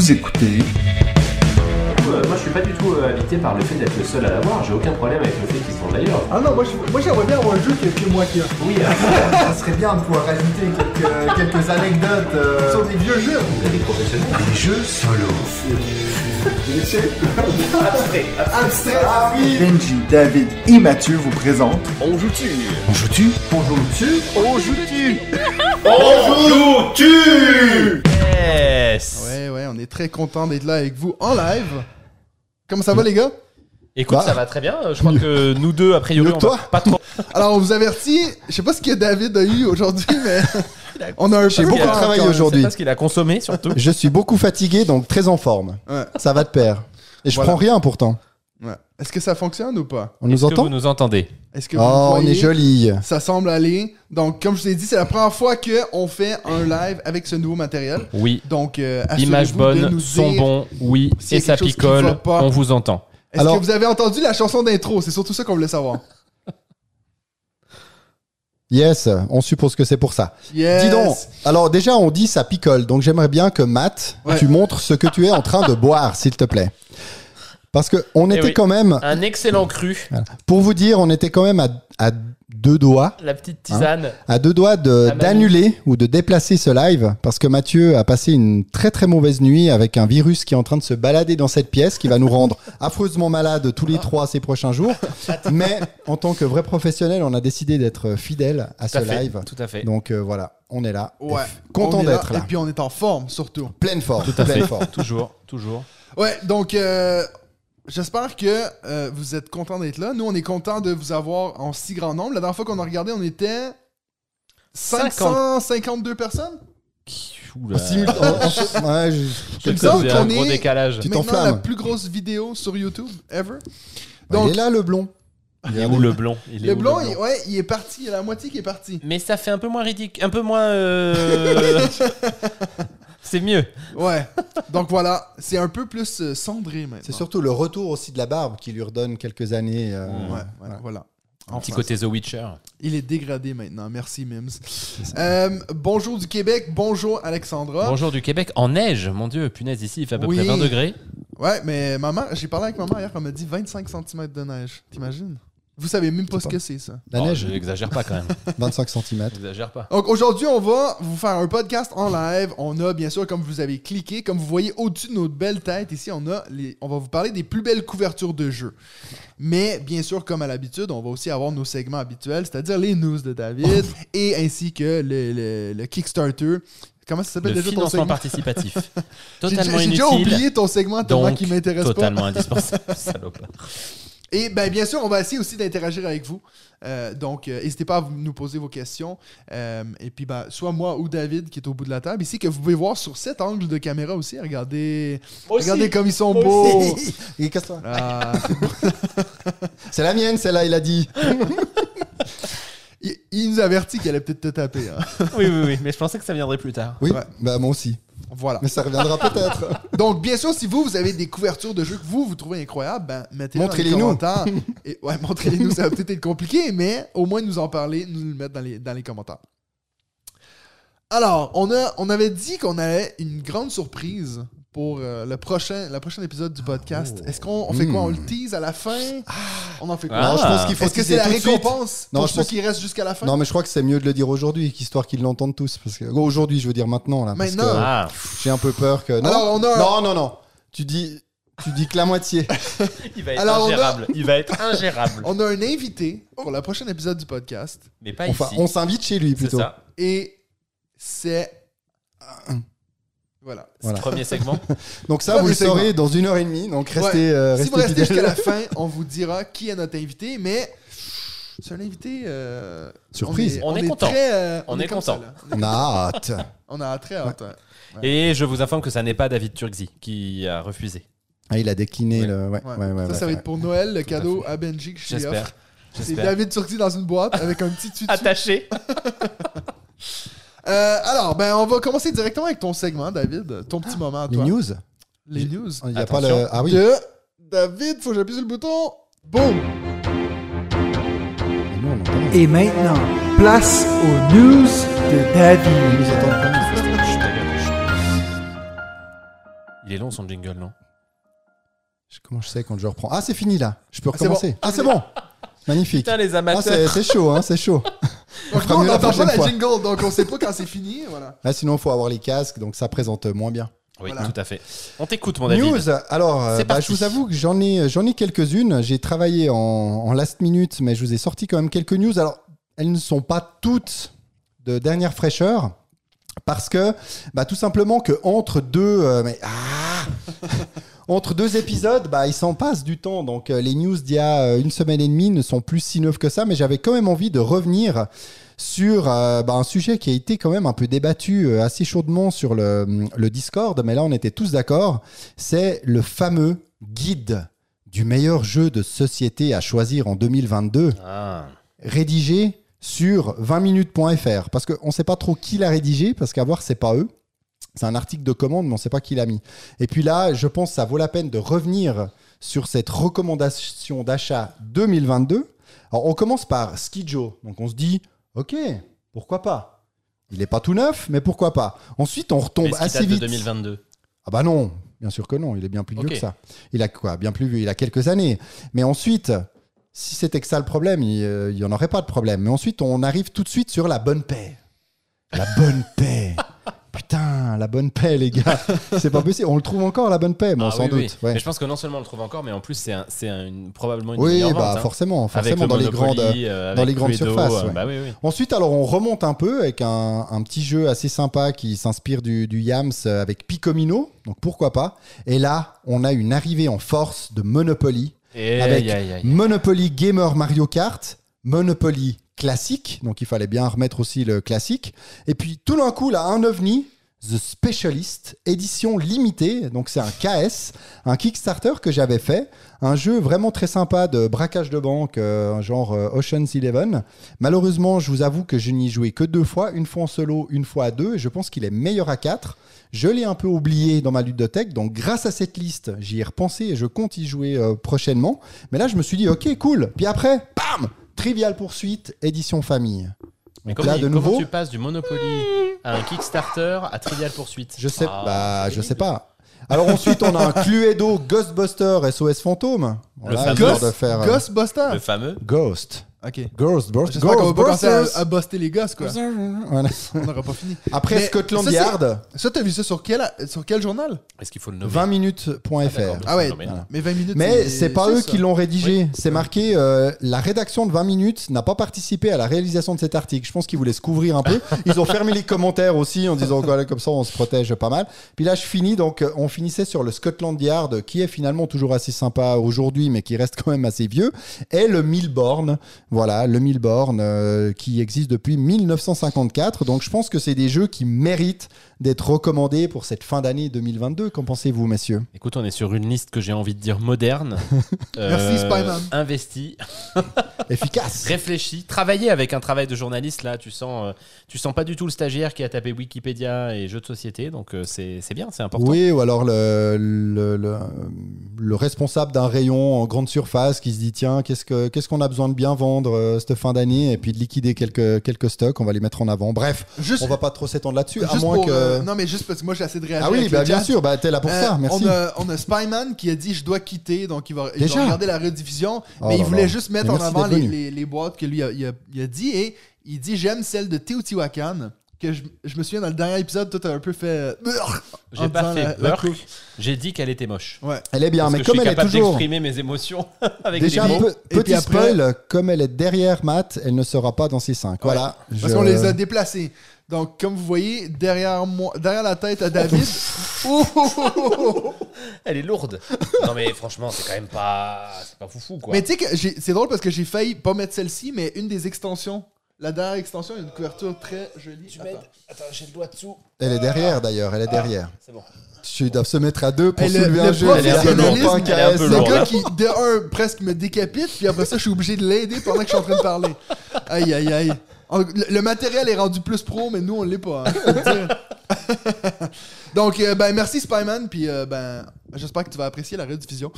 Vous écoutez Euh, moi, je suis pas du tout euh, habité par le fait d'être le seul à l'avoir. J'ai aucun problème avec le fait qu'ils sont d'ailleurs. Ah non, moi, je- moi j'aimerais bien avoir un jeu qui est que moi qui a. Oui, euh, Ça serait bien de pouvoir rajouter quelques, quelques anecdotes euh, Sur des vieux jeux. vous êtes des professionnels. des jeux solo. abstraits. Ah oui Benji, David et Mathieu vous présentent On joue-tu On joue-tu On joue-tu On joue-tu On joue-tu Yes est très content d'être là avec vous en live. Comment ça va, les gars? Écoute, Bah. ça va très bien. Je crois que nous deux, a priori, Mieux on que va toi. pas trop. Alors, on vous avertit, je sais pas ce que David a eu aujourd'hui, mais on a un J'ai beaucoup de travaillé aujourd'hui. C'est pas ce qu'il a consommé, surtout. Je suis beaucoup fatigué, donc très en forme. Ouais. Ça va de pair. Et je Voilà. prends rien pourtant. Est-ce que ça fonctionne ou pas? On nous Est-ce que entend? vous nous entendez? Est-ce que vous Oh, on voyez? est joli. Ça semble aller. Donc, comme je vous ai dit, c'est la première fois qu'on fait un live avec ce nouveau matériel. Oui. Donc, euh, Image assurez-vous de bonne, nous son dire- bon, oui. s'il y a Et ça quelque chose qui picole, va pas. on vous entend. Est-ce Alors- que vous avez entendu la chanson d'intro? C'est surtout ça qu'on voulait savoir. Yes, on suppose que c'est pour ça. Yes! Dis donc, alors déjà on dit ça picole, donc j'aimerais bien que Matt, Ouais. tu montres ce que tu es en train de boire, s'il te plaît. Parce que on Eh était oui. quand même, Un excellent cru. pour vous dire, on était quand même à, à deux doigts, La petite tisane. à deux doigts de- Ah, Manu. d'annuler ou de déplacer ce live, parce que Mathieu a passé une très très mauvaise nuit avec un virus qui est en train de se balader dans cette pièce, qui va nous rendre affreusement malades tous les trois ces prochains jours. Mais en tant que vrai professionnel, on a décidé d'être fidèle à Tout à ce fait. live. Tout à fait. Donc euh, voilà, on est là. Ouais. Et content d'être Et là. puis, on est en forme, surtout. Pleine forme. Tout à pleine fait. forme. Toujours, toujours. Ouais, donc euh, j'espère que euh, vous êtes contents d'être là. Nous, on est contents de vous avoir en si grand nombre. La dernière fois qu'on a regardé, on était 552 personnes. Oula. Ouais, je- Il me Ça semble qu'on gros est décalage. Tu maintenant t'enflammes. la plus grosse vidéo sur YouTube ever. il Donc, est là le blond. Il est où le blond? Il est le où, blond, il, ouais, il est parti. Il y a la moitié qui est partie. Mais ça fait un peu moins ridicule. Un peu moins. euh, C'est mieux. Ouais. Donc voilà, c'est un peu plus euh, cendré maintenant. C'est surtout le retour aussi de la barbe qui lui redonne quelques années. euh, Ouais, ouais, voilà. voilà. Un petit Enfin, côté The Witcher. Il est dégradé maintenant. Merci, Mims. Euh, bonjour du Québec. Bonjour, Alexandra. Bonjour du Québec en neige, mon dieu, punaise, ici il fait à peu Oui. près 20 degrés. Ouais, mais maman, j'ai parlé avec maman hier, elle m'a dit 25 cm de neige. T'imagines? Vous savez même pas ce que c'est, ça. La Oh, neige, J'exagère pas quand même. 25 cm. J'exagère pas. Donc aujourd'hui, on va vous faire un podcast en live. On a bien sûr, comme vous avez cliqué, comme vous voyez au-dessus de notre belle tête, ici, on a les, on va vous parler des plus belles couvertures de jeux. Mais bien sûr, comme à l'habitude, on va aussi avoir nos segments habituels, c'est-à-dire les news de David et ainsi que le, le- le Kickstarter. Comment ça s'appelle Le déjà ton financement segment? participatif. Totalement j'ai déjà oublié ton segment tellement donc qui m'intéresse pas. totalement indispensable, salopard. Et ben, bien sûr, on va essayer aussi d'interagir avec vous. Euh, donc, euh, n'hésitez pas à vous- nous poser vos questions. Euh, et puis, ben, soit moi ou David qui est au bout de la table. Ici, que vous pouvez voir sur cet angle de caméra aussi. Regardez, regardez comme ils sont beaux. Et casse-toi. Ah, C'est la mienne, celle-là, il a dit. il, il nous avertit qu'il allait peut-être te taper. hein. Oui, oui, oui, mais je pensais que ça viendrait plus tard. Oui, Ouais. bah moi aussi. Voilà. Mais ça reviendra peut-être. Donc, bien sûr, si vous, vous avez des couvertures de jeux que vous, vous trouvez incroyables, ben, mettez-les dans les Montrez-les-nous. commentaires. Et, ouais, montrez-les-nous, ça va peut-être être compliqué, mais au moins nous en parler, nous le mettre dans les, dans les commentaires. Alors, on, a, on avait dit qu'on avait une grande surprise pour euh, le prochain, le prochain épisode du podcast. Est-ce qu'on on fait quoi? On le tease à la fin? On en fait quoi? Ah. Non, je pense qu'il faut Est-ce que c'est la récompense Non, pour je ceux pense- qui restent jusqu'à la fin? Non, mais je crois que c'est mieux de le dire aujourd'hui, histoire qu'ils l'entendent tous. Parce que oh, aujourd'hui, je veux dire maintenant là. parce Maintenant. que Ah, J'ai un peu peur que. Non, Alors, on a non, non, non. Tu dis, tu dis que la moitié. il va être Alors, on a- ingérable. Il va être ingérable. On a un invité pour le prochain épisode du podcast. Mais pas Enfin, ici. on s'invite chez lui C'est plutôt. ça. Et c'est. Voilà. Voilà. Premier segment. Donc ça, Premier vous le segment. saurez dans une heure et demie. Donc restez, euh, si vous restez restez jusqu'à la fin, on vous dira qui est notre invité, mais c'est un invité. euh, Surprise. On est content. très, euh, On est content. ça. On a hâte. On a très hâte. ouais. Et je vous informe que ça n'est pas David Turgzi qui a refusé. Ah, il a décliné Ouais. le. Ouais, Ouais. ouais, ouais, ça, ouais, ça va ouais. être pour Noël, le Tout à cadeau à Benji que je lui J'espère. offre. C'est. David Turki dans une boîte avec un petit tutu. Attaché. Euh, alors, ben, on va commencer directement avec ton segment, David. Ton petit moment à Les toi. news? Les news. Il n'y a pas Attention. le. Ah oui. De David, faut que j'appuie sur le bouton. Boum! Et nous, on entend. Et maintenant, place aux news de David. Il est long son jingle, non? Je- Comment je sais quand je reprends? Ah, c'est fini là. Je peux c'est bon. recommencer. Ah, c'est bon. Magnifique. Putain, les Ah, amateurs c'est c'est chaud, hein, c'est chaud. Nous, on n'entend pas la fois. jingle, donc on sait pas quand c'est fini. Voilà. Là, sinon, il faut avoir les casques, donc ça présente moins bien. Oui, Voilà. tout à fait. On t'écoute, mon David. News, alors, euh, bah, je vous avoue que j'en ai, j'en ai quelques-unes. J'ai travaillé en, en last minute, mais je vous ai sorti quand même quelques news. Alors, elles ne sont pas toutes de dernière fraîcheur. Parce que, bah, tout simplement que entre deux, euh, mais, ah entre deux épisodes, bah, il s'en passe du temps. Donc, euh, les news d'il y a euh, une semaine et demie ne sont plus si neuves que ça. Mais j'avais quand même envie de revenir sur euh, bah, un sujet qui a été quand même un peu débattu euh, assez chaudement sur le, le Discord. Mais là, on était tous d'accord. C'est le fameux guide du meilleur jeu de société à choisir en 2022 Ah. rédigé sur 20minutes.fr parce qu'on ne sait pas trop qui l'a rédigé parce qu'à voir c'est pas eux c'est un article de commande mais on ne sait pas qui l'a mis et puis là je pense que ça vaut la peine de revenir sur cette recommandation d'achat 2022 alors on commence par Skijo donc on se dit ok pourquoi pas? Il n'est pas tout neuf mais pourquoi pas? Ensuite on retombe assez date de vite 2022 ah bah non, bien sûr que non, il est bien plus vieux que ça. Il a quoi Bien plus vieux, il a quelques années. Mais ensuite, si c'était que ça le problème, il n'y en aurait pas de problème. Mais ensuite, on arrive tout de suite sur la bonne paix. La bonne paix. Putain, la bonne paix, les gars. C'est pas possible. On le trouve encore, la bonne paix, Ah sans oui, oui. doute. ouais. Mais je pense que non seulement on le trouve encore, mais en plus c'est un- c'est un- une- probablement une Oui, bah vente, hein. forcément, forcément le dans les grandes. euh, dans les grandes Cluedo, surfaces, euh, ouais. Bah oui. Ensuite, alors on remonte un peu avec un, un petit jeu assez sympa qui s'inspire du, du Yams avec Picomino, donc pourquoi pas. Et là, on a une arrivée en force de Monopoly Et avec. Monopoly Gamer Mario Kart, Monopoly classique, donc il fallait bien remettre aussi le classique. Et puis tout d'un coup, là, un ovni, The Specialist, édition limitée, donc c'est un KS, un Kickstarter que j'avais fait, un jeu vraiment très sympa de braquage de banque, euh, genre euh, Ocean's Eleven. Malheureusement, je vous avoue que je n'y ai joué que deux fois, une fois en solo, une fois à deux, et je pense qu'il est meilleur à quatre. Je l'ai un peu oublié dans ma ludothèque, donc grâce à cette liste, j'y ai repensé et je compte y jouer euh, prochainement. Mais là, je me suis dit, ok, cool. Puis après, bam Trivial Poursuite, édition famille. Mais Donc comment, là, de comment nouveau, tu passes du Monopoly à un Kickstarter à Trivial Poursuite je sais, Ah, bah, je sais pas. Alors ensuite, on a un Cluedo Ghostbuster SOS Fantôme. Voilà, fameux. histoire Ghost, de faire euh, Ghostbuster. Le fameux Ghost. Ok. Ghostbusters. J'espère qu'on va pas commencer à, à buster les gosses, quoi. Voilà. On n'aura pas fini. Après Mais Scotland ça, Yard, Ça, t'as vu ça sur quel, sur quel journal? Est-ce qu'il faut le nommer? 20minutes.fr. Ah ouais, mais non. mais 20 minutes. Mais c'est pas eux ça. qui l'ont rédigé. C'est marqué euh, la rédaction de 20 minutes n'a pas participé à la réalisation de cet article. Je pense qu'ils voulaient se couvrir un peu. Ils ont fermé les commentaires aussi en disant voilà, comme ça on se protège pas mal. Puis là je finis donc euh, on finissait sur le Scotland Yard qui est finalement toujours assez sympa aujourd'hui mais qui reste quand même assez vieux et le Milborn. Voilà, le Milborn euh, qui existe depuis 1954. Donc je pense que c'est des jeux qui méritent d'être recommandés pour cette fin d'année 2022. Qu'en pensez-vous messieurs? Écoute, on est sur une liste que j'ai envie de dire moderne. Merci, Spyman. Investi, Efficace. réfléchi, travaillé avec un travail de journaliste. Là, tu sens, euh, tu sens pas du tout le stagiaire qui a tapé Wikipédia et jeux de société. Donc euh, c'est c'est bien, c'est important. Oui, ou alors le, le, le, le responsable d'un rayon en grande surface qui se dit tiens, qu'est-ce que qu'est-ce qu'on a besoin de bien vendre euh, cette fin d'année? Et puis de liquider quelques, quelques stocks, on va les mettre en avant. Bref, Juste, on va pas trop s'étendre là-dessus, à moins pour, que. euh, non, mais juste parce que moi, j'ai assez de réagir. ah oui, avec bah, le bien chat. sûr, bah, t'es là pour Euh, ça, merci. On a, on a Spyman qui a dit je dois quitter, donc il va, il va Déjà? regarder la rediffusion. Oh mais il là voulait là. juste mettre Mais en avant les, venu. les, les boîtes que lui a, il a, il a dit. Et il dit j'aime celle de Teotihuacan. Que je, je me souviens dans le dernier épisode, toi t'as un peu fait. euh, J'ai pas fait coupe. J'ai dit qu'elle était moche. Ouais. Elle est bien, Parce mais que comme je suis elle est capable toujours. d'exprimer mes émotions avec Déjà, des mots. Et petit après- spoil, comme elle est derrière Matt, elle ne sera pas dans ses 5. Voilà. Parce je- qu'on les a déplacés. Donc, comme vous voyez, derrière, moi, derrière la tête à David. Oh, oh, oh, oh, oh. Elle est lourde. non mais franchement, c'est quand même pas, c'est pas foufou quoi. Mais tu sais que c'est drôle parce que j'ai failli pas mettre celle-ci, mais une des extensions. La dernière extension, a une couverture très jolie. Attends. Attends, j'ai le doigt dessous. Elle est derrière d'ailleurs, elle est derrière. C'est bon. Tu dois se mettre à deux pour Et le- soulever le un jeu. Elle est un peu lourde. Elle. Le gars qui, de un, presque me décapite, puis après ça, je suis obligé de l'aider pendant que je suis en train de parler. Aïe, aïe, aïe. Le, le matériel est rendu plus pro, mais nous, on l'est pas. hein. Donc, euh, ben, merci Spyman, puis euh, ben, j'espère que tu vas apprécier la rediffusion.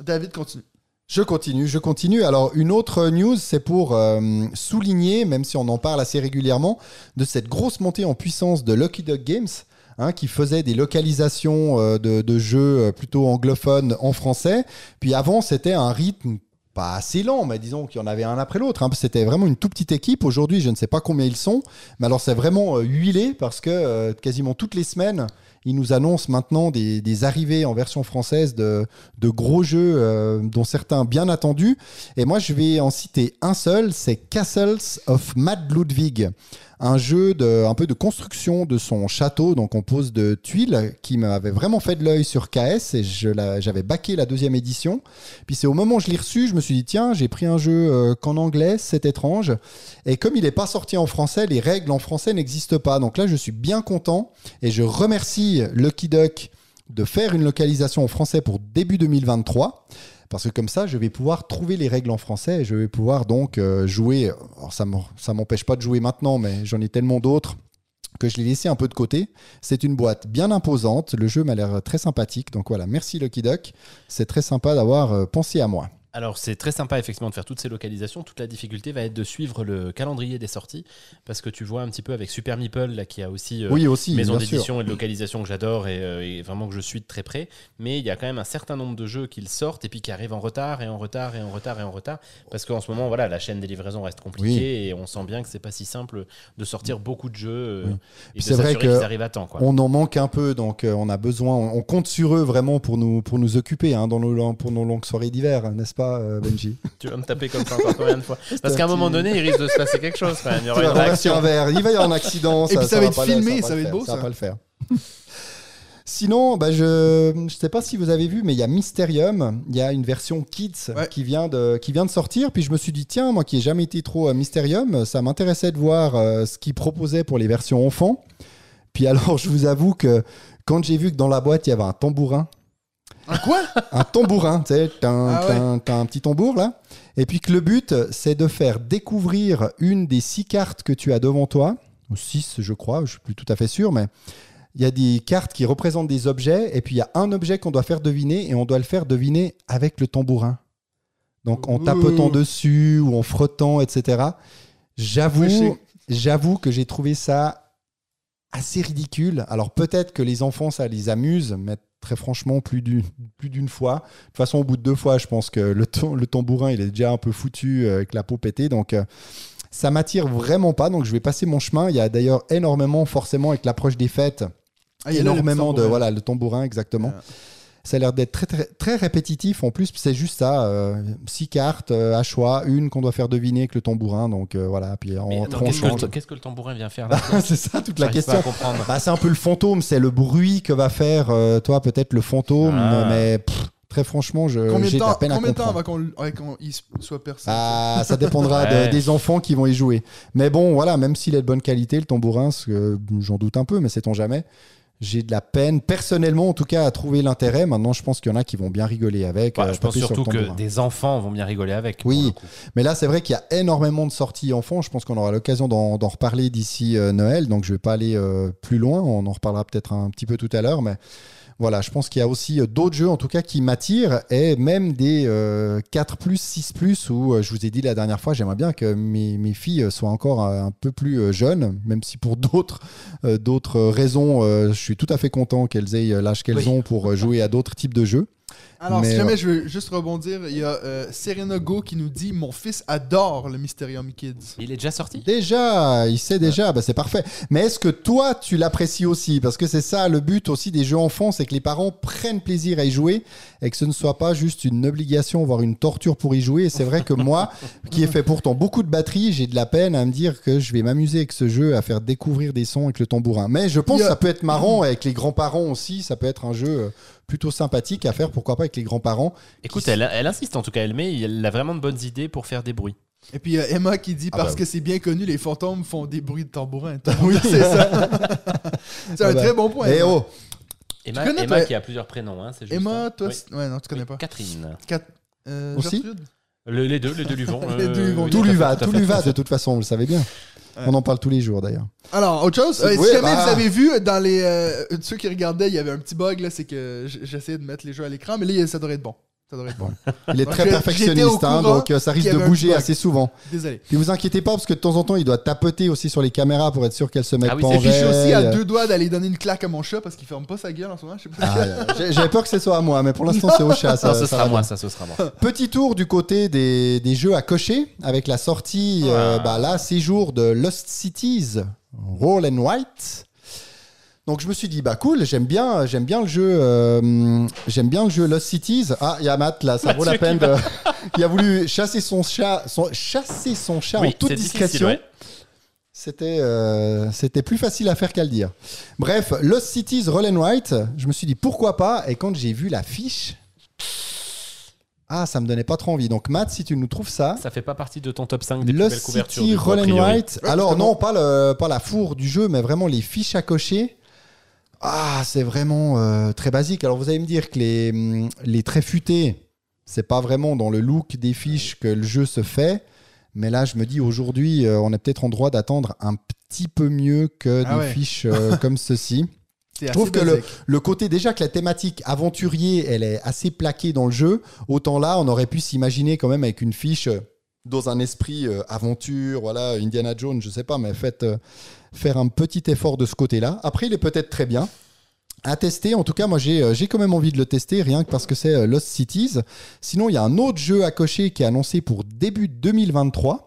David, continue. Je continue, je continue. Alors, une autre news, c'est pour euh, souligner, même si on en parle assez régulièrement, de cette grosse montée en puissance de Lucky Duck Games. hein, qui faisait des localisations euh, de, jeux euh, plutôt anglophones en français. Puis avant, c'était un rythme pas assez lent, mais disons qu'il y en avait un après l'autre. hein. C'était vraiment une toute petite équipe. Aujourd'hui, je ne sais pas combien ils sont, mais alors c'est vraiment huilé parce que quasiment toutes les semaines, ils nous annoncent maintenant des, arrivées en version française de, de gros jeux, euh, dont certains bien attendus. Et moi, je vais en citer un seul, c'est Castles of Mad Ludwig un jeu de, un peu de construction de son château, donc on pose de tuiles, qui m'avait vraiment fait de l'œil sur KS et j'avais baqué la deuxième édition. Puis c'est au moment où je l'ai reçu, je me suis dit tiens, j'ai pris un jeu euh, qu'en anglais, c'est étrange. Et comme il n'est pas sorti en français, les règles en français n'existent pas. Donc là, je suis bien content et je remercie Lucky Duck de faire une localisation en français pour début 2023. Parce que comme ça, je vais pouvoir trouver les règles en français et je vais pouvoir donc euh, jouer. Alors ça m'empêche pas de jouer maintenant, mais j'en ai tellement d'autres que je l'ai laissé un peu de côté. C'est une boîte bien imposante. Le jeu m'a l'air très sympathique. Donc voilà, merci Lucky Duck. C'est très sympa d'avoir euh, pensé à moi. Alors c'est très sympa effectivement de faire toutes ces localisations. Toute la difficulté va être de suivre le calendrier des sorties parce que tu vois un petit peu avec Super Meeple là qui a aussi euh, oui, aussi, maison d'édition et de localisation que j'adore et, euh, et vraiment que je suis de très près. Mais il y a quand même un certain nombre de jeux qui sortent et puis qui arrivent en retard et en retard et en retard et en retard parce qu'en ce moment voilà la chaîne des livraisons reste compliquée et on sent bien que c'est pas si simple de sortir beaucoup de jeux euh, Oui. et de c'est vrai s'assurer que qu'ils arrivent à temps quoi. On en manque un peu, donc euh, on a besoin, on, on compte sur eux vraiment pour nous, pour nous occuper hein, dans nos, pour nos longues soirées d'hiver, n'est-ce pas, euh, Benji Tu vas me taper comme ça encore combien de fois Parce qu'à un moment donné il risque de se passer quelque chose quand même. Il y aura une réaction. un verre, il va y avoir un accident. Et puis ça va être filmé, ça va être beau, Ça va pas le faire. Sinon, bah, je ne sais pas si vous avez vu, mais il y a Mysterium. Il y a une version Kids Ouais. qui, vient de, qui vient de sortir. Puis je me suis dit, tiens, moi qui n'ai jamais été trop à Mysterium, ça m'intéressait de voir euh, ce qu'ils proposaient pour les versions enfants. Puis alors, je vous avoue que quand j'ai vu que dans la boîte, il y avait un tambourin, Un quoi un tambourin, tu sais, t'as un, Ah ouais. t'as un- petit tambour là. Et puis que le but, c'est de faire découvrir une des six cartes que tu as devant toi, ou six, je crois, je suis plus tout à fait sûr, mais il y a des cartes qui représentent des objets, et puis il y a un objet qu'on doit faire deviner, et on doit le faire deviner avec le tambourin. Donc en Ouh. tapotant dessus ou en frottant, etc. J'avoue, j'avoue que j'ai trouvé ça assez ridicule. Alors peut-être que les enfants, ça les amuse, mais très franchement, plus d'une plus d'une fois. De toute façon, au bout de deux fois, je pense que le, tam- le tambourin, il est déjà un peu foutu euh, avec la peau pétée. Donc euh, ça m'attire vraiment pas. Donc je vais passer mon chemin. Il y a d'ailleurs énormément, forcément, avec l'approche des fêtes, Ah, énormément de voilà le tambourin exactement. Ah. Ça a l'air d'être très, très, très répétitif. En plus, c'est juste ça. euh, six cartes euh, à choix, une qu'on doit faire deviner avec le tambourin. Donc euh, voilà, puis en. Qu'est-ce que, le- qu'est-ce que le tambourin vient faire là c'est ça toute la question. à comprendre. Bah, c'est un peu le fantôme, c'est le bruit que va faire, euh, toi, peut-être le fantôme, Ah. mais pff, très franchement, je, Combien j'ai de temps, peine à combien de temps avant qu'on ouais, qu'on y soit personne Ah, ça dépendra de- des enfants qui vont y jouer. Mais bon, voilà, même s'il est de bonne qualité, le tambourin, j'en doute un peu, mais sait-on jamais. J'ai de la peine, personnellement en tout cas, à trouver l'intérêt. Maintenant, je pense qu'il y en a qui vont bien rigoler avec. Ouais, euh, je pense sur surtout que des enfants vont bien rigoler avec. Oui. Mais là, c'est vrai qu'il y a énormément de sorties enfants. Je pense qu'on aura l'occasion d'en reparler d'ici euh, Noël. Donc, je vais pas aller euh, plus loin. On en reparlera peut-être un petit peu tout à l'heure. Mais voilà, je pense qu'il y a aussi euh, d'autres jeux, en tout cas, qui m'attirent. Et même des euh, 4 plus, 6 plus, où euh, je vous ai dit la dernière fois, j'aimerais bien que mes, mes filles soient encore euh, un peu plus euh, jeunes, même si pour d'autres euh, d'autres raisons, euh, je suis tout à fait content qu'elles aient euh, l'âge qu'elles Oui. ont pour euh, jouer à d'autres types de jeux. Alors, Mais, si jamais ouais. je veux juste rebondir, il y a euh, Serena Go qui nous dit Mon fils adore le Mysterium Kids. Il est déjà sorti? Déjà, il sait déjà, bah c'est parfait. Mais est-ce que toi, tu l'apprécies aussi? Parce que c'est ça le but aussi des jeux enfants, c'est que les parents prennent plaisir à y jouer et que ce ne soit pas juste une obligation, voire une torture pour y jouer. Et c'est vrai que moi, qui ai fait pourtant beaucoup de batterie, j'ai de la peine à me dire que je vais m'amuser avec ce jeu, à faire découvrir des sons avec le tambourin. Mais je pense que ça peut être marrant avec les grands-parents aussi, ça peut être un jeu euh, plutôt sympathique à faire, pourquoi pas avec les grands-parents. Écoute, Qui- elle, elle insiste en tout cas, elle met, elle a vraiment de bonnes idées pour faire des bruits. Et puis a Emma qui dit Ah Parce bah que c'est bien connu, les fantômes font des bruits de tambourin. Oui. c'est ça. c'est un Ah bah. très bon point. Eh Emma. oh Emma, connais, Emma toi- qui a plusieurs prénoms, hein, c'est juste. Emma, hein. toi. Oui. Ouais, non, tu connais Oui, pas. Catherine. Cat- euh, Aussi Le- les deux, les deux lui vont. Les deux lui vont. oui, Tout lui va, tout lui va de toute façon, vous le savez bien. On en parle tous les jours d'ailleurs. Alors, autre chose, euh, Oui, si jamais bah. vous avez vu, dans les euh, ceux qui regardaient, il y avait un petit bug, là, c'est que j'essayais de mettre les jeux à l'écran, mais là, ça devrait être bon. Ça devrait être bon. Il est très je- perfectionniste, hein, donc euh, ça risque de bouger assez souvent. Désolé. Et vous inquiétez pas, parce que de temps en temps, il doit tapoter aussi sur les caméras pour être sûr qu'elles se mettent Ah oui, pas en Et puis je suis aussi à deux doigts d'aller donner une claque à mon chat parce qu'il ferme pas sa gueule en ce moment. Ah, j'ai- J'avais peur que ce soit à moi, mais pour l'instant, c'est au chat. Ça, Non, ce ça sera moi, ça, ce sera moi. Petit tour du côté des, des jeux à cocher avec la sortie, euh, Ah. bah là, séjour de Lost Cities, Roll and White. Donc je me suis dit bah cool, j'aime bien, j'aime bien le jeu, euh, j'aime bien le jeu Lost Cities. Ah, il y a Matt là, ça vaut la peine. De... il a voulu chasser son chat, son... chasser son chat en toute discrétion. difficile, ouais. C'était euh, c'était plus facile à faire qu'à le dire. Bref, Lost Cities Roll and Write, je me suis dit pourquoi pas? Et quand j'ai vu l'affiche ah, ça me donnait pas trop envie. Donc Matt, si tu nous trouves ça, Ça fait pas partie de ton top 5 des plus belles Lost couvertures. City Roll and. Ouais, Alors non, pas le pas la four du jeu, mais vraiment les fiches à cocher. Ah, c'est vraiment euh, très basique. Alors vous allez me dire que les hum, les traits futés, c'est pas vraiment dans le look des fiches que le jeu se fait. Mais là, je me dis aujourd'hui, euh, on est peut-être en droit d'attendre un petit peu mieux que Ah des ouais. fiches euh, comme ceci. Je trouve que le, le côté déjà que la thématique aventurier, elle est assez plaquée dans le jeu. Autant là, on aurait pu s'imaginer quand même avec une fiche dans un esprit euh, aventure, voilà, Indiana Jones, je sais pas, mais faites faire un petit effort de ce côté-là. Après, il est peut-être très bien. À tester, en tout cas, moi j'ai euh, quand même envie de le tester, rien que parce que c'est euh, Lost Cities. Sinon, il y a un autre jeu à cocher qui est annoncé pour début 2023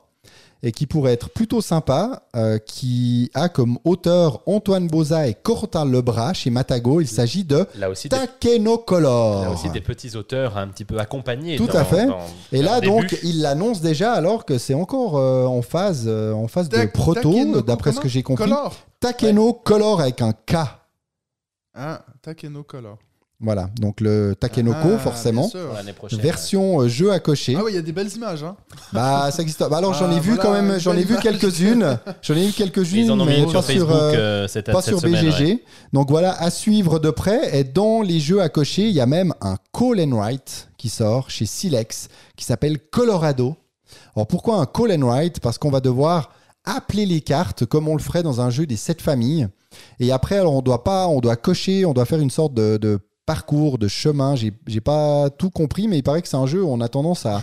et qui pourrait être plutôt sympa, euh, qui a comme auteur Antoine Boza et Corentin Lebras chez Matago. Il s'agit de Là aussi, des, Takeno Color. là aussi des petits auteurs un petit peu accompagnés. Tout dans- à fait. dans Et là, donc, il l'annonce déjà alors que c'est encore euh, en phase, euh, en phase de proto, d'après ce que j'ai compris. Color. Takeno Color avec un K. Hein, Takeno Color. Voilà, donc le Takenoko, Ah, forcément. bien sûr. Pour l'année prochaine. Version euh, jeu à cocher. Ah oui, il y a des belles images. Hein. Bah, ça existe. Bah, alors, j'en ai Ah, vu voilà, quand même, j'en ai vu quelques-unes. J'en ai vu quelques-unes, mais pas sur Facebook euh, euh, cette, pas cette sur semaine. BGG. ouais. Donc voilà, à suivre de près. Et dans les jeux à cocher, il y a même un call and write qui sort chez Silex qui s'appelle Colorado. Alors pourquoi un call and write? Parce qu'on va devoir appeler les cartes comme on le ferait dans un jeu des sept familles. Et après, alors on doit pas, on doit cocher, on doit faire une sorte de, de parcours, de chemin. J'ai pas tout compris, mais il paraît que c'est un jeu où on a tendance à,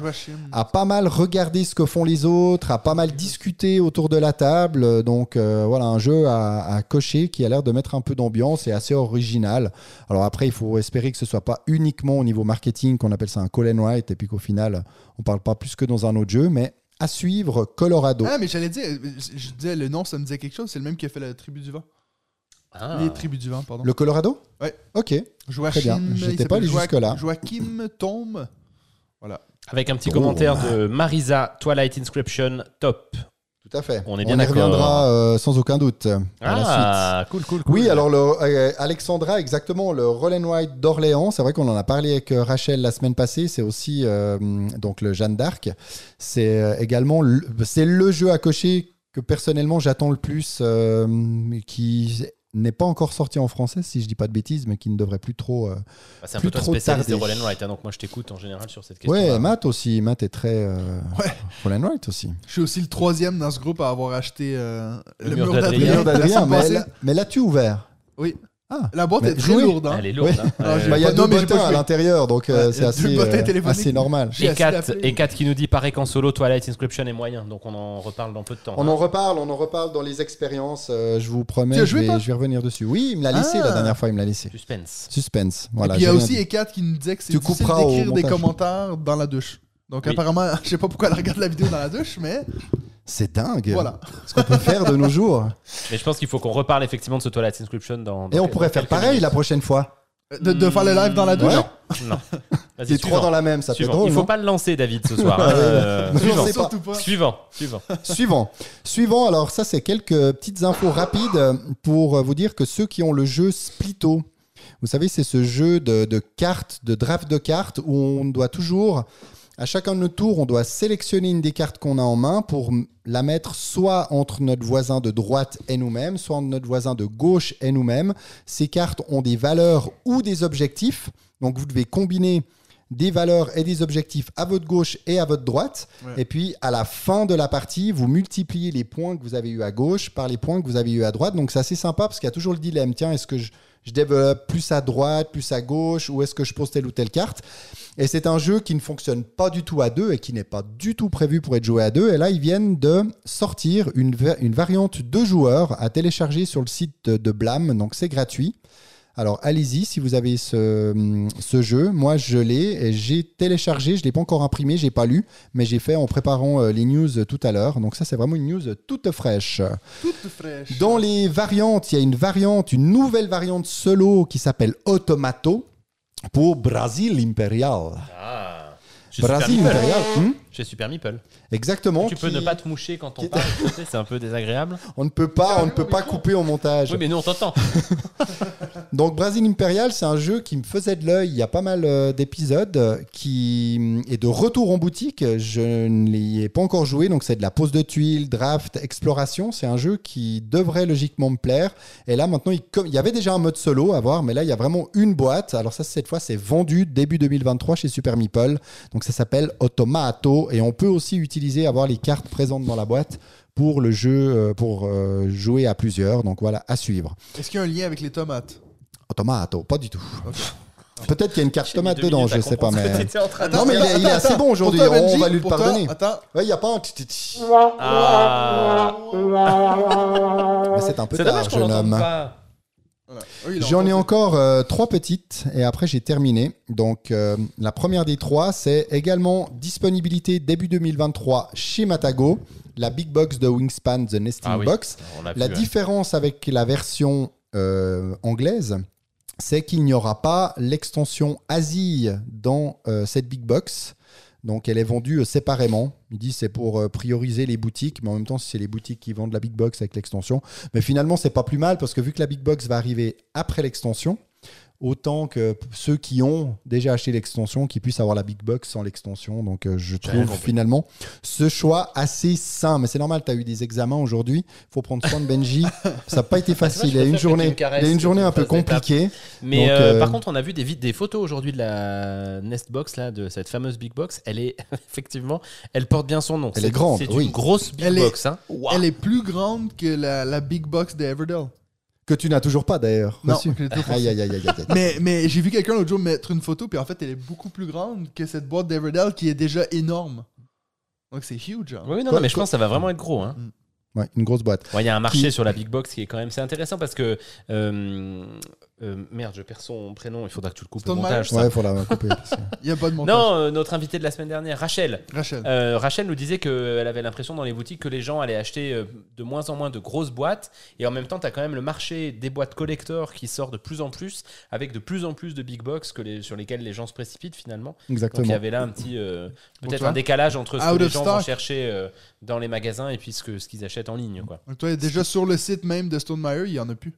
pas mal regarder ce que font les autres, à pas mal discuter autour de la table. Donc euh, voilà, un jeu à, à cocher qui a l'air de mettre un peu d'ambiance et assez original. Alors après, il faut espérer que ce soit pas uniquement au niveau marketing qu'on appelle ça un call and write et puis qu'au final, on parle pas plus que dans un autre jeu, mais à suivre Colorado. Ah, mais j'allais dire, je je disais, le nom, ça me disait quelque chose. C'est le même qui a fait la tribu du vent. Ah. Les tribus du vent, pardon. Le Colorado Ouais. Ok. Joachim. bien. il J'étais pas allé jusque-là. Joachim Tombe. Voilà. Avec un petit Oh. commentaire de Marisa, Twilight Inscription, top. Tout à fait. On est bien y d'accord. reviendra euh, sans aucun doute à la suite. Ah, cool, cool, cool. Oui, alors le, euh, Alexandra, exactement, le Roll and White d'Orléans, c'est vrai qu'on en a parlé avec euh, Rachel la semaine passée, c'est aussi euh, donc le Jeanne d'Arc. C'est euh, également le, c'est le jeu à cocher que personnellement j'attends le plus, euh, qui n'est pas encore sorti en français, si je dis pas de bêtises, mais qui ne devrait plus trop. euh, Bah, c'est un plus peu toi trop spécialiste de. Roll and Write, hein, donc moi je t'écoute en général sur cette question. Ouais, Matt aussi, Matt est très euh, Ouais. Roll White aussi. Je suis aussi le troisième dans ce groupe à avoir acheté euh, Le le, mur d'Adrien. mais, mais l'as-tu ouvert? Oui. Ah. La boîte est très lourde. Hein. Elle est lourde. Hein. Ah, Bah, Il y a deux bottins à l'intérieur, donc euh, Ouais, c'est assez, euh, assez normal. Et essayé Kat, d'appeler. et Kat qui nous dit pareil qu'en solo, Twilight Inscription est moyen, donc on en reparle dans peu de temps. On hein. en reparle, on en reparle dans les expériences. euh, je vous promets, Tu as je joué, vais, je vais revenir dessus. Oui, il me l'a laissé Ah. la dernière fois, il me l'a laissé. Suspense. Suspense. Et puis il y a aussi. Ekat qui nous disait que c'est difficile d'écrire des commentaires dans la douche. Donc apparemment, je sais pas pourquoi elle regarde la vidéo dans la douche, mais C'est dingue. voilà. Ce qu'on peut faire de nos jours. Mais je pense qu'il faut qu'on reparle effectivement de ce Twilight Inscription dans. Et on pourrait faire pareil la prochaine fois. De, de faire le live dans la douche. Ouais. Non. Vas-y, trois dans la même, ça peut être Suivant. drôle. Il faut non pas le lancer, David, ce soir. Euh, suivant. Surtout pas. Suivant. Suivant. Suivant. Suivant, alors ça c'est quelques petites infos rapides pour vous dire que ceux qui ont le jeu Splito, vous savez c'est ce jeu de, de cartes, de draft de cartes où on doit toujours, à chacun de nos tours, on doit sélectionner une des cartes qu'on a en main pour la mettre soit entre notre voisin de droite et nous-mêmes, soit entre notre voisin de gauche et nous-mêmes. Ces cartes ont des valeurs ou des objectifs, donc vous devez combiner des valeurs et des objectifs à votre gauche et à votre droite. Ouais. Et puis, à la fin de la partie, vous multipliez les points que vous avez eu à gauche par les points que vous avez eu à droite. Donc, c'est assez sympa parce qu'il y a toujours le dilemme. Tiens, est-ce que je, je développe plus à droite, plus à gauche, ou est-ce que je pose telle ou telle carte? Et c'est un jeu qui ne fonctionne pas du tout à deux et qui n'est pas du tout prévu pour être joué à deux. Et là, ils viennent de sortir une, une variante deux joueurs à télécharger sur le site de, Blam. Donc, c'est gratuit. Alors allez-y si vous avez ce, ce jeu. Moi je l'ai, j'ai téléchargé, je l'ai pas encore imprimé, j'ai pas lu, mais j'ai fait en préparant euh, les news tout à l'heure. Donc ça c'est vraiment une news toute fraîche. Toute fraîche. Dans les variantes, il y a une variante, une nouvelle variante solo qui s'appelle Automato pour Brasil Imperial. Ah. Chez Super Brasil Meeple. Imperial, hmm Chez Super Meeple. exactement. Tu peux ne pas te moucher quand on parle, c'est un peu désagréable. On ne peut pas, on ne peut pas couper au montage. Oui, mais nous on t'entend. Donc Brasil Imperial, c'est un jeu qui me faisait de l'œil. Il y a pas mal euh, d'épisodes qui mm, est de retour en boutique. Je ne l'y ai pas encore joué, donc c'est de la pose de tuiles, draft, exploration. C'est un jeu qui devrait logiquement me plaire. Et là maintenant, il y avait déjà un mode solo à voir, mais là il y a vraiment une boîte. Alors ça, cette fois, c'est vendu début 2023 chez Super Meeple. Donc ça s'appelle Automato et on peut aussi utiliser avoir les cartes présentes dans la boîte pour le jeu, euh, pour euh, jouer à plusieurs. Donc voilà, à suivre. Est-ce qu'il y a un lien avec les tomates? Tomato, pas du tout. Peut-être qu'il y a une carte tomate dedans, je sais pas, mais. Non, mais il est, il est assez bon aujourd'hui, on Benji, va lui le pardonner. Attends, Ouais, il n'y a pas un. Ah. Mais c'est un peu tard, jeune homme. pas. Voilà. Oui, J'en ai encore euh, trois petites et après j'ai terminé. Donc euh, la première des trois, c'est également disponibilité début 2023 chez Matago, la Big Box de Wingspan The Nesting Ah oui, Box. l'a vu, différence avec la version euh, anglaise, c'est qu'il n'y aura pas l'extension Asie dans euh, cette big box. Donc elle est vendue euh, séparément. Il dit c'est pour euh, prioriser les boutiques, mais en même temps c'est les boutiques qui vendent la big box avec l'extension. Mais finalement c'est pas plus mal parce que vu que la big box va arriver après l'extension, autant que ceux qui ont déjà acheté l'extension qui puissent avoir la big box sans l'extension. Donc euh, je trouve finalement ce choix assez sain. Mais c'est normal, tu as eu des examens aujourd'hui. faut prendre soin de Benji. Ça n'a pas été facile. Il y a une journée, il une journée un peu compliquée. Mais Donc, euh, euh, par contre, on a vu des, photos aujourd'hui de la Nest Box, là, de cette fameuse Big Box. Elle est, effectivement, elle porte bien son nom. Elle est grande, C'est oui. une grosse Big Elle est- Box. Hein. Elle est plus grande que la, la big box de Everdell. Que tu n'as toujours pas d'ailleurs. Non, reçu. que j'ai toujours Aïe, aïe, aïe, aïe, aïe, aïe. Mais, mais j'ai vu quelqu'un l'autre jour mettre une photo, puis en fait, elle est beaucoup plus grande que cette boîte d'Everdell qui est déjà énorme. Donc c'est huge. hein. Oui, non, Quoi- non, mais je pense que ça va vraiment être gros. Hein. Ouais, une grosse boîte. Ouais, Il y a un marché Qui- sur la Big Box qui est quand même. C'est intéressant parce que. euh, euh, merde, je perds son prénom. Il faudra que tu le coupes au montage. ça. Ouais, faut la couper. parce que- Il n'y a pas de montage. Non, euh, notre invité de la semaine dernière, Rachel. Rachel. Euh, Rachel nous disait qu'elle avait l'impression dans les boutiques que les gens allaient acheter euh, de moins en moins de grosses boîtes. Et en même temps, tu as quand même le marché des boîtes collector qui sort de plus en plus, avec de plus en plus de big box que les, sur lesquels les gens se précipitent finalement. Donc il y Exactement. avait là un petit. euh, Peut-être un décalage entre ce Out que les of gens stock. vont chercher euh, dans les magasins et puis ce que- ce qu'ils achètent en ligne. Quoi. Donc toi, déjà sur le site même de Stone Meyer, il n'y en a plus.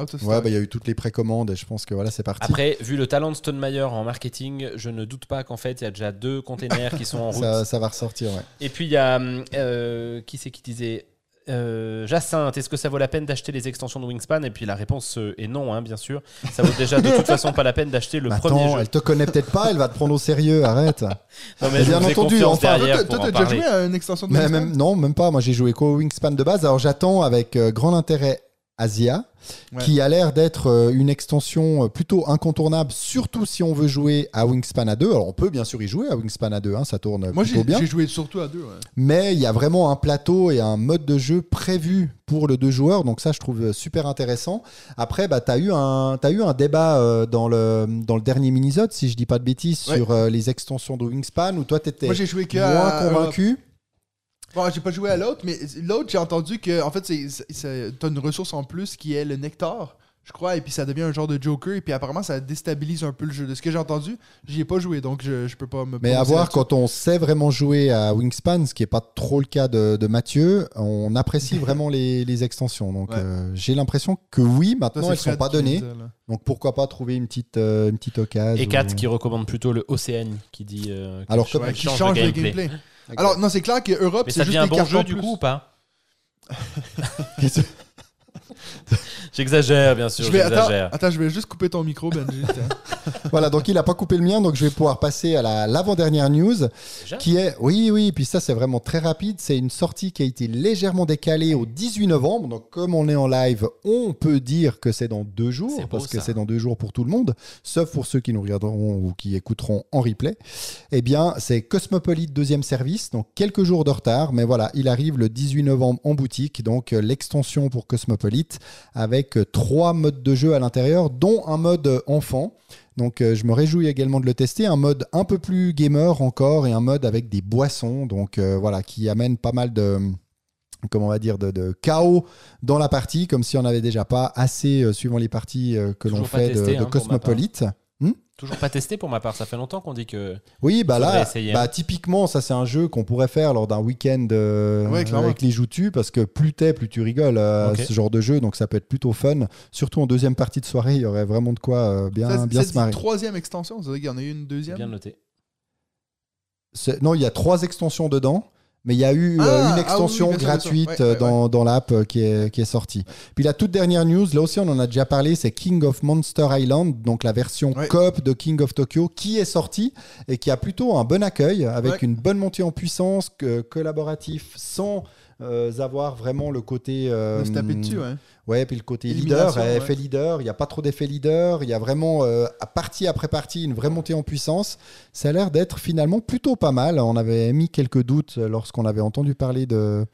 Out of stock. Ouais, bah, il y a eu toutes les précommandes et je pense que voilà, c'est parti. Après, vu le talent de Stone Meyer en marketing, je ne doute pas qu'en fait, il y a déjà deux containers qui sont en route. ça, ça va ressortir, ouais. Et puis il y a euh, qui c'est qui disait euh, Jacinthe, est-ce que ça vaut la peine d'acheter les extensions de Wingspan? Et puis la réponse euh, est non, hein, bien sûr. Ça vaut déjà de toute façon pas la peine d'acheter le Mais premier attends, jeu. elle te connaît peut-être pas, elle va te prendre au sérieux, arrête. Non, Mais bien entendu, enfin, Toi, t'as déjà joué à une extension de Mais Wingspan? même, non, même pas. Moi, j'ai joué qu'au Wingspan de base. Alors, j'attends avec euh, grand intérêt Asia, Ouais. qui a l'air d'être euh, une extension euh, plutôt incontournable, surtout si on veut jouer à Wingspan à 2. Alors, on peut bien sûr y jouer à Wingspan à 2, hein, ça tourne Moi, plutôt bien. j'ai joué surtout à deux. ouais. Mais il y a vraiment un plateau et un mode de jeu prévu pour le deux joueurs. Donc ça, je trouve euh, super intéressant. Après, bah, tu as, eu un- t'as eu un débat euh, dans, le, dans le dernier minisode, si je dis pas de bêtises, Ouais. sur euh, les extensions de Wingspan, où toi, tu étais Moi, joué moins convaincu. Bon, j'ai pas joué à l'autre, mais l'autre, j'ai entendu que, en fait, t'as une ressource en plus qui est le nectar, je crois, et puis ça devient un genre de joker, et puis apparemment, ça déstabilise un peu le jeu. De ce que j'ai entendu, j'y ai pas joué, donc je, je peux pas me Mais à voir, quand on sait vraiment jouer à Wingspan, ce qui n'est pas trop le cas de, de Mathieu, on apprécie vraiment les, les extensions. Donc Ouais. euh, j'ai l'impression que oui, maintenant elles ne sont Fred pas données. Donc pourquoi pas trouver une petite, euh, une petite occasion. Et Kat ou- qui recommande plutôt le Océane, qui dit. euh, qui Alors, change- qui change change le le gameplay. Alors, non, c'est clair que Europe, Mais c'est ça juste devient un des bon cartes jeu en du plus. coup ou pas? J'exagère, bien sûr. Je vais, attends, je vais juste couper ton micro, Benji. tiens. voilà, donc il a pas coupé le mien, donc je vais pouvoir passer à la- l'avant-dernière news, Déjà qui est, oui, oui, puis ça c'est vraiment très rapide, c'est une sortie qui a été légèrement décalée au 18 novembre, donc comme on est en live, on peut dire que c'est dans deux jours, beau, parce que ça. c'est dans deux jours pour tout le monde, sauf pour ceux qui nous regarderont ou qui écouteront en replay. Eh bien, c'est Cosmopolite deuxième service, donc quelques jours de retard, mais voilà, il arrive le 18 novembre en boutique, donc euh, l'extension pour Cosmopolite avec euh, trois modes de jeu à l'intérieur, dont un mode euh, enfant. Donc euh, je me réjouis également de le tester, un mode un peu plus gamer encore et un mode avec des boissons, donc euh, voilà, qui amène pas mal de comment on va dire de, de chaos dans la partie, comme si on n'avait déjà pas assez euh, suivant les parties que l'on fait de, testé, de hein, Cosmopolite. Toujours pas testé pour ma part. Ça fait longtemps qu'on dit que. Oui, bah là, essayer, bah, hein. typiquement, ça c'est un jeu qu'on pourrait faire lors d'un week-end euh, Ouais, avec les joutus, parce que plus t'es, plus tu rigoles euh, ce genre de jeu, donc ça peut être plutôt fun. Surtout en deuxième partie de soirée, il y aurait vraiment de quoi euh, bien, Ça, bien se marrer. troisième extension, ça veut dire qu'il y en a eu une deuxième? bien noté. Non, il y a trois extensions dedans. Mais il y a eu Ah, une ah extension oui, gratuite Ouais, ouais, dans, dans l'app euh, qui est, qui est sortie. Puis la toute dernière news, là aussi on en a déjà parlé, c'est King of Monster Island, donc la version coop de King of Tokyo, qui est sortie et qui a plutôt un bon accueil, avec une bonne montée en puissance, que, collaboratif, sans avoir vraiment le côté... euh, se taper dessus, ouais. Ouais, puis le côté leader, ouais. effet leader, il n'y a pas trop d'effet leader, il y a vraiment, euh, à partie après partie, une vraie montée en puissance. Ça a l'air d'être finalement plutôt pas mal. On avait mis quelques doutes euh, lorsqu'on avait entendu parler de,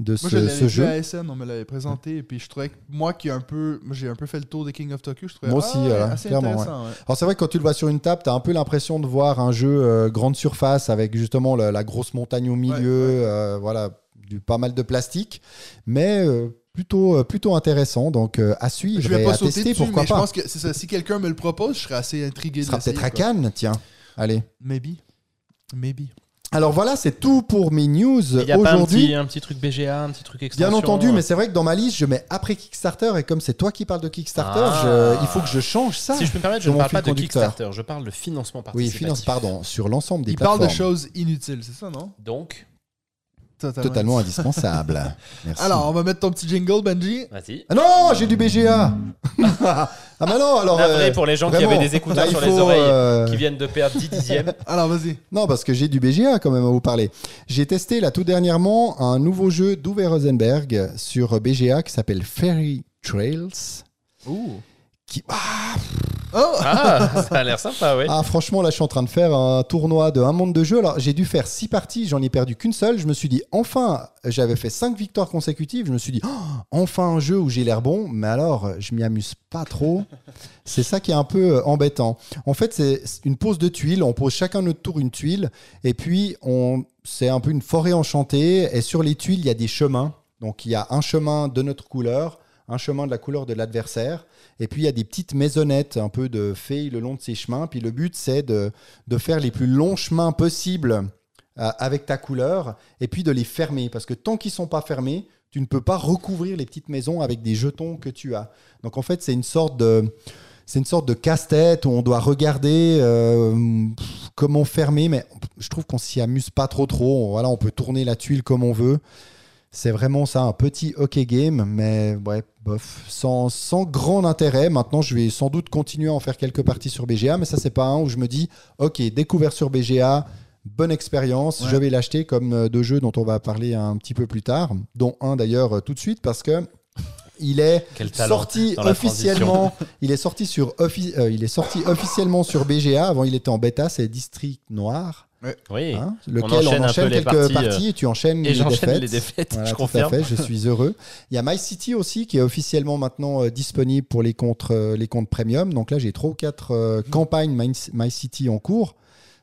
de Moi, ce, je l'avais ce jeu. à SN, on me l'avait présenté, et puis je trouvais que moi qui ai un peu, moi, j'ai un peu fait le tour des King of Tokyo, je trouvais Moi aussi, ah, euh, assez clairement, intéressant. ouais. Alors c'est vrai que quand tu le vois sur une table, tu as un peu l'impression de voir un jeu euh, grande surface avec justement la, la grosse montagne au milieu, euh, voilà, du, pas mal de plastique, mais euh, plutôt, euh, plutôt intéressant. Donc euh, à suivre Je vais et pas à sauter tester, dessus, pourquoi mais je pas. pense que c'est ça. Si quelqu'un me le propose, je serais assez intrigué Ce sera peut-être à. Cannes, tiens. Allez. Maybe. Maybe. Alors voilà, c'est tout pour mes news Il y a pas un aujourd'hui. petit, un petit truc BGA, un petit truc extension. Bien entendu, mais c'est vrai que dans ma liste, je mets après Kickstarter et comme c'est toi qui parles de Kickstarter, Ah. je- il faut que je change ça. Si je peux me permettre, je ne parle pas de. Kickstarter, je parle de financement Oui, participatif. finance, pardon, sur l'ensemble des Il parle plateformes. de choses inutiles, c'est ça, non? Donc, totalement indispensables. Merci. Alors, on va mettre ton petit jingle, Benji. vas-y. Ah non, j'ai du BGA. ah bah non, alors. Navré euh, pour les gens qui avaient des écouteurs là, sur les oreilles euh, qui viennent de perdre 10 dixièmes. Alors, vas-y. Non, parce que j'ai du BGA quand même à vous parler. J'ai testé là tout dernièrement un nouveau jeu d'Uwe Rosenberg sur BGA qui s'appelle Fairy Trails. Ouh. Qui... Ah, Oh! Ah, ça a l'air sympa, ouais. Ah, franchement, là, je suis en train de faire un tournoi de un monde de jeu. Alors, j'ai dû faire six parties, j'en ai perdu qu'une seule. Je me suis dit, enfin, j'avais fait cinq victoires consécutives. Je me suis dit, oh, enfin un jeu où j'ai l'air bon. Mais alors, je m'y amuse pas trop. C'est ça qui est un peu euh, embêtant. En fait, c'est une pose de tuiles. On pose chacun notre tour une tuile. Et puis, on... c'est un peu une forêt enchantée. Et sur les tuiles, il y a des chemins. Donc, il y a un chemin de notre couleur, un chemin de la couleur de l'adversaire. Et puis il y a des petites maisonnettes un peu de fées le long de ces chemins. Puis le but c'est de, de faire les plus longs chemins possibles euh, avec ta couleur et puis de les fermer. Parce que tant qu'ils sont pas fermés, tu ne peux pas recouvrir les petites maisons avec des jetons que tu as. Donc en fait c'est une sorte de... C'est une sorte de casse-tête où on doit regarder euh, comment fermer, mais je trouve qu'on s'y amuse pas trop trop. Voilà, on peut tourner la tuile comme on veut. C'est vraiment ça, un petit hockey game, mais ouais, bof, sans, sans grand intérêt. Maintenant, je vais sans doute continuer à en faire quelques parties sur BGA, mais ça, c'est pas un où je me dis, ok, découvert sur BGA, bonne expérience, Ouais. je vais l'acheter comme euh, deux jeux dont on va parler un petit peu plus tard, dont un d'ailleurs euh, tout de suite parce que il est sorti officiellement. Il est sorti sur euh, il est sorti officiellement sur BGA. Avant, il était en bêta. C'est District Noir, Oui. hein, lequel on enchaîne enchaîne, un peu les quelques parties, parties, euh, et tu enchaînes Et les défaites. les défaites, Voilà, je tout à confirme. fait, je suis heureux. Il y a My City aussi qui est officiellement maintenant euh, disponible pour les comptes, euh, les comptes premium. Donc là, j'ai trois ou quatre euh, campagnes My, My City en cours.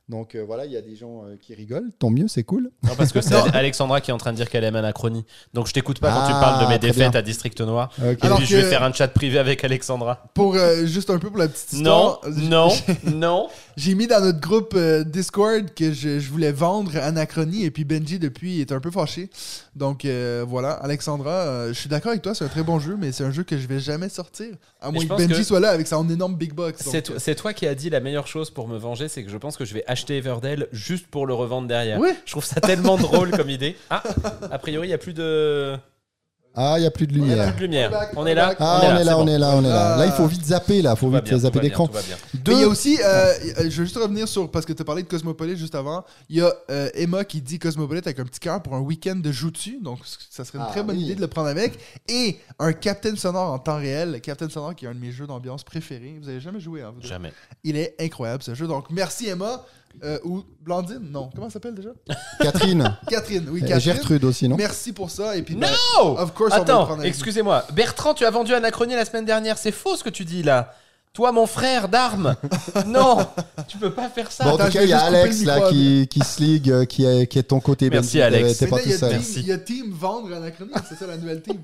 Donc euh, voilà, il y a des gens euh, qui rigolent. Tant mieux, c'est cool. Non, parce que c'est Alexandra qui est en train de dire qu'elle aime Anachronie. Donc je t'écoute pas quand tu Ah, parles de mes très défaites bien. à District Noir. Ok. Et Alors puis je vais faire un chat privé avec Alexandra. Pour euh, juste un peu pour la petite Non, histoire. j- non, non. J'ai mis dans notre groupe euh, Discord que je, je voulais vendre Anachronie et puis Benji depuis est un peu fâché. Donc euh, voilà, Alexandra, euh, je suis d'accord avec toi, c'est un très bon jeu, mais c'est un jeu que je vais jamais sortir. À moins que Benji que- soit là avec son énorme big box. C'est toi, qui as dit la meilleure chose pour me venger, c'est que je pense que je vais acheter Everdell juste pour le revendre derrière. Ouais. Je trouve ça tellement drôle comme idée. Ah, a priori, il n'y a plus de. Ah, il n'y a plus de Il n'y a lumière. plus de lumière. Back, On est là. Ah, on est là, on est là, on est là. Ah. Là, il faut vite zapper, là. Il faut vite zapper l'écran. Mais il y a aussi, euh, euh, je veux juste revenir sur, parce que tu as parlé de Cosmopolite juste avant, il y a euh, Emma qui dit Cosmopolite avec un petit cœur pour un week-end de joue-dessus, donc ça serait une Ah, très bonne oui. idée de le prendre avec, et un Captain Sonore en temps réel, Captain Sonore qui est un de mes jeux d'ambiance préférés, vous avez jamais joué, hein, vous? Jamais. Il est incroyable ce jeu, donc merci Emma, Euh, ou Blandine, non, comment ça s'appelle déjà? Catherine. Catherine, oui, Et Catherine. Gertrude aussi, non? Merci pour ça, et puis Non of course Attends, excusez-moi. Bertrand, tu as vendu Anachronie la semaine dernière. C'est faux ce que tu dis là. Toi, mon frère d'armes. non, tu peux pas faire ça. Bon, en Attends, tout cas, il y a Alex le là qui, qui se ligue, euh, qui est, qui est de ton côté. Merci, Ben, Alex. T'es pas Maintenant, il y tout a seul. team- il y a Team Vendre Anachronie, c'est ça la nouvelle team.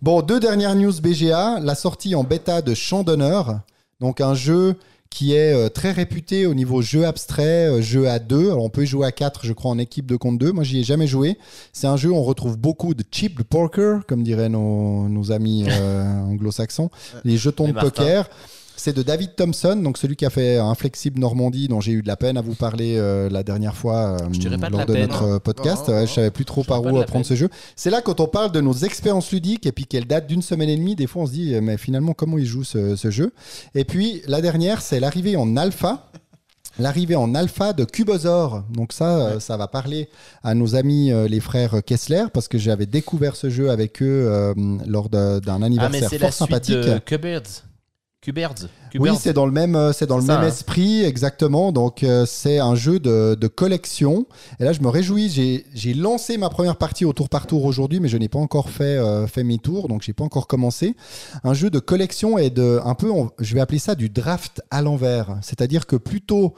Bon, deux dernières news BGA. La sortie en bêta de Champ d'honneur. Donc, un jeu qui est euh, très réputé au niveau jeu abstrait, euh, jeu à deux. Alors, on peut jouer à 4, je crois, en équipe de contre 2. Moi, j'y ai jamais joué. C'est un jeu où on retrouve beaucoup de cheap poker, comme diraient nos, nos amis euh, anglo-saxons. Les jetons de poker. C'est de David Thompson, donc celui qui a fait Inflexible Normandie, dont j'ai eu de la peine à vous parler euh, la dernière fois euh, Je pas lors de peine. notre euh, podcast. Ouais, oh. je savais plus trop Je par où prendre ce jeu. C'est là quand on parle de nos expériences ludiques et puis qu'elle date d'une semaine et demie, des fois on se dit mais finalement comment il joue ce, ce jeu? Et puis la dernière c'est l'arrivée en alpha. L'arrivée en alpha de Cubosaur. Donc ça, ça va parler à nos amis euh, les frères Kessler parce que j'avais découvert ce jeu avec eux euh, lors d'un ah, mais anniversaire c'est fort la suite sympathique. de Oui, c'est dans le même, euh, c'est dans le C'est ça, même hein. esprit, exactement. Donc, euh, c'est un jeu de, de collection. Et là, je me réjouis. J'ai, j'ai lancé ma première partie au tour par tour aujourd'hui, mais je n'ai pas encore fait, euh, fait mes tours, donc j'ai pas encore commencé. Un jeu de collection et de, un peu, on- je vais appeler ça du draft à l'envers. C'est-à-dire que plutôt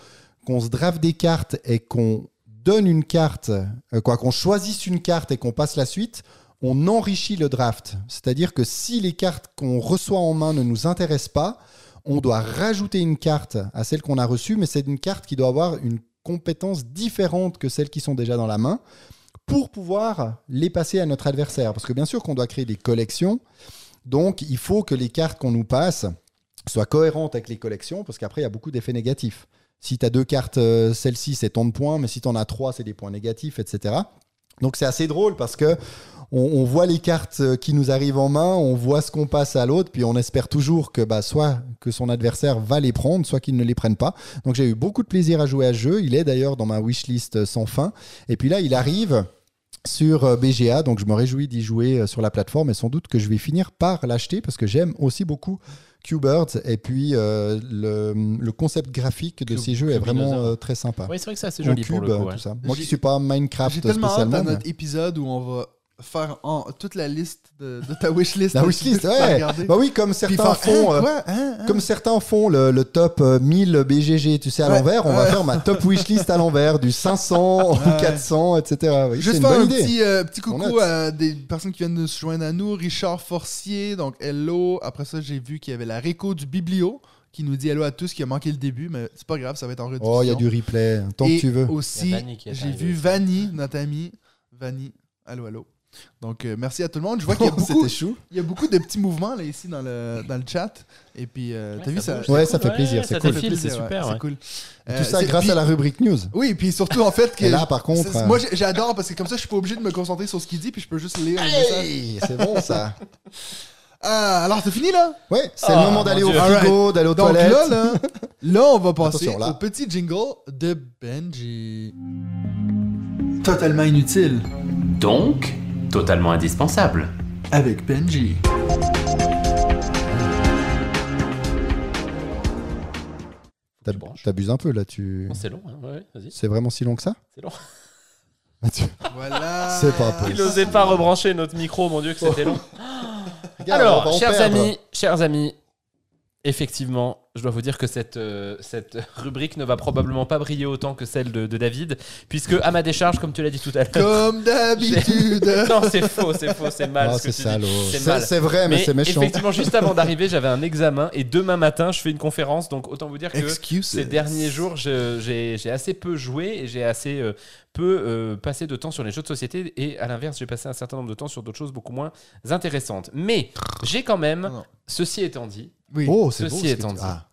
qu'on se draft des cartes et qu'on donne une carte, euh, quoi, qu'on choisisse une carte et qu'on passe la suite, on enrichit le draft. C'est-à-dire que si les cartes qu'on reçoit en main ne nous intéressent pas, on doit rajouter une carte à celle qu'on a reçue, mais c'est une carte qui doit avoir une compétence différente que celles qui sont déjà dans la main pour pouvoir les passer à notre adversaire. Parce que bien sûr qu'on doit créer des collections, donc il faut que les cartes qu'on nous passe soient cohérentes avec les collections, parce qu'après il y a beaucoup d'effets négatifs. Si tu as deux cartes, euh, celle-ci c'est tant de points, mais si tu en as trois, c'est des points négatifs, etc. Donc c'est assez drôle parce que on, on voit les cartes euh, qui nous arrivent en main, on voit ce qu'on passe à l'autre, puis on espère toujours que bah, soit que son adversaire va les prendre, soit qu'il ne les prenne pas. Donc j'ai eu beaucoup de plaisir à jouer à ce jeu. Il est d'ailleurs dans ma wishlist sans fin. Et puis là, il arrive sur euh, BGA, donc je me réjouis d'y jouer euh, sur la plateforme et sans doute que je vais finir par l'acheter parce que j'aime aussi beaucoup Q-Birds et puis euh, le, le concept graphique de Cube- ces jeux est vraiment euh, très sympa. Oui, c'est vrai que c'est assez En joli pour cube, le coup. tout ça. Moi qui suis pas Minecraft J'ai tellement hâte spécialement. à mais- notre épisode où on va faire en, toute la liste de, de ta wishlist. La wishlist, ouais. Bah oui, comme certains faire, font. hein, euh, quoi, hein, hein? Comme certains font le, le top euh, 1000 BGG, tu sais, à Ouais, l'envers, on va faire ma top wishlist à l'envers, du 500 au Ouais. 400, etc. Oui, Juste une faire bonne un idée. petit, euh, petit coucou à des personnes qui viennent de se joindre à nous. Richard Forcier, donc hello. Après ça, j'ai vu qu'il y avait la réco du Biblio qui nous dit hello à tous, qui a manqué le début, mais c'est pas grave, ça va être en rediffusion. Oh, il y a du replay, tant Et que tu veux. aussi, j'ai vu. Vanny, notre ami. Vanny, allô, allô. Donc, euh, merci à tout le monde. Je vois qu'il y a beaucoup, chou. il y a beaucoup de petits mouvements là, ici dans le, dans le chat. Et puis, euh, Ouais, t'as vu ça ça? Ouais, ça fait plaisir, Ouais, c'est ça cool. c'est super. C'est cool. Euh, Tout ça c'est- grâce puis- à la rubrique news. Oui, puis surtout, en fait, que. Et là, par contre, euh, Moi, j'adore parce que comme ça, je suis pas obligé de me concentrer sur ce qu'il dit, puis je peux juste lire. Hey, c'est bon ça. Ah, alors, c'est fini là? Ouais, c'est Ah, le moment d'aller au frigo, d'aller aux Donc toilettes. là, là, là, on va passer au petit jingle de Benji. Totalement inutile Donc, totalement indispensable. avec Benji. T'abuses un peu là, tu. C'est long, hein, ouais, vas-y. C'est vraiment si long que ça? C'est long. Voilà. C'est pas possible. Il n'osait pas rebrancher notre micro, mon dieu, que c'était long. Regarde, on va Alors, chers perdre. amis, chers amis, effectivement, je dois vous dire que cette, euh, cette rubrique ne va probablement pas briller autant que celle de, de David, puisque à ma décharge, comme tu l'as dit tout à l'heure. Comme d'habitude. Non, c'est faux, c'est faux, c'est mal. Ah, ce que c'est salaud. C'est C'est c'est vrai, mais, Mais c'est méchant. effectivement, juste avant d'arriver, j'avais un examen et demain matin, je fais une conférence. Donc, autant vous dire que Excuses. ces derniers jours, j'ai j'ai assez peu joué et j'ai assez euh, peu euh, passé de temps sur les jeux de société. Et à l'inverse, j'ai passé un certain nombre de temps sur d'autres choses beaucoup moins intéressantes. Mais j'ai quand même, Non, non. ceci étant dit, Oui. Oh, c'est beau. Ceci étant dit. Ah.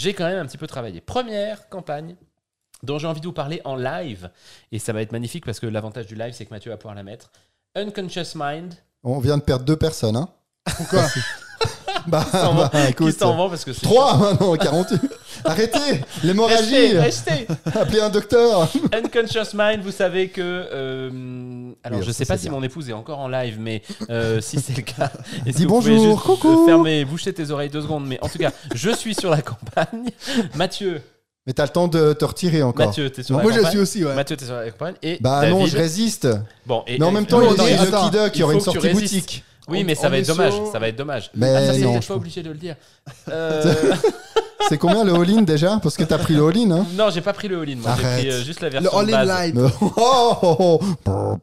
J'ai quand même un petit peu travaillé. Première campagne dont j'ai envie de vous parler en live. Et ça va être magnifique parce que l'avantage du live, c'est que Mathieu va pouvoir la mettre. Unconscious Mind On vient de perdre deux personnes. Hein. Pourquoi? Bah, bah, Qui écoute. s'en vend parce que c'est. Trois maintenant, 48. Arrêtez l'hémorragie. Restez. Appelez un docteur. Unconscious Mind, vous savez que. euh, alors, Oui, je sais pas si bien. mon épouse est encore en live, mais euh, si c'est le cas, est-ce Dis bonjour, juste, coucou. euh, fermer, boucher tes oreilles deux secondes. Mais en tout cas, je suis sur la campagne. Mathieu, Mais t'as le temps de te retirer encore. Mathieu, t'es sur la Moi, je suis aussi, ouais. Mathieu, t'es sur la campagne. Et Bah David, non, je résiste. Bon, et, Mais en et- même temps, il y a Duck, il y aura une sortie boutique. Oui, On- mais ça va être dommage. sur- Ça va être dommage. Mais ah, ça, non, je pas obligé de le dire. Euh, C'est combien le all-in déjà? Parce que t'as pris le all-in, hein non, j'ai pas pris le all-in. Moi, j'ai Arrête. pris euh, juste la Le version de All-in base. Light. Oh, oh, oh.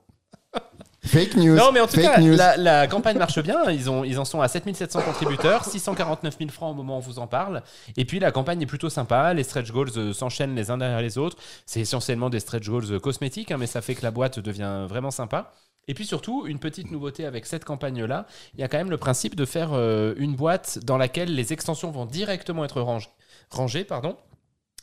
Fake news. Non, mais en tout Fake cas, news. la, la campagne marche bien. Ils, ont, ils en sont à 7700 contributeurs, 649 000 francs au moment où on vous en parle. Et puis, la campagne est plutôt sympa. Les stretch goals euh, s'enchaînent les uns derrière les autres. C'est essentiellement des stretch goals euh, cosmétiques, hein, mais ça fait que la boîte devient vraiment sympa. Et puis surtout, une petite nouveauté avec cette campagne-là, il y a quand même le principe de faire euh, une boîte dans laquelle les extensions vont directement être rangées. rangées pardon.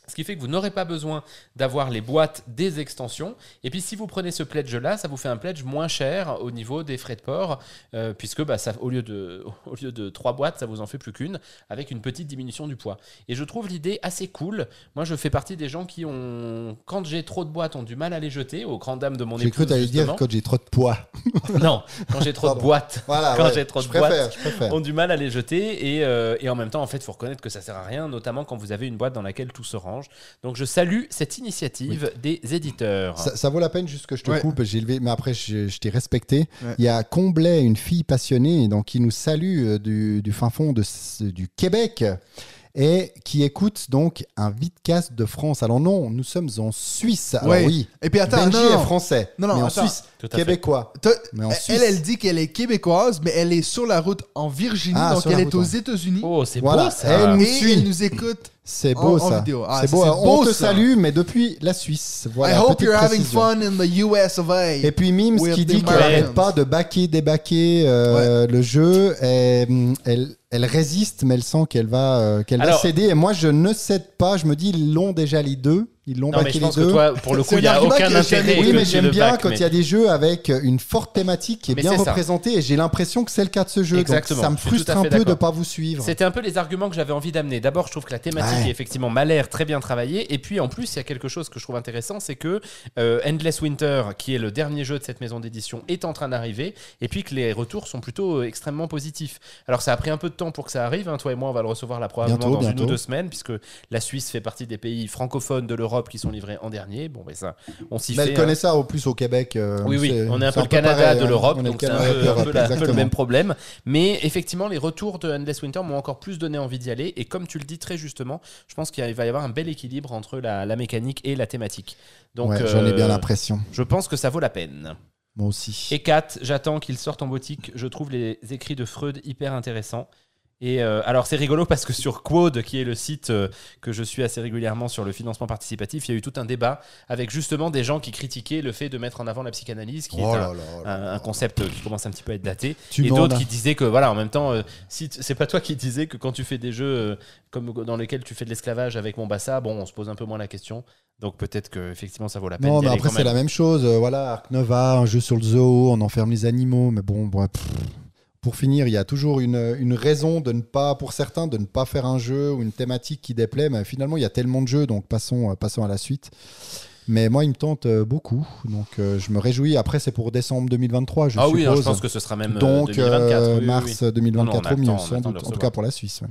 Ce qui fait que vous n'aurez pas besoin d'avoir les boîtes des extensions. Et puis si vous prenez ce pledge-là, ça vous fait un pledge moins cher au niveau des frais de port, euh, puisque bah, ça, au, lieu de, au lieu de trois boîtes, ça vous en fait plus qu'une, avec une petite diminution du poids. Et je trouve l'idée assez cool. Moi, je fais partie des gens qui ont, quand j'ai trop de boîtes, ont du mal à les jeter, aux grandes dames de mon J'ai épouse. cru t'allais dire quand j'ai trop de poids. Non, quand j'ai trop de boîtes Voilà. Quand ouais. j'ai trop de préfère, boîtes, ont du mal à les jeter et, euh, et en même temps en fait faut reconnaître que ça sert à rien notamment quand vous avez une boîte dans laquelle tout se donc je salue cette initiative des éditeurs Ça, ça vaut la peine juste que je te Ouais. coupe, j'ai levé, mais après je, je t'ai respecté. Ouais. Il y a Comblet, une fille passionnée, donc qui nous salue euh, du, du fin fond de, du Québec et qui écoute donc un vidcast de France. Alors non, nous sommes en Suisse. Alors oui, Et puis attends, Benji non, est français, Non, non, mais en attends. Suisse, Tout québécois. T'as- Mais en elle, Suisse. elle dit qu'elle est québécoise, mais elle est sur la route en Virginie, Ah, donc elle est route, aux ouais. États-Unis. oh c'est Voilà, beau ça elle nous et suit. elle nous écoute. C'est beau en ça. Ah, c'est beau. On beau, te ça. salue, mais depuis la Suisse. Voilà, I hope petite you're having précision. fun in the US of A. Et puis Mims qui dit qu'elle n'arrête pas de baquer, débaquer euh, le jeu. Et, elle, elle résiste, mais elle sent qu'elle va, euh, qu'elle va céder. Et moi, je ne cède pas. Je me dis, ils l'ont déjà les deux. Ils l'ont baqué les deux. toi pour le coup il y a aucun intérêt oui, mais j'aime bien back, quand mais- il y a des jeux avec une forte thématique qui est Mais bien ça. représentée. Et j'ai l'impression que c'est le cas de ce jeu. Exactement, Donc ça me frustre un peu de ne pas vous suivre. C'était un peu les arguments que j'avais envie d'amener. D'abord, je trouve que la thématique Ouais. est effectivement m'a l'air très bien travaillée. Et puis, en plus, il y a quelque chose que je trouve intéressant, c'est que euh, Endless Winter, qui est le dernier jeu de cette maison d'édition, est en train d'arriver. Et puis que les retours sont plutôt euh, extrêmement positifs. Alors, ça a pris un peu de temps pour que ça arrive. hein. Toi et moi, on va le recevoir là probablement dans une ou deux semaines, puisque la Suisse fait partie des pays francophones de l'Europe qui sont livrés en dernier. Bon, mais ça, on s'y Mais fait. elle hein. connaît ça au plus au Québec. euh, Oui, oui, on est un peu le Canada pareil, de hein. l'Europe, donc c'est un, un peu la- un peu le même problème. Mais effectivement, les retours de Endless Winter m'ont encore plus donné envie d'y aller. Et comme tu le dis très justement, je pense qu'il va y avoir un bel équilibre entre la, la mécanique et la thématique. Donc, Ouais, J'en ai bien euh, l'impression. Je pense que ça vaut la peine. Moi aussi. Et 4, j'attends qu'il sorte en boutique. Je trouve les écrits de Freud hyper intéressants. Et euh, alors c'est rigolo parce que sur Quod, qui est le site euh, que je suis assez régulièrement sur le financement participatif, il y a eu tout un débat avec justement des gens qui critiquaient le fait de mettre en avant la psychanalyse, qui est Oh là là un- là. un concept qui commence un petit peu à être daté. Tu et d'autres qui disaient que voilà, en même temps, euh, si c'est pas toi qui disais que quand tu fais des jeux comme dans lesquels tu fais de l'esclavage avec Mombasa, bon, on se pose un peu moins la question. Donc peut-être que effectivement ça vaut la peine. Non, mais après, c'est la même chose. Voilà, Ark Nova, un jeu sur le zoo, on enferme les animaux. Mais bon, pff, pour finir, il y a toujours une, une raison de ne pas, pour certains, de ne pas faire un jeu ou une thématique qui déplaît. Mais finalement, il y a tellement de jeux, donc passons, euh, passons à la suite. Mais moi, il me tente euh, beaucoup. Donc, euh, je me réjouis. Après, c'est pour décembre 2023, je ah oui, hein, je pense que ce sera même donc, 2024. euh, oui, mars oui. 2024 Non, non, on au mieux, sans doute. En tout cas, pour la Suisse. ouais.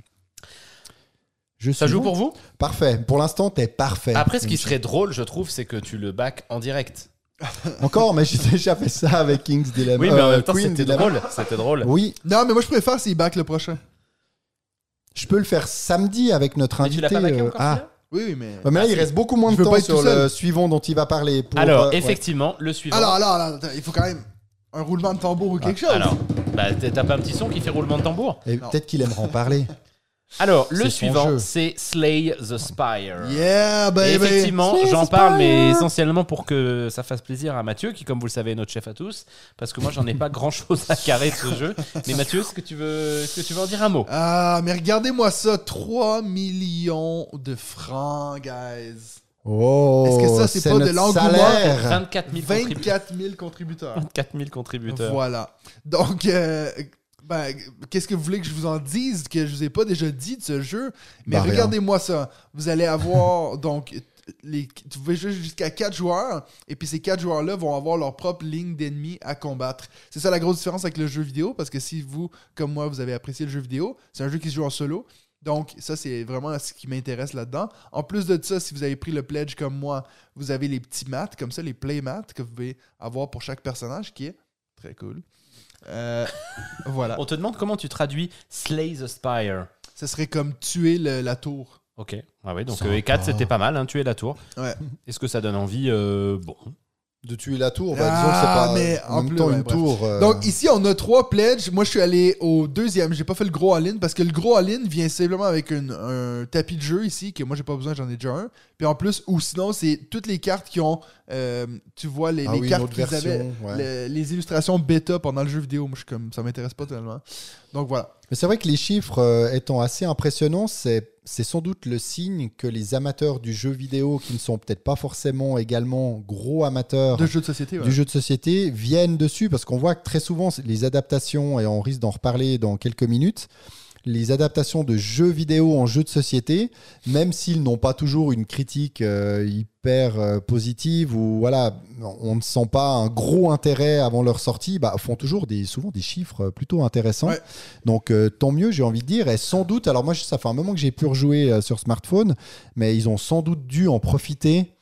Je Ça joue bon. pour vous? Parfait. Pour l'instant, t'es parfait. Après, ce qui serait drôle, je trouve, c'est que tu le back en direct. Encore, mais j'ai déjà fait ça avec King's Dilemma. Oui, mais en euh, même temps, Queen's c'était Dilemma. drôle. C'était drôle. Oui, Non, mais moi je préfère s'il back le prochain. je peux le faire samedi avec notre Mais tu invité. l'as pas backé euh, encore ah, celui-là? Oui, oui, mais. Ouais, mais là, Ah, il reste beaucoup moins Je de veux temps pas être sur tout le suivant dont il va parler. Pour, Alors, euh, ouais. effectivement, le suivant. Alors, alors, alors, attends, il faut quand même un roulement de tambour ou quelque chose. Ah, Alors, bah, t'as pas un petit son qui fait roulement de tambour? Et Non. peut-être qu'il aimera en parler. Alors, le suivant, c'est Slay the Spire. Yeah, Et baby. effectivement, j'en parle, mais essentiellement pour que ça fasse plaisir à Mathieu, qui, comme vous le savez, est notre chef à tous, parce que moi, j'en ai pas grand-chose à carrer de ce jeu. Mais Mathieu, est-ce que tu veux, est-ce que tu veux en dire un mot? Ah, mais regardez-moi ça, 3 millions de francs, guys. Oh, Est-ce que ça, c'est pas de notre l'engouement? salaire. 24 000 contributeurs. 24 000 contributeurs. 24 000 contributeurs. Voilà. Donc, euh, ben, qu'est-ce que vous voulez que je vous en dise que je vous ai pas déjà dit de ce jeu? Mais Ben, rien. regardez-moi ça. Vous allez avoir, donc, les, tu pouvez jouer jusqu'à 4 joueurs, et puis ces 4 joueurs-là vont avoir leur propre ligne d'ennemis à combattre. C'est ça la grosse différence avec le jeu vidéo, parce que si vous, comme moi, vous avez apprécié le jeu vidéo, c'est un jeu qui se joue en solo. Donc, ça, c'est vraiment ce qui m'intéresse là-dedans. En plus de ça, si vous avez pris le pledge comme moi, vous avez les petits mats, comme ça, les play mats que vous pouvez avoir pour chaque personnage, qui est très cool. Euh, voilà. On te demande comment tu traduis Slay the Spire. Ce serait comme tuer le- la tour. Ok. Ah ouais, donc Sympa. euh, et 4 c'était pas mal, hein, tuer la tour. Ouais. Est-ce que ça donne envie euh, Bon. De tuer la tour, bah, Ah, disons que c'est pas mais en en même plus, temps ouais, une bref. tour. euh, Donc ici, on a trois pledges. Moi, je suis allé au deuxième. J'ai pas fait le gros all-in parce que le gros all-in vient simplement avec une- un tapis de jeu ici que moi, j'ai pas besoin, j'en ai déjà un. Puis en plus, ou sinon, c'est toutes les cartes qui ont, euh, tu vois, les, ah les oui, cartes qu'ils avaient, ouais. les illustrations bêta pendant le jeu vidéo. Moi, je suis comme, ça m'intéresse pas tellement. Donc voilà. Mais c'est vrai que les chiffres euh, étant assez impressionnants, c'est c'est sans doute le signe que les amateurs du jeu vidéo, qui ne sont peut-être pas forcément également gros amateurs De jeux de société, ouais. du jeu de société, viennent dessus, parce qu'on voit que très souvent, les adaptations, et on risque d'en reparler dans quelques minutes, les adaptations de jeux vidéo en jeux de société, même s'ils n'ont pas toujours une critique euh, hyper euh, positive ou voilà, on ne sent pas un gros intérêt avant leur sortie, bah, font toujours des, souvent des chiffres plutôt intéressants. Ouais. Donc euh, tant mieux, j'ai envie de dire. Et sans doute, alors moi, ça fait un moment que j'ai pu rejouer euh, sur smartphone, mais ils ont sans doute dû en profiter.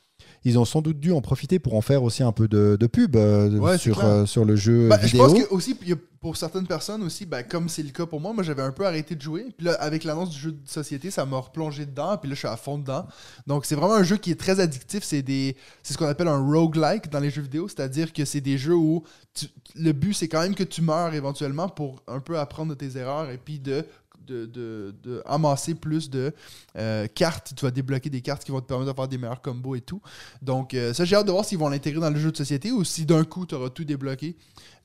Ils ont sans doute dû en profiter pour en faire aussi un peu de, de pub euh, Ouais, sur, euh, sur le jeu je vidéo. pense que aussi, pour certaines personnes aussi, ben, comme c'est le cas pour moi, moi j'avais un peu arrêté de jouer. Puis là, avec l'annonce du jeu de société, ça m'a replongé dedans. Puis là, je suis à fond dedans. Donc c'est vraiment un jeu qui est très addictif. C'est des, c'est ce qu'on appelle un roguelike dans les jeux vidéo. C'est-à-dire que c'est des jeux où tu- le but c'est quand même que tu meurs éventuellement pour un peu apprendre de tes erreurs et puis de de, amasser plus de euh, cartes. Tu vas débloquer des cartes qui vont te permettre de faire des meilleurs combos et tout. Donc, euh, ça, j'ai hâte de voir s'ils vont l'intégrer dans le jeu de société ou si d'un coup, tu auras tout débloqué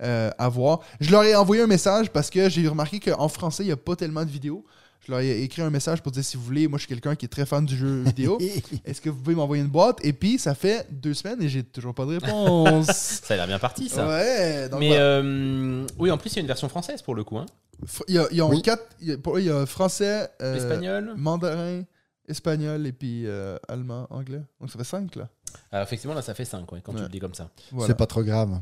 euh, à voir. Je leur ai envoyé un message parce que j'ai remarqué qu'en français, il n'y a pas tellement de vidéos. Je leur ai écrit un message pour dire si vous voulez, moi je suis quelqu'un qui est très fan du jeu vidéo. Est-ce que vous pouvez m'envoyer une boîte? Et puis ça fait deux semaines et j'ai toujours pas de réponse. Ça a l'air bien parti, ça. ouais, donc Mais voilà. euh, oui, en plus, il y a une version française pour le coup. Hein. Il y a, ils ont oui. quatre. Il y a, pour eux, il y a français, euh, L'espagnol. mandarin, espagnol et puis euh, allemand, anglais. Donc ça fait cinq là. Alors, effectivement, là, ça fait 5 quand tu Ouais. le dis comme ça. Voilà. C'est pas trop grave.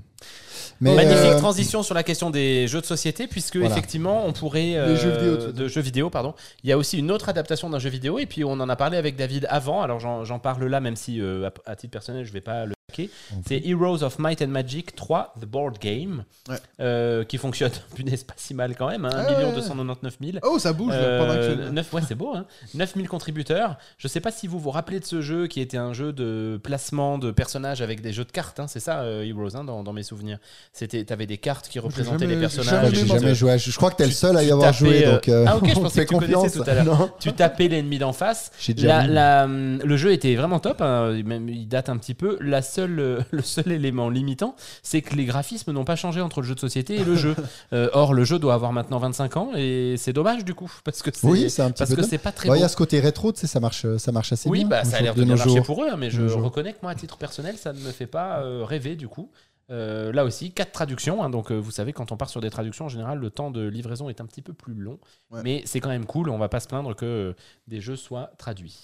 Magnifique euh, transition sur la question des jeux de société, puisque Voilà. effectivement, on pourrait. Les jeux vidéo, tu veux de jeux vidéo, pardon. Il y a aussi une autre adaptation d'un jeu vidéo, et puis on en a parlé avec David avant, alors j'en parle là, même si euh, à, à titre personnel, je vais pas le hacker. C'est Heroes of Might and Magic 3, The Board Game, Ouais. euh, qui fonctionne, punaise, pas si mal quand même, hein, 1 Ah ouais. 299 000. Oh, ça bouge là, pendant que tu Euh, 9, ouais, c'est beau, hein 9000 contributeurs. Je sais pas si vous vous rappelez de ce jeu qui était un jeu de placement de personnages avec des jeux de cartes. hein, c'est ça, euh, Heroes, hein, dans, dans mes souvenirs. C'était, t'avais des cartes qui représentaient jamais- les personnages. J'ai jamais jamais joué. Je crois que t'es le seul à y avoir tapais, joué, euh, donc euh, Ah, ok, je pensais que tu connaissais tout à l'heure. Tu tapais l'ennemi d'en face. j'ai déjà La- vu. la, hum, le jeu était vraiment top, hein, même il date un petit peu. La seule, euh, le seul élément limitant, c'est que les graphismes n'ont pas changé entre le jeu de société et le jeu. Euh, or, le jeu doit avoir maintenant 25 ans et c'est dommage du coup parce que c'est Oui, c'est un petit parce peu que c'est pas très Bah, Il y a ce côté rétro, tu sais, ça marche, ça marche assez Oui, bien. bah, ça a l'air de bien nos marcher jours. pour eux, mais je reconnais que moi, à titre personnel, ça ne me fait pas euh, rêver du coup. Euh, là aussi, quatre traductions. hein, donc, euh, vous savez, quand on part sur des traductions, en général, le temps de livraison est un petit peu plus long. Ouais. Mais c'est quand même cool. On va pas se plaindre que euh, des jeux soient traduits.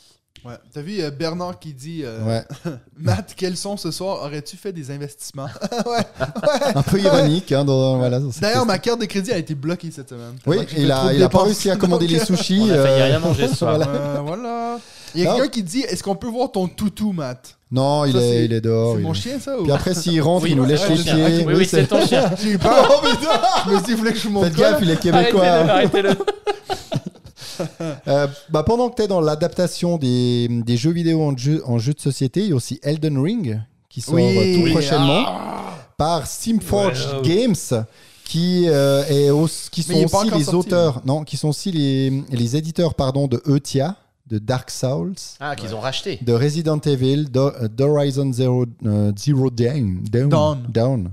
Ouais. T'as vu euh, Bernard qui dit euh, Ouais. Matt, quels sont ce soir? Aurais-tu fait des investissements? Ouais. Un peu ironique. Hein, dans, voilà, dans cette D'ailleurs, ma carte de crédit a été bloquée cette semaine. Oui, il a, il pas réussi à commander les sushis. On a rien manger ce soir. voilà. euh, voilà. Il y a quelqu'un qui dit Est-ce qu'on peut voir ton toutou, Matt? Non, il Ça, c'est- est, il est dehors. C'est mon est- chien, ça ou... Puis après, s'il rentre, Oui, il nous lèche les pieds. Oui, oui, c'est ton chien. J'ai eu peur. Oh putain Je me voulait que je vous montre Faites gaffe, il est québécois. Arrêtez-le, arrêtez-le. Euh, bah, pendant que tu es dans l'adaptation des, des jeux vidéo en jeu, en jeu de société, il y a aussi Elden Ring qui sort Oui. euh, tout Oui. prochainement Ah. par Steamforged Ouais. Games. Qui, euh, est au- qui Mais sont est aussi les sorti, auteurs, non, qui sont aussi les, les éditeurs pardon, de Eutia, de Dark Souls, Ah, qu'ils ont racheté. de Resident Evil, d'Ho- euh, d'Horizon Zero, euh, Zero Dawn, Dawn, Dawn. Dawn.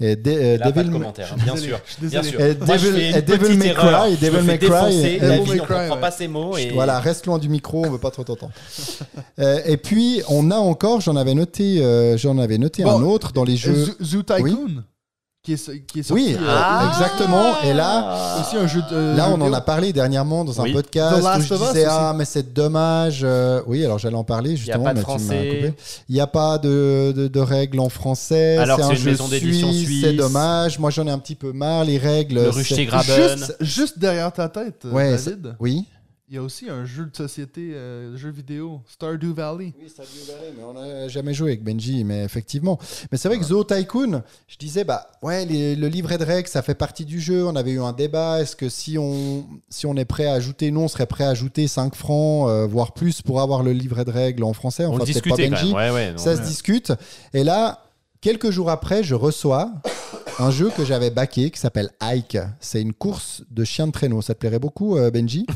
et de- euh, Là, pas de Devil, commentaire, hein, bien Désolé, sûr. Bien. Et Moi, Devil- et May. Cry, Devil May Cry, et- la vie, on ouais. pas ces mots. Et... Voilà, reste loin du micro, on veut pas trop t'entendre. Euh, et puis on a encore, j'en avais noté, euh, j'en avais noté Bon, un autre dans les jeux. Zoo- Zoo Tycoon, qui, est, qui est sorti. Oui, euh, Ah. exactement. Et là, aussi un jeu de. euh, Là, on en a parlé dernièrement dans un Oui. podcast The Last où je disais ah mais c'est dommage. euh, oui, alors j'allais en parler justement. français. Il n'y a pas de, de, de règles en français. Alors que un c'est une jeu maison d'édition suisse. C'est dommage. Moi, j'en ai un petit peu marre. Les règles. Le c'est-. Juste, juste derrière ta tête, euh, Ouais, David, Oui. Il y a aussi un jeu de société, euh, jeu vidéo, Stardew Valley. Oui, ça mais on n'a jamais joué avec Benji, mais effectivement. Mais c'est vrai que Zoo Tycoon, je disais, bah ouais, les- le livret de règles, ça fait partie du jeu. On avait eu un débat. Est-ce que si on, si on est prêt à ajouter, nous, on serait prêt à ajouter 5 francs, euh, voire plus, pour avoir le livret de règles en français? On Enfin, le peut-être pas quand Benji. même. Ouais, ouais, non. Ça se discute. Et là, quelques jours après, je reçois un jeu que j'avais backé qui s'appelle Hike. C'est une course de chiens de traîneau. Ça te plairait beaucoup, euh, Benji?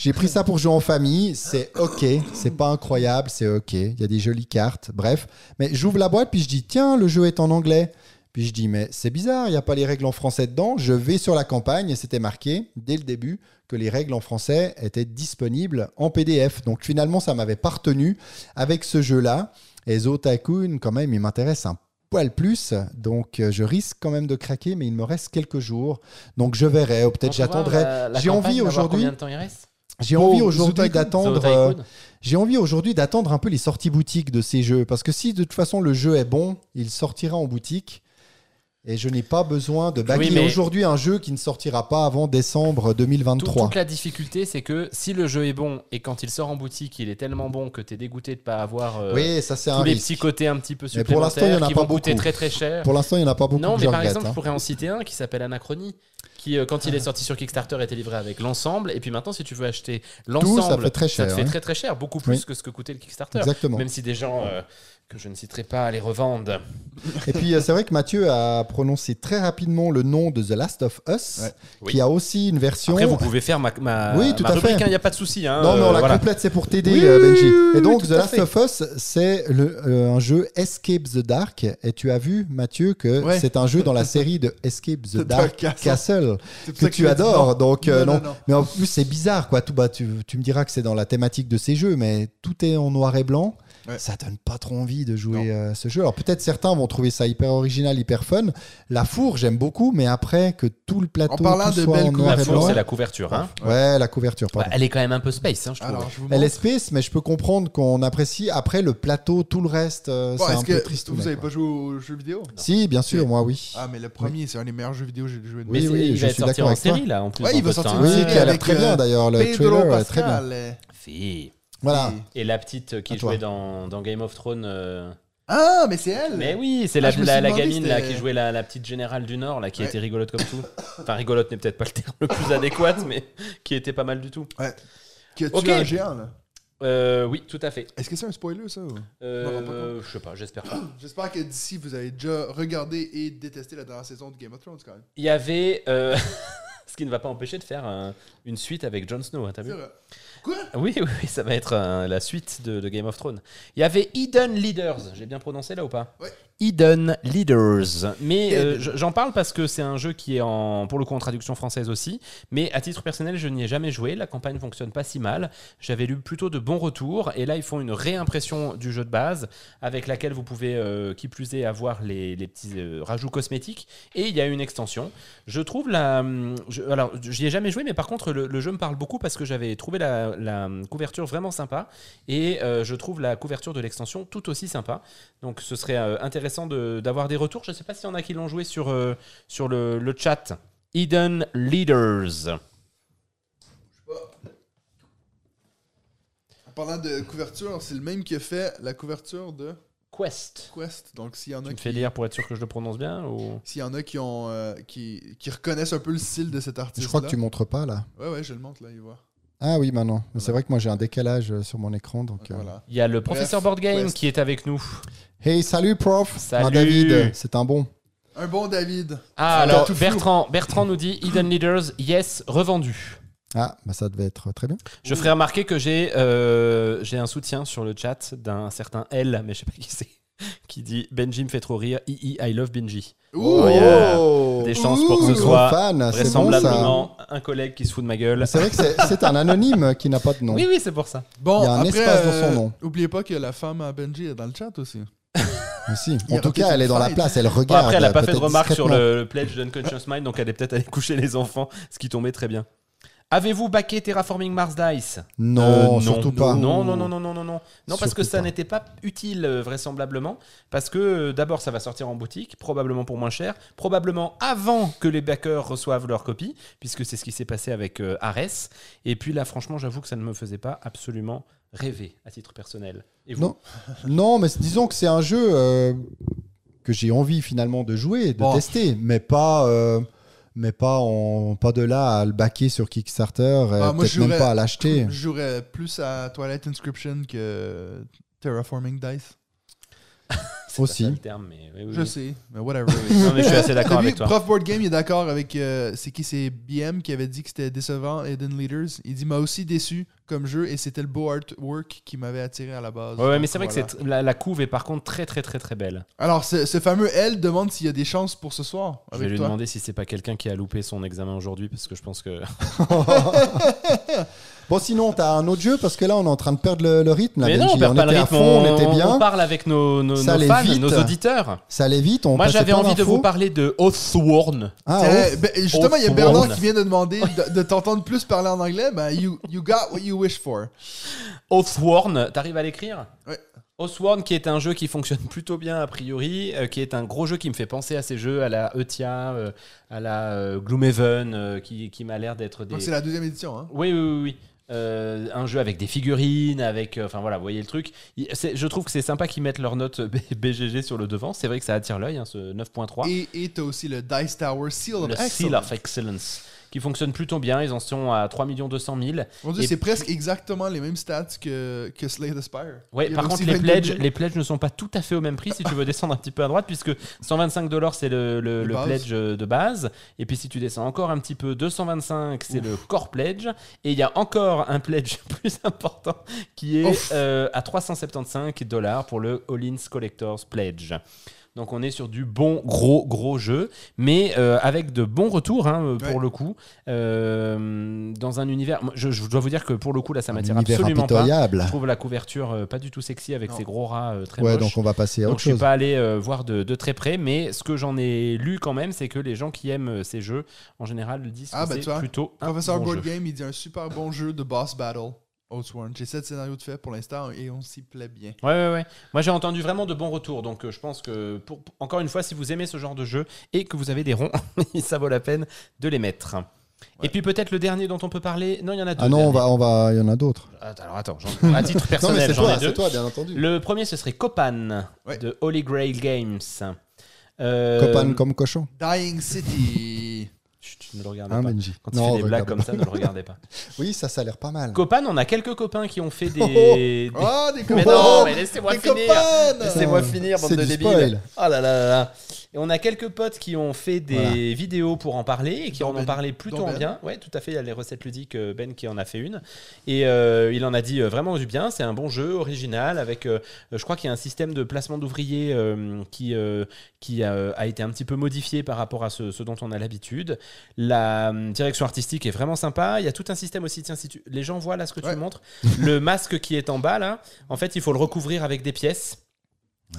J'ai pris ça pour jouer en famille. C'est OK. C'est pas incroyable. C'est OK. Il y a des jolies cartes. Bref. Mais j'ouvre la boîte, puis je dis tiens, le jeu est en anglais. Puis je dis mais c'est bizarre, il n'y a pas les règles en français dedans. Je vais sur la campagne et c'était marqué dès le début que les règles en français étaient disponibles en PDF. Donc finalement, ça m'avait pas retenu avec ce jeu-là. Et Zo Tycoon, quand même, il m'intéresse un poil plus. Donc euh, je risque quand même de craquer, mais il me reste quelques jours. Donc je verrai, ou peut-être j'attendrai. J'ai envie aujourd'hui. Combien de temps il reste J'ai envie aujourd'hui d'attendre. Euh, j'ai envie aujourd'hui d'attendre un peu les sorties boutiques de ces jeux. Parce que si de toute façon le jeu est bon, il sortira en boutique. Et je n'ai pas besoin de baguer Oui, mais- aujourd'hui un jeu qui ne sortira pas avant décembre Tout- 2023. Toute la difficulté, c'est que si le jeu est bon et quand il sort en boutique, il est tellement bon que tu es dégoûté de pas avoir euh, Oui, ça c'est un tous les risque. petits côtés un petit peu Mais pour l'instant, il y supplémentaires en a qui pas vont coûter beaucoup. très très cher. Pour l'instant, il n'y en a pas beaucoup Non, mais par exemple, hein. je pourrais en citer un qui s'appelle Anachronie, qui, euh, quand il est sorti sur Kickstarter, était livré avec l'ensemble. Et puis maintenant, si tu veux acheter l'ensemble, ça fait très ça te cher, fait hein. très très cher, beaucoup plus Oui. que ce que coûtait le Kickstarter. Exactement. Même si des gens euh, que je ne citerai pas les revendent. Et puis euh, c'est vrai que Mathieu a prononcé très rapidement le nom de The Last of Us, Ouais. Oui. qui a aussi une version. Après, vous pouvez faire ma, ma, Oui, tout ma à rubrique, fait. il n'y a pas de souci. Hein, Non, mais on euh, la voilà. complète, c'est pour t'aider, Oui, Benji. Et donc, The Last of Us, c'est le- euh, un jeu Escape the Dark. Et tu as vu, Mathieu, que Ouais. c'est un jeu dans la série de Escape the The Dark Dark Castle, Pour que tu adores. Donc, euh, Non, non, non, non. Mais en plus, c'est bizarre, quoi. Tout, bah, tu, tu me diras que c'est dans la thématique de ces jeux, mais tout est en noir et blanc. Ouais. Ça donne pas trop envie de jouer euh, ce jeu. Alors peut-être certains vont trouver ça hyper original, hyper fun. La four, j'aime beaucoup, mais après que tout le plateau En parlant de soit belles en noir La et four, blanc. c'est la couverture. Hein. Ouais, la couverture, Bah, elle est quand même un peu space, hein, je trouve. Alors, je vous Elle est space, mais je peux comprendre qu'on apprécie. Après le plateau, tout le reste, euh, Bon, c'est un Est-ce peu que triste. vous avez pas joué aux jeux vidéo? Si, bien sûr, moi oui. Ah, mais le premier, c'est un des meilleurs jeux vidéo que j'ai joué Oui, oui, il je suis d'accord en avec toi. série là en plus. Ouais, il va sortir une Oui, série qui a l'air très euh, bien d'ailleurs. Le trailer est très bien. Euh, Fille. Voilà. Et la petite qui À toi. jouait dans, dans Game of Thrones. euh, Ah, mais c'est elle Mais oui, c'est Ah, la, je me la, suis la demandé, gamine là, c'était- qui jouait la, la petite générale du Nord là, qui Ouais. était rigolote comme tout. Enfin, rigolote n'est peut-être pas le terme le plus adéquat, mais qui était pas mal du tout. Qui a tué Ok. un géant, là? Euh, oui, tout à fait. Est-ce que c'est un spoiler, ça ou- Euh, me rends pas je sais pas, j'espère pas. J'espère que d'ici, vous avez déjà regardé et détesté la dernière saison de Game of Thrones, quand même. Il y avait. euh, ce qui ne va pas empêcher de faire un- une suite avec Jon Snow, hein, t'as vu? C'est vrai. Quoi oui, oui, oui, ça va être euh, la suite de, de Game of Thrones. Il y avait Hidden Leaders, j'ai bien prononcé là ou pas Ouais. Hidden Leaders. Mais euh, j'en parle parce que c'est un jeu qui est en, pour le coup en traduction française aussi. Mais à titre personnel, je n'y ai jamais joué. La campagne fonctionne pas si mal. J'avais lu plutôt de bons retours. Et là, ils font une réimpression du jeu de base avec laquelle vous pouvez, euh, qui plus est, avoir les, les petits euh, rajouts cosmétiques. Et il y a une extension. Je trouve la. hum, je- alors, j'y ai jamais joué, mais par contre, le, le jeu me parle beaucoup parce que j'avais trouvé la, la couverture vraiment sympa. Et je trouve la couverture de l'extension tout aussi sympa. Donc, ce serait euh, intéressant de- d'avoir des retours. Je ne sais pas s'il y en a qui l'ont joué sur, euh, sur le, le chat. Hidden Leaders. En parlant de couverture, c'est le même qui a fait la couverture de Quest. Quest. Donc, s'il y en a Tu me qui... fais lire pour être sûr que je le prononce bien ou... S'il y en a qui ont euh, qui, qui reconnaissent un peu le style de cet artiste Je crois que tu montres pas là. Ouais ouais, je le montre là, il voit. Ah oui, maintenant. C'est vrai que moi j'ai un décalage euh, sur mon écran. Donc, euh. Voilà. Il y a le professeur Board Game qui est avec nous. Hey, salut prof. Salut. Ah, David, c'est un bon. Un bon David. Ah, alors flou. Bertrand, Bertrand nous dit Hidden Leaders, yes, revendu. Ah, bah ça devait être très bien. Je ferai remarquer que j'ai euh, j'ai un soutien sur le chat d'un certain L, mais je sais pas qui c'est, qui dit Benji me fait trop rire, II, I love Benji. Ouh. a des chances pour que ce soit fan, bon vraisemblablement un collègue qui se fout de ma gueule. C'est vrai que c'est- un anonyme qui n'a pas de nom. Oui, oui, c'est pour ça. Bon, Il y a un après, espace dans son euh, nom. Oubliez pas que la femme à Benji est dans le chat aussi. Aussi. En tout cas, elle est dans la place, elle Bon, regarde. après, elle a pas fait de remarque sur le, le pledge d'Unconscious Mind, donc elle est peut-être allée coucher les enfants, ce qui tombait très bien. Avez-vous backé Terraforming Mars Dice? Non, Euh, surtout pas. Non, non, non, non, non, non, non. Non, parce que ça n'était pas utile, euh, vraisemblablement. Parce que euh, d'abord, ça va sortir en boutique, probablement pour moins cher, probablement avant que les backers reçoivent leur copie, puisque c'est ce qui s'est passé avec euh, Ares. Et puis là, franchement, j'avoue que ça ne me faisait pas absolument rêver à titre personnel. Et vous? Non. Non, mais disons que c'est un jeu euh, que j'ai envie finalement de jouer, de Bon. tester, mais pas, euh, mais pas, en, pas de là à le backer sur Kickstarter, euh, Ah, peut-être je même pas à l'acheter. Je jouerais plus à Twilight Inscription que Terraforming Dice. C'est Aussi. pas ça le terme, mais oui, oui, Je oui. sais, mais whatever. Non, mais je suis assez d'accord avec toi. Prof Board Game il est d'accord avec. euh, c'est qui? C'est BM qui avait dit que c'était décevant, Eden Leaders. Il dit m'a aussi déçu comme jeu et c'était le beau artwork qui m'avait attiré à la base. Ouais, mais c'est vrai voilà. que la, la couve est par contre très, très, très, très belle. Alors, ce, ce fameux L demande s'il y a des chances pour ce soir Je vais lui toi. demander si c'est pas quelqu'un qui a loupé son examen aujourd'hui, parce que je pense que. Bon, sinon, t'as un autre jeu parce que là, on est en train de perdre le, le rythme. là, mais non, on perd pas le à rythme, fond, on, on était on bien. parle avec nos, nos, nos fans, vite. nos auditeurs. Ça allait vite. On Moi, j'avais envie de vous parler de Oathsworn. Ah, oh. ben, justement, il y a Bernard qui vient de demander de, de t'entendre plus parler en anglais. Ben, you, you got what you wish for. Oathsworn, t'arrives à l'écrire? Ouais. Oathsworn, qui est un jeu qui fonctionne plutôt bien a priori, euh, qui est un gros jeu qui me fait penser à ces jeux, à la Eutia, euh, à la euh, Gloomhaven, euh, qui, qui m'a l'air d'être des. Donc, c'est la deuxième édition. Hein. Oui, oui, oui. oui. Euh, un jeu avec des figurines, avec. euh, Enfin voilà, vous voyez le truc. Il- je trouve que c'est sympa qu'ils mettent leur note B- BGG sur le devant. C'est vrai que ça attire l'œil, hein, ce 9.3. Et et t'as aussi le Dice Tower Seal of Le Excellence. Seal of Excellence, qui fonctionne plutôt bien. Ils en sont à 3 200 000. Mon Dieu, c'est presque exactement les mêmes stats que, que Slay the Spire. Y par contre, les 22 pledges, 000. les pledges ne sont pas tout à fait au même prix si tu veux descendre un petit peu à droite, puisque 125 dollars c'est le, le, le pledge de base, et puis si tu descends encore un petit peu, 225 c'est le core pledge, et il y a encore un pledge plus important qui est euh, à 375 dollars pour le All-ins Collector's Pledge. Donc on est sur du bon gros gros jeu, mais euh, avec de bons retours hein, euh, pour Ouais. le coup, euh, dans un univers. Je, je dois vous dire que pour le coup là ça m'attire absolument pas. Je trouve la couverture euh, pas du tout sexy avec Non. ces gros rats euh, très Ouais, moches. donc on va passer à Donc autre je suis chose. pas allé euh, voir de, de très près, mais ce que j'en ai lu quand même, c'est que les gens qui aiment ces jeux, en général, disent Ah, que ben, c'est tu vois, plutôt un Professeur bon Board jeu. Game, il dit un super bon jeu de boss battle. J'ai 7 scénarios de fait pour l'instant et on s'y plaît bien. Ouais, ouais, ouais. Moi, j'ai entendu vraiment de bons retours, donc euh, je pense que, pour, pour- encore une fois, si vous aimez ce genre de jeu et que vous avez des ronds, ça vaut la peine de les mettre. Et puis peut-être le dernier dont on peut parler. Non, il y en a deux. Ah non, on derniers. va, on va, il y en a d'autres. Attends, Alors attends, j'en- à titre Non, mais personnel, c'est j'en toi, ai deux. c'est toi, bien entendu. Le premier, ce serait Copan Ouais. de Holy Grail Games. Euh, Copan comme cochon. Dying City. Chut, tu ne le regardes Hein, pas. Benji Quand Non, fait des blagues comme ça, ne le regardez pas. Oui, ça, ça a l'air pas mal. Copan, on a quelques copains qui ont fait des. des- Oh, des Mais copains! non, mais laissez-moi finir. Laissez-moi Euh, finir, bande de débiles. spoil. Oh là là là là. Et on a quelques potes qui ont fait des Voilà. vidéos pour en parler et qui en ont Ben. parlé plutôt en Ben. bien. Ouais, tout à fait. Il y a les recettes ludiques, euh, Ben qui en a fait une. Et euh, il en a dit euh, vraiment du bien. C'est un bon jeu, original, avec. euh, je crois qu'il y a un système de placement d'ouvriers euh, qui, qui a, a été un petit peu modifié par rapport à ce, ce dont on a l'habitude. La direction artistique est vraiment sympa. Il y a tout un système aussi. Tiens, si tu... les gens voient là ce que Ouais. tu montres, le masque qui est en bas là, en fait, il faut le recouvrir avec des pièces.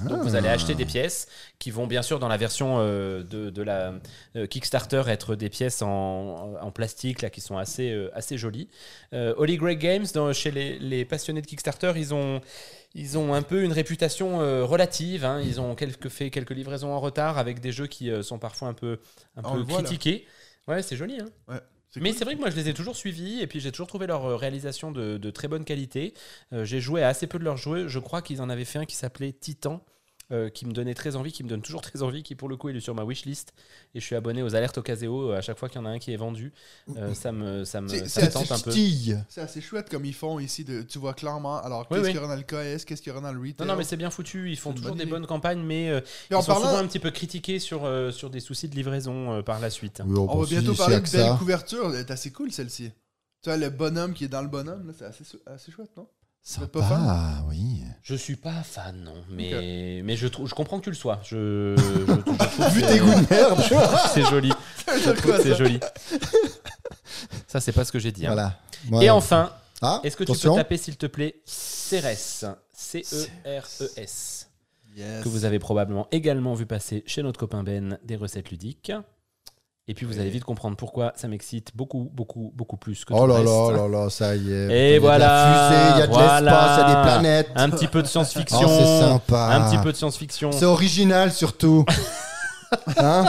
Donc vous allez Ah. acheter des pièces qui vont bien sûr dans la version euh, de, de la euh, Kickstarter être des pièces en, en plastique là qui sont assez, euh, assez jolies. Holy Grail Games, dans- chez les, les passionnés de Kickstarter, ils ont, ils ont un peu une réputation relative. hein. Ils ont quelques, fait quelques livraisons en retard avec des jeux qui sont parfois un peu, un On peu voit, critiqués. Ouais, c'est joli. Hein Ouais, mais cool. c'est vrai que moi je les ai toujours suivis et puis j'ai toujours trouvé leur euh, réalisation de, de très bonne qualité. Euh, j'ai joué à assez peu de leurs jeux. Je crois qu'ils en avaient fait un qui s'appelait Titan. Euh, qui me donnait très envie, qui me donne toujours très envie, qui pour le coup est sur ma wishlist et je suis abonné aux alertes Ocaseo euh, à chaque fois qu'il y en a un qui est vendu, Euh, ça me ça me, ça me tente un peu. C'est assez chouette comme ils font ici. De, tu vois clairement. Alors, Oui, qu'est-ce oui. qu'il y aura dans le KS, qu'est-ce qu'il y aura dans le retail. Non non mais c'est bien foutu, ils font toujours bonne des bonnes campagnes mais euh, Puis ils en sont souvent un petit peu critiqués sur euh, sur des soucis de livraison euh, par la suite. Oui, oh, on va si, bientôt si, parler que belle couverture. Elle est assez cool celle-ci. Tu vois, le bonhomme qui est dans le bonhomme, là, c'est assez, chou- assez chouette, non? Sympa, pas fan? oui. Je suis pas fan, non. Mais, mais je, trouve, je comprends que tu le sois. Je, je, je trouve Vu que tes goûts de merde. c'est joli. C'est joli. Ça, c'est pas ce que j'ai dit. hein. Voilà. Et enfin, Ah, est-ce que tu peux taper, s'il te plaît, Ceres C-E-R-E-S. Yes. que vous avez probablement également vu passer chez notre copain Ben des recettes ludiques. Et puis vous allez vite comprendre pourquoi ça m'excite beaucoup, beaucoup, beaucoup plus que Oh tout le là là reste. là là, ça y est. Et Il y a de voilà, la fusée, il y a de voilà. l'espace, il y a des planètes. Un petit peu de science-fiction. Oh, c'est sympa. Un petit peu de science-fiction. C'est original surtout. Hein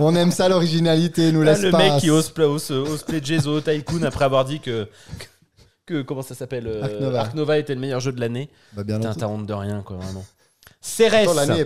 On aime ça l'originalité, nous Là, laisse le pas. mec qui ose, ose, ose play Jezo Tycoon après avoir dit que, que comment ça s'appelle euh, Ark Nova. était le meilleur jeu de l'année. Bah, bien Putain, entendu. t'as honte de rien, quoi, vraiment. Finie.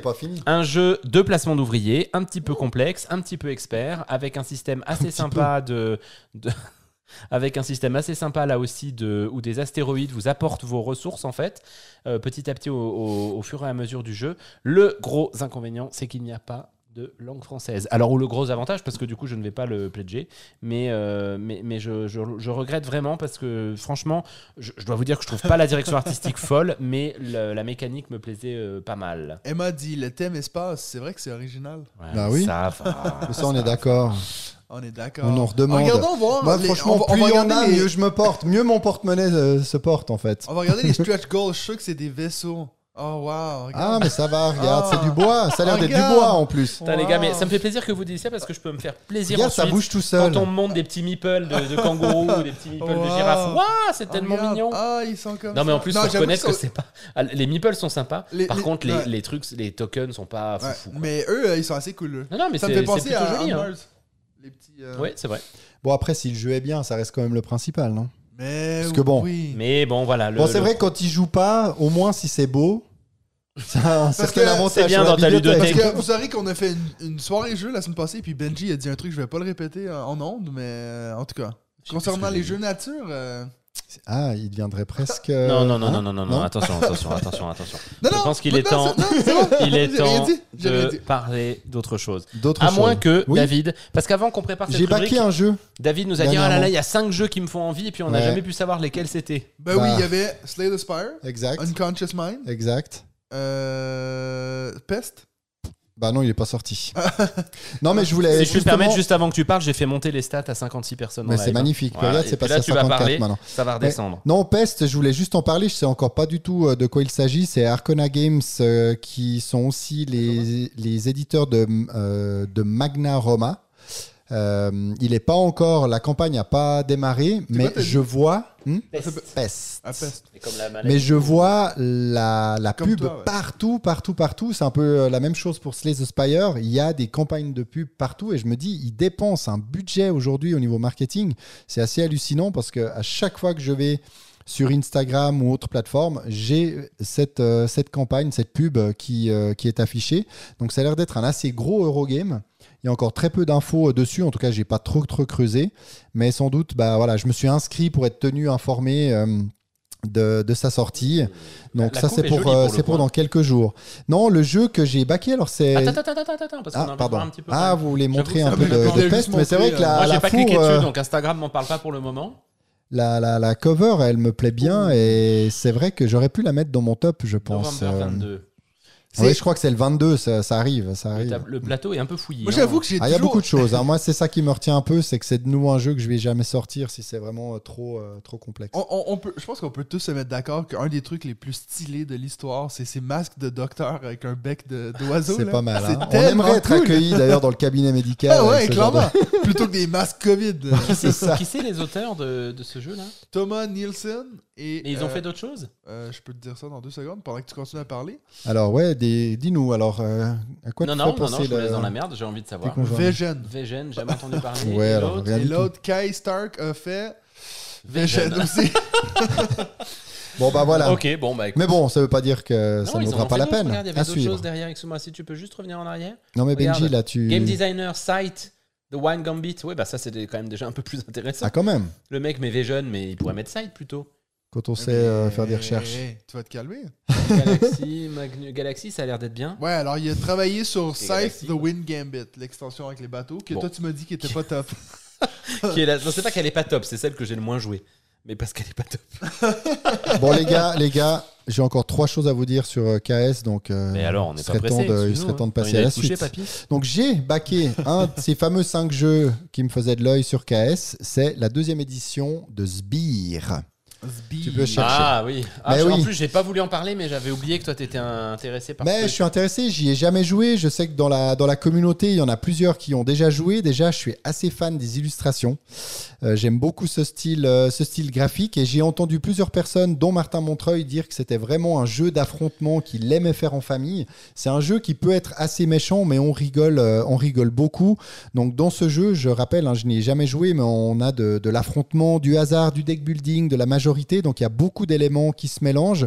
un jeu de placement d'ouvriers, un petit peu complexe, un petit peu expert, avec un système assez sympa de, de- avec un système assez sympa là aussi de où des astéroïdes vous apportent vos ressources en fait, euh, petit à petit au, au- au fur et à mesure du jeu. Le gros inconvénient, c'est qu'il n'y a pas de langue française. Alors, ou le gros avantage, parce que du coup, je ne vais pas le pledger, mais, euh, mais, mais je, je- je regrette vraiment parce que franchement, je, je dois vous dire que je trouve pas la direction artistique folle, mais le- la mécanique me plaisait euh, pas mal. Emma dit le thème espace, c'est vrai que c'est original. Ouais, Bah oui. Ça va. Ça, on est d'accord. On est d'accord. On en redemande. Regardons voir. Moi, les- franchement, on va- on plus va il y en a, les- mieux je me porte. Mieux mon porte-monnaie euh, se porte, en fait. On va regarder les stretch goals. Je suis sûr que c'est des vaisseaux. Oh wow. Ah, mais ça va, regarde, c'est du bois. Ça a l'air d'être du bois, en plus. Putain, les gars, mais ça me fait plaisir que vous disiez ça parce que je peux me faire plaisir Regarde, ça bouge tout seul. Quand on me montre des petits meeples de, de kangourous ou des petits meeples de Wow. girafes, waouh, c'est Oh, tellement mignon. Ah, ils sont comme Non mais en plus Non, faut reconnaître que c'est pas Ah, les meeples sont sympas Les- par les- contre les, ouais. les trucs les tokens sont pas Ouais, foufou quoi. Mais eux, ils sont assez cool. non non mais Ça me fait penser plutôt à joli hein. Les petits. euh, ouais c'est vrai Bon, après, si le jeu est bien, ça reste quand même le principal, non? Mais Parce que bon. oui. mais bon voilà le, Bon, c'est le- vrai que quand il joue pas, au moins si c'est beau, ça certain que avantage. c'est bien sur la dans ta. Parce que vous savez qu'on a fait une, une soirée jeu la semaine passée, puis Benji a dit un truc, je vais pas le répéter en, en ondes, mais euh, en tout cas. sais Concernant plus ce que les j'ai jeux nature. euh, Ah, il deviendrait presque. non non non hein non non non non attention attention attention attention Non, je non, pense qu'il est temps non, c'est bon. il est temps dit, de dit. parler d'autre chose D'autres à choses. moins que Oui. David parce qu'avant qu'on prépare cette J'ai rubrique baqué un jeu. David nous a dit ah là là il y a cinq jeux qui me font envie et puis on n'a Ouais. jamais pu savoir lesquels c'était Ben oui, Bah. il y avait Slay the Spire, Exact. Unconscious Mind, Exact. euh, Pest. Bah non, il est pas sorti. non, mais je voulais. si je peux te justement- permettre juste avant que tu parles j'ai fait monter les stats à 56 personnes Mais c'est live. magnifique. Voilà, Regarde, et c'est passé là, à tu vas 54 parler, maintenant. ça va redescendre Non, Pest, je voulais juste en parler. Je sais encore pas du tout euh, de quoi il s'agit. C'est Arcona Games euh, qui sont aussi les, les éditeurs de, euh, de Magna Roma. Euh, il est pas encore, la campagne n'a pas démarré, mais quoi, je vois hmm. Ah, comme la maladie. Mais je vois la, la pub toi, ouais. partout, partout, partout. C'est un peu euh, la même chose pour Slay the Spire. Il y a des campagnes de pub partout et je me dis, ils dépensent un budget aujourd'hui au niveau marketing. C'est assez hallucinant parce que à chaque fois que je vais sur Instagram ou autre plateforme, j'ai cette, euh, cette campagne, cette pub qui, euh, qui est affichée. Donc ça a l'air d'être un assez gros Eurogame. Il y a encore très peu d'infos euh, dessus. En tout cas, j'ai pas trop trop creusé, mais sans doute, bah voilà, je me suis inscrit pour être tenu informé euh, de, de sa sortie. Donc La ça, coupe c'est est pour, euh, c'est pour dans quelques jours. Non, le jeu que j'ai baqué, alors c'est. Attends, attends, attends, attends, attends, parce qu'on Ah, pardon. un petit peu. Ah, vous voulez montrer un peu de, de peste, mais c'est vrai que la, Moi, j'ai pas four, cliqué euh, dessus, donc Instagram m'en parle pas pour le moment. la, la, la cover, elle me plaît bien et c'est vrai que j'aurais pu la mettre dans mon top, je pense. Novembre Euh, 22. Ouais, je crois que c'est le 22, ça, ça arrive, ça Le, arrive. le plateau est un peu fouillé. Moi, hein. j'avoue que j'ai Ah, il y a beaucoup de choses. hein. Moi, c'est ça qui me retient un peu, c'est que c'est de nouveau un jeu que je vais jamais sortir si c'est vraiment euh, trop, euh, trop complexe. On, on- on peut, je pense qu'on peut tous se mettre d'accord qu'un des trucs les plus stylés de l'histoire, c'est ces masques de docteur avec un bec de- d'oiseau. C'est là. pas mal. C'est hein. On aimerait être accueilli d'ailleurs dans le cabinet médical. Ah ouais, de- clairement. Plutôt que des masques COVID. Qui c'est- ça. Qui c'est les auteurs de, de ce jeu-là Thomas Nielsen et. Ils ont euh, fait d'autres choses euh, je peux te dire ça dans deux secondes pendant que tu continues à parler. Alors ouais, des... dis-nous alors euh, à quoi Non, te non, fait non, non, penser je vous le- laisse dans la merde, j'ai envie de savoir. Vision. Vision, jamais entendu parler. Ouais, Et alors, l'autre Et Kai Stark a fait. Vision Vision. aussi. Bon bah voilà. Ok, bon, bah écoute. Mais bon, ça veut pas dire que ça Non, ne vaudra pas la peine. Regarde, il y avait d'autres choses derrière. Excuse-moi, si tu peux juste revenir en arrière. Non mais Benji Regarde. là tu. Game designer, site, The Wine Gambit. Ouais, bah ça, c'était quand même déjà un peu plus intéressant. Ah quand même. Le mec met Vision, mais il pourrait mettre site plutôt. Quand on sait euh, faire des recherches. Tu vas te calmer. Galaxy, Magnu- Galaxy, ça a l'air d'être bien. Ouais, alors il a travaillé sur Scythe The. Wind Gambit, l'extension avec les bateaux, que Bon. toi tu m'as dit qu'il était pas top. Qui est la- Non, c'est pas qu'elle est pas top, c'est celle que j'ai le moins jouée. Mais parce qu'elle est pas top. Bon les gars, les gars, j'ai encore trois choses à vous dire sur euh, KS, donc euh, Mais alors, on il n'est pas serait pressé. temps de, il excuse-nous, serait temps de hein. passer à la suite. Donc j'ai baqué un de ces fameux cinq jeux qui me faisaient de l'œil sur KS, c'est la deuxième édition de Sbire. Tu peux chercher. Ah oui. Ah, Mais En plus, j'ai pas voulu en parler, mais j'avais oublié que toi, t'étais intéressé par. Mais je suis intéressé, j'y ai jamais joué. Je sais que dans la, dans la communauté, il y en a plusieurs qui ont déjà joué. Déjà, je suis assez fan des illustrations. Euh, J'aime beaucoup ce style, euh, ce style graphique et j'ai entendu plusieurs personnes, dont Martin Montreuil, dire que c'était vraiment un jeu d'affrontement qu'il aimait faire en famille. C'est un jeu qui peut être assez méchant, mais on rigole, euh, on rigole beaucoup. Donc dans ce jeu, je rappelle, hein, je n'y ai jamais joué, mais on a de, de l'affrontement, du hasard, du deck building, de la majorité. Donc il y a beaucoup d'éléments qui se mélangent.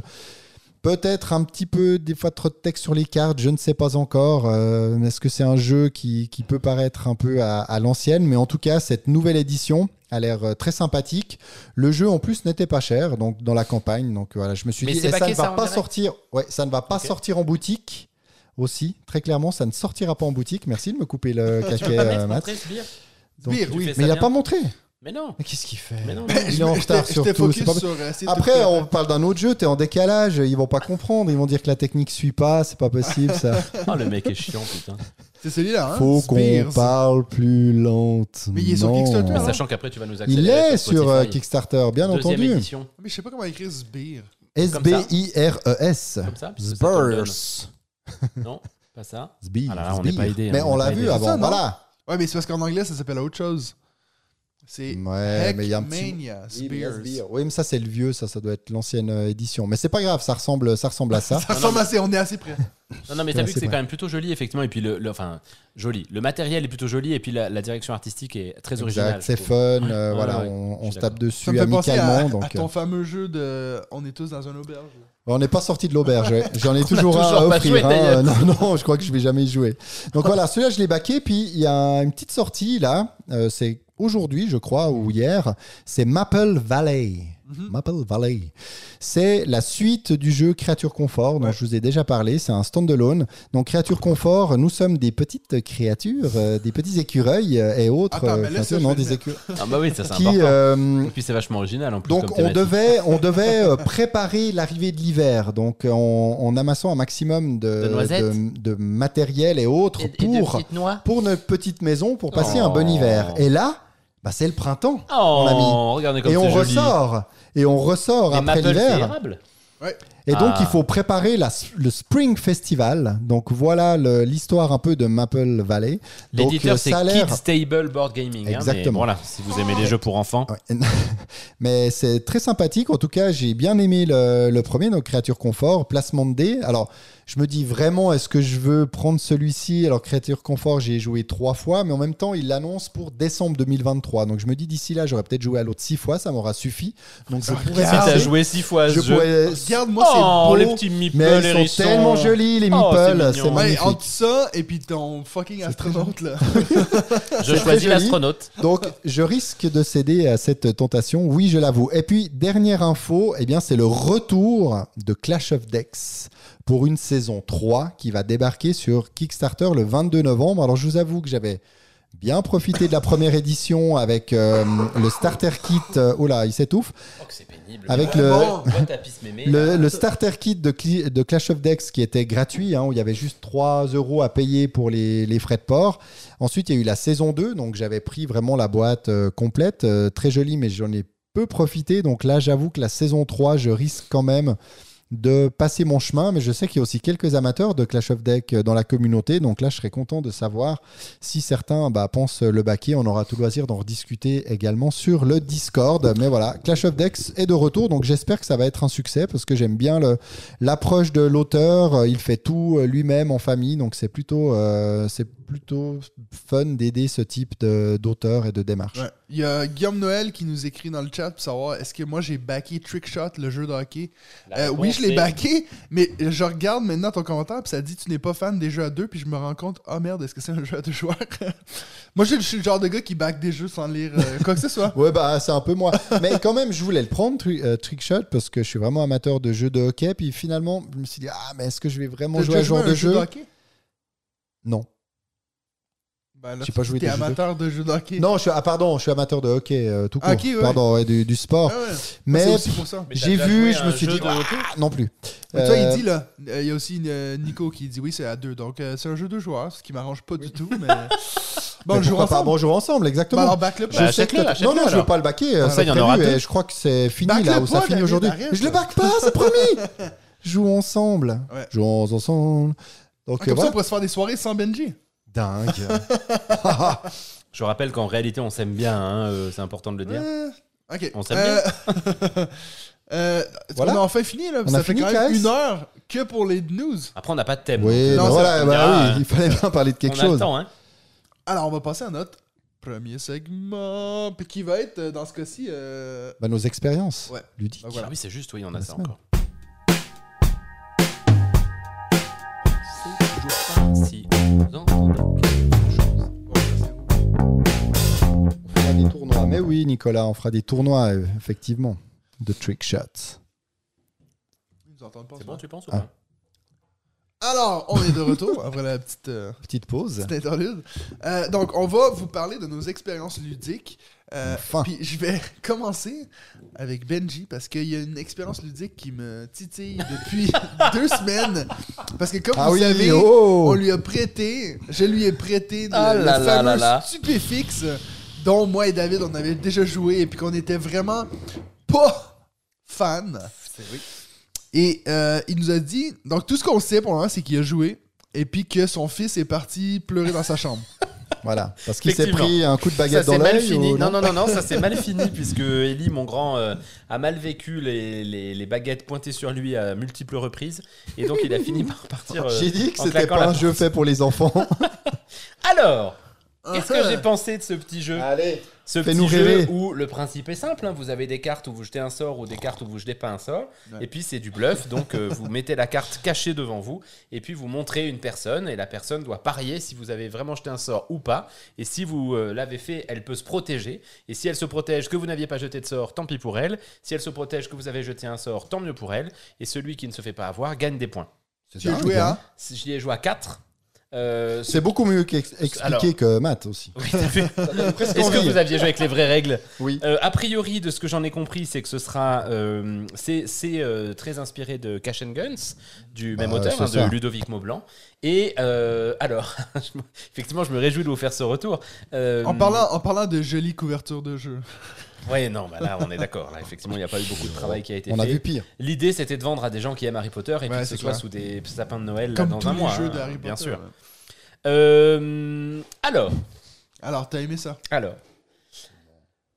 Peut-être un petit peu, des fois, trop de texte sur les cartes, je ne sais pas encore. Euh, Est-ce que c'est un jeu qui, qui peut paraître un peu à, à l'ancienne? Mais en tout cas, cette nouvelle édition a l'air euh, très sympathique. Le jeu, en plus, n'était pas cher donc dans la campagne. Donc voilà, je me suis Mais dit, et ça ne va pas sortir. Ouais, ça ne va pas sortir en boutique. Aussi, très clairement, ça ne sortira pas en boutique. Merci de me couper le caquet, euh, Matt. Donc- Sbire, oui. Mais il n'a pas montré. Mais non. Mais qu'est-ce qu'il fait Mais non. Il est en retard surtout. pas- sur, euh, Après, on parle d'un autre jeu, t'es en décalage, ils vont pas comprendre, ils vont dire que la technique suit pas, c'est pas possible ça. Oh, le mec est chiant, putain. C'est celui-là, hein? Faut qu'on Sbires. parle plus lentement. Mais il est sur Kickstarter, Mais hein. sachant qu'après, tu vas nous accélérer Il est sur euh, Spotify. Kickstarter, bien Deuxième entendu. édition. Mais je sais pas comment écrire Sbire. S-B-I-R-E-S. Comme ça. Sburs. Non, pas ça. Sbires, Ah là là, on n'est pas aidé, hein, Mais on on l'a vu avant, voilà. Ouais, mais c'est parce qu'en anglais, ça s'appelle autre chose. C'est Ouais, mais il y a un petit. Spears. Oui, mais ça c'est le vieux, ça, ça doit être l'ancienne euh, édition. Mais c'est pas grave, ça ressemble, ça ressemble à ça. Ça ressemble assez, on est assez près. Non, non, mais C'est t'as vu que c'est quand même plutôt joli, effectivement. Et puis, le, le- enfin, joli. Le matériel est plutôt joli, et puis la, la direction artistique est très originale. C'est fun, euh, Ouais, voilà, ouais, on, se tape Ça dessus me fait penser à, amicalement. à donc, ton euh, fameux jeu de On est tous dans une auberge. On n'est pas sorti de l'auberge, ouais. j'en ai toujours un toujours à offrir. joué, hein. Non, non, je crois que je vais jamais y jouer. Donc voilà, celui-là je l'ai baqué, puis il y a une petite sortie là, euh, c'est aujourd'hui je crois, ou hier, c'est Maple Valley. Mhm. Maple Valley. C'est la suite du jeu Créature Confort dont je vous ai déjà parlé. C'est un standalone. Donc Créature Confort, nous sommes des petites créatures, euh, des petits écureuils euh, et autres. Attends, mais euh, là, non, des écureuils Ah, bah oui, ça, c'est important. euh, Et puis, c'est vachement original en plus. donc comme on devait, on devait préparer l'arrivée de l'hiver, donc en, en amassant un maximum de, De noisettes de- de matériel et autres Et- et de pour, pour notre petite maison, pour passer un bon Oh. hiver. Et là, bah, c'est le printemps. Oh, ami. regardez comme Et on joli. ressort. Et on ressort Et après l'hiver. érable. Et donc, Ah. il faut préparer la- le Spring Festival. Donc, voilà l'histoire un peu de Maple Valley. L'éditeur, euh, c'est l'air- Kids Table Board Gaming. hein, mais Exactement. voilà, si vous aimez les jeux pour enfants. Ouais. Mais c'est très sympathique. En tout cas, j'ai bien aimé le, le premier, donc Créature Confort, placement de dés. Alors, je me dis vraiment, est-ce que je veux prendre celui-ci Alors, Créature Confort, j'ai joué trois fois, mais en même temps, il l'annonce pour décembre 2023. Donc, je me dis, d'ici là, j'aurais peut-être joué à l'autre six fois, ça m'aura suffi. Donc, je pourrais Si t'as joué six fois à Je ce jeu. pourrais. Regarde-moi, Oh, c'est les beau. petits meeples, Mais les ils sont hérissons. tellement jolis, les Oh, c'est meeples. c'est magnifique. entre ça et puis ton fucking astronaute là. Je choisis l'astronaute. Donc, je risque de céder à cette tentation, oui, je l'avoue. Et puis, dernière info, eh bien, c'est le retour de Clash of Decks pour une saison 3 qui va débarquer sur Kickstarter le 22 novembre. Alors, je vous avoue que j'avais bien profité de la première édition avec euh, le starter kit. euh, oh là, il s'étouffe. Oh, c'est pénible. Avec le- starter kit de, Clash of Decks qui était gratuit, hein, où il y avait juste 3 euros à payer pour les, les frais de port. Ensuite, il y a eu la saison 2, donc j'avais pris vraiment la boîte euh, complète, très jolie, mais j'en ai peu profité. Donc là, j'avoue que la saison 3, je risque quand même de passer mon chemin, mais je sais qu'il y a aussi quelques amateurs de Clash of Deck euh, dans la communauté, donc là je serais content de savoir si certains bah, pensent le baquer, on aura tout loisir d'en rediscuter également sur le Discord, mais voilà, Clash of Decks est de retour, donc j'espère que ça va être un succès, parce que j'aime bien l'approche de l'auteur, Euh, il fait tout euh, lui-même en famille, donc c'est plutôt, c'est plutôt fun d'aider ce type d'auteur et de démarche. Il y a Guillaume Noël qui nous écrit dans le chat pour savoir est-ce que moi j'ai backé Trickshot, le jeu de hockey? Euh, oui, je l'ai backé, mais je regarde maintenant ton commentaire puis ça dit tu n'es pas fan des jeux à deux puis je me rends compte ah merde est-ce que c'est un jeu à deux joueurs? Moi je suis le genre de gars qui back des jeux sans lire euh, quoi que ce soit. Ouais, bah, c'est un peu moi. Mais quand même, je voulais le prendre, Tri- euh, Trickshot, parce que je suis vraiment amateur de jeux de hockey. Puis finalement, je me suis dit, ah, mais est-ce que je vais vraiment jouer à ce genre de un jeu de hockey? Non. Là, J'ai pas joué T'es des jeux de- amateur de jeux de hockey. Non, je suis, ah pardon, je suis amateur de hockey euh, tout court. Ah, ouais. Pardon, ouais, du, du sport. Ah ouais. Mais j'ai vu, je me suis dit de ah, non plus. Mais toi, Euh, il dit là, euh, il y a aussi euh, Nico qui dit oui, c'est à deux. Donc, euh, c'est un jeu de joueurs, ce qui m'arrange pas du tout. Mais bon, mais on joue ensemble. Bon, jouer ensemble, exactement. Bah, alors, back-le. Je Bah, sais que achète-le, non, non, je veux alors. pas le backer. Ça, il y en aura deux. Je crois que c'est fini Back-le là où ça pas, finit aujourd'hui. Je le back pas, c'est promis. Jouons ensemble. Ouais. Jouons ensemble. Donc Ah, Comme ça, euh, on pourrait se faire des soirées sans Benji. Dingue. Je rappelle qu'en réalité, on s'aime bien, hein, euh, c'est important de le dire. Euh, ok. On s'aime Euh, euh, Voilà. On a enfin fini, là? On ça a fait fini, quand même KS? une heure que pour les news. Après, on n'a pas de thème. oui, Non, voilà, on bah oui, euh, il fallait bien parler de on quelque a le chose. temps, hein. Alors, on va passer à notre premier segment, puis qui va être, dans ce cas-ci... euh, Bah, nos expériences Ouais. ludiques. bah, voilà. Ah oui, c'est juste, oui, on a La ça semaine. encore. C'est toujours pas si On fera des tournois. Mais oui, Nicolas, on fera des tournois, effectivement, de trick shots. Ils nous entendent pas, C'est bon, tu penses ou Ah. pas Alors, on est de retour après la petite... euh, Petite pause. Petite interlude. Euh, donc, on va vous parler de nos expériences ludiques. Euh, Enfin. Puis, je vais commencer avec Benji parce qu'il y a une expérience ludique qui me titille depuis deux semaines. Parce que, comme Ah vous oui, savez, oh on lui a prêté, je lui ai prêté le, Ah le fameux là. stupéfixe dont moi et David, on avait déjà joué et puis qu'on était vraiment pas fan. Et euh, il nous a dit, donc tout ce qu'on sait pour moment, c'est qu'il a joué et puis que son fils est parti pleurer dans sa chambre. Voilà, parce qu'il s'est pris un coup de Ça baguette dans s'est mal l'œil. fini. ou Non, non, non, non, ça s'est mal fini puisque Ellie, mon grand, euh, a mal vécu les, les, les baguettes pointées sur lui à multiples reprises. Et donc, il a fini par partir. euh, J'ai dit que en c'était pas un jeu fait pour les enfants. Alors, qu'est-ce que Uh-huh. j'ai pensé de ce petit jeu Allez. Ce petit jeu rêver. où le principe est simple, hein, vous avez des cartes où vous jetez un sort ou des cartes où vous jetez pas un sort, Ouais. et puis c'est du bluff, donc euh, vous mettez la carte cachée devant vous, et puis vous montrez une personne, et la personne doit parier si vous avez vraiment jeté un sort ou pas, et si vous euh, l'avez fait, elle peut se protéger, et si elle se protège que vous n'aviez pas jeté de sort, tant pis pour elle, si elle se protège que vous avez jeté un sort, tant mieux pour elle, et celui qui ne se fait pas avoir gagne des points. Joué à Si J'y ai joué à 4. Euh, C'est beaucoup mieux qu'expliqué Alors- que maths aussi. oui, Est-ce que vous aviez joué avec les vraies règles? Oui. Euh, a priori, de ce que j'en ai compris, c'est que ce sera. euh, c'est euh, très inspiré de Cash and Guns, du même Bah, auteur, hein, de Ludovic Maublanc. Et euh, alors, effectivement, je me réjouis de vous faire ce retour. Euh, En parlant, en parlant de jolies couvertures de jeu. Ouais, non, bah là, on est d'accord. Là, effectivement, il n'y a pas eu beaucoup de travail qui a été On a fait. vu pire. L'idée, c'était de vendre à des gens qui aiment Harry Potter et puis Ouais, que ce soit clair. sous des sapins de Noël là, dans tous un les mois. jeux hein, d'Harry Potter. Bien sûr. ouais. Euh, alors, Alors, t'as aimé ça? Alors,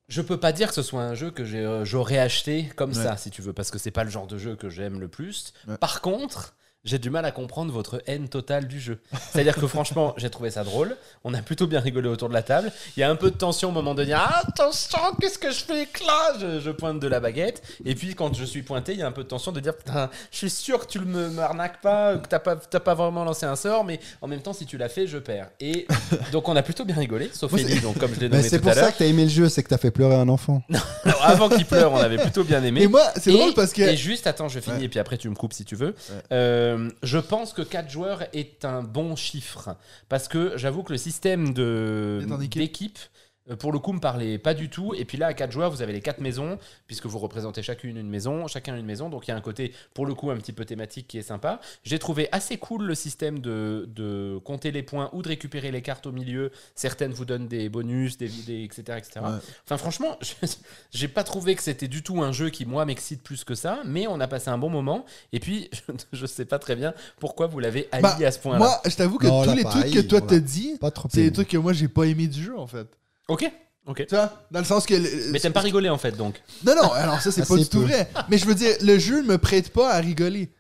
je peux pas dire que ce soit un jeu que euh, j'aurais acheté comme Ouais. ça, si tu veux, parce que c'est pas le genre de jeu que j'aime le plus. Par contre, j'ai du mal à comprendre votre haine totale du jeu. C'est-à-dire que franchement, j'ai trouvé ça drôle. On a plutôt bien rigolé autour de la table. Il y a un peu de tension au moment donné. Ah, attention, qu'est-ce que je fais là? Je, je pointe de la baguette. Et puis quand je suis pointé, il y a un peu de tension de dire Putain, je suis sûr que tu me m'arnaques pas, que t'as pas, t'as pas vraiment lancé un sort, mais en même temps, si tu l'as fait, je perds. Et donc on a plutôt bien rigolé, sauf Ellie, donc comme je l'ai Mais nommé c'est pour ça que t'as aimé le jeu, c'est que t'as fait pleurer un enfant. Alors, avant qu'il pleure, on avait plutôt bien aimé. Et moi, c'est drôle parce que. Et juste, attends, je finis Ouais. et puis après tu me coupes si tu veux. Euh, je pense que 4 joueurs est un bon chiffre. Parce que j'avoue que le système d'équipe, euh, pour le coup, me parlait pas du tout. Et puis là, à 4 joueurs, vous avez les 4 maisons, puisque vous représentez chacune une maison, chacun une maison. Donc il y a un côté, pour le coup, un petit peu thématique qui est sympa. J'ai trouvé assez cool le système de, de compter les points ou de récupérer les cartes au milieu. Certaines vous donnent des bonus, des, des etc. etc. Ouais. Enfin, franchement, je- j'ai pas trouvé que c'était du tout un jeu qui, moi, m'excite plus que ça, mais on a passé un bon moment. Et puis, je, je sais pas très bien pourquoi vous l'avez haï Bah, à ce point-là. Moi, je t'avoue que Non, tous là, les pareil, trucs que toi t'as dit, c'est des aimé. trucs que moi j'ai pas aimé du jeu en fait. Ok, ok. Tu vois Dans le sens que. le- Mais t'aimes pas rigoler en fait, donc. Non, non, alors ça, c'est pas Assez du tout peu. vrai. Mais je veux dire, le jeu me prête pas à rigoler.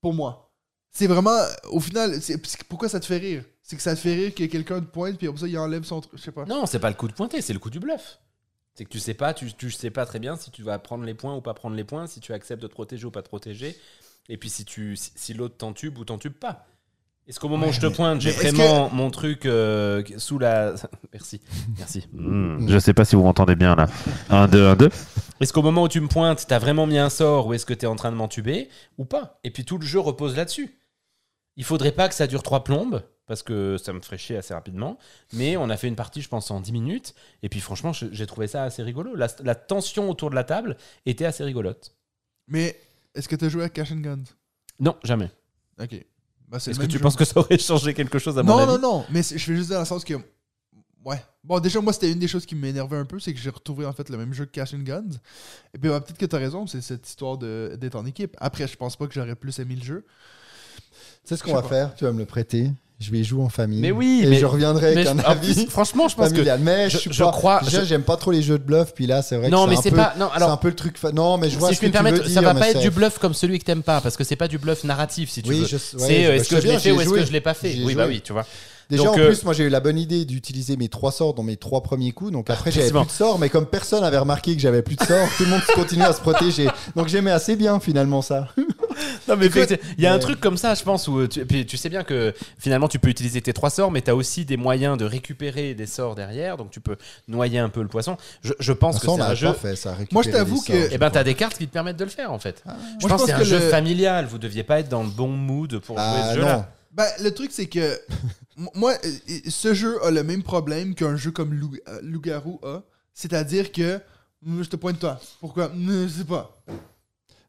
Pour moi. C'est vraiment. Au final, c'est- c'est- pourquoi ça te fait rire? C'est que ça te fait rire que quelqu'un te pointe, puis comme ça, il enlève son truc. Je sais pas. Non, c'est pas le coup de pointer, c'est le coup du bluff. C'est que tu sais pas, tu, tu sais pas très bien si tu vas prendre les points ou pas prendre les points, si tu acceptes de te protéger ou pas te protéger, et puis si tu si, si l'autre t'entube ou t'entube pas. Est-ce qu'au moment où je te pointe, j'ai vraiment mon truc euh, sous la. Merci, merci. Je sais pas si vous m'entendez bien là. 1, 2, 1, 2. Est-ce qu'au moment où tu me pointes, t'as vraiment mis un sort ou est-ce que t'es en train de m'entuber ou pas? Et puis tout le jeu repose là-dessus. Il faudrait pas que ça dure trois plombes, parce que ça me ferait chier assez rapidement. Mais on a fait une partie, je pense, en 10 minutes. Et puis franchement, j'ai trouvé ça assez rigolo. La, la tension autour de la table était assez rigolote. Mais est-ce que tu as joué à Cash and Guns? Non, jamais. Ok. Bah, Est-ce que tu jeu. penses que ça aurait changé quelque chose à mon Non, avis non, non. Mais c'est- je fais juste dans le sens que. Ouais. Bon, déjà, moi, c'était une des choses qui m'énervait un peu, c'est que j'ai retrouvé en fait le même jeu que Cash and Guns. Et puis, bah, peut-être que tu as raison, c'est cette histoire de- d'être en équipe. Après, je pense pas que j'aurais plus aimé le jeu. C'est ce qu'on va pas. faire? Tu vas me le prêter. Je vais y jouer en famille. Mais oui, Et mais- je reviendrai avec un je- en avis. plus, franchement, je pense que. Mais je, je- je pas- crois- Déjà, je- j'aime pas trop les jeux de bluff. Puis là, c'est vrai que Non, mais un c'est pas. Non, c'est alors. un peu le truc. fa- Non, mais je vois si ce je me permettre, ça va pas être du bluff comme celui que t'aimes pas, parce que c'est pas du bluff narratif, si tu Oui, veux. ouais, c'est euh, est-ce que je l'ai fait ou est-ce que je l'ai pas fait Oui, bah oui, tu vois. Déjà, Donc, en euh, plus, moi, j'ai eu la bonne idée d'utiliser mes trois sorts dans mes trois premiers coups. Donc après, j'avais plus de sorts. Mais comme personne n'avait remarqué que j'avais plus de sorts, tout le monde continuait à se protéger. Donc j'aimais assez bien, finalement, ça. Non, mais il y a un truc comme ça, je pense, où tu, puis tu sais bien que finalement tu peux utiliser tes trois sorts, mais tu as aussi des moyens de récupérer des sorts derrière, donc tu peux noyer un peu le poisson. Je, je pense que Ça, on c'est un jeu. pas fait ça. Moi, je t'avoue que- je ben, t'as des cartes qui te permettent de le faire en fait. Moi, je pense que c'est un que jeu le- familial. Vous deviez pas être dans le bon mood pour jouer Ah, ce jeu-là. Ben, le truc, c'est que. moi, euh, euh, ce jeu a le même problème qu'un jeu comme Loup- euh, Loup-Garou a. C'est-à-dire que. mm, Je te pointe toi. Pourquoi? Mm, Je sais pas.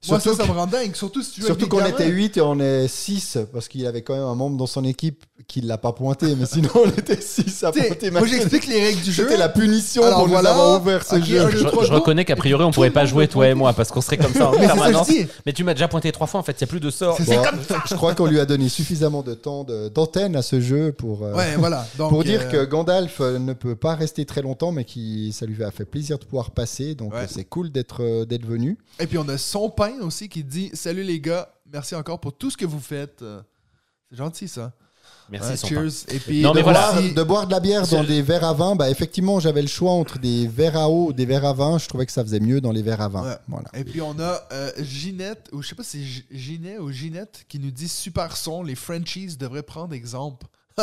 Moi, Surtout ça, ça me rend dingue. Surtout si tu Surtout qu'on était 8 et on est 6 parce qu'il avait quand même un membre dans son équipe qui l'a pas pointé. Mais sinon, on était 6 à pointer. moi, j'explique les règles du jeu. C'était la punition Alors, pour voilà. nous avoir ouvert ce jeu. Je, reconnais qu'a priori on tout pourrait pas jouer toi et moi parce qu'on serait comme ça en Mais ça permanence. dis. Mais tu m'as déjà pointé trois fois en fait, il y a plus de sorts. C'est Bon. ça. Je crois qu'on lui a donné suffisamment de temps d'antenne à ce jeu pour, euh, Ouais, voilà. Donc, pour dire euh, que Gandalf euh, ne peut pas rester très longtemps, mais qui ça lui a fait plaisir de pouvoir passer. Donc Ouais. c'est cool d'être euh, d'être venu. Et puis, on a son pain aussi qui dit Salut les gars, merci encore pour tout ce que vous faites. C'est gentil, ça. Merci Ouais, son cheers. pain. Et puis, Non, de mais voilà. Boire- de boire de la bière dans des verres à vin, bah effectivement j'avais le choix entre des verres à eau ou des verres à vin. Je trouvais que ça faisait mieux dans les verres à vin. Ouais. Voilà. Et puis on a euh, Ginette, ou je sais pas si c'est G- Ginet ou Ginette, qui nous dit super son, les Frenchies devraient prendre exemple.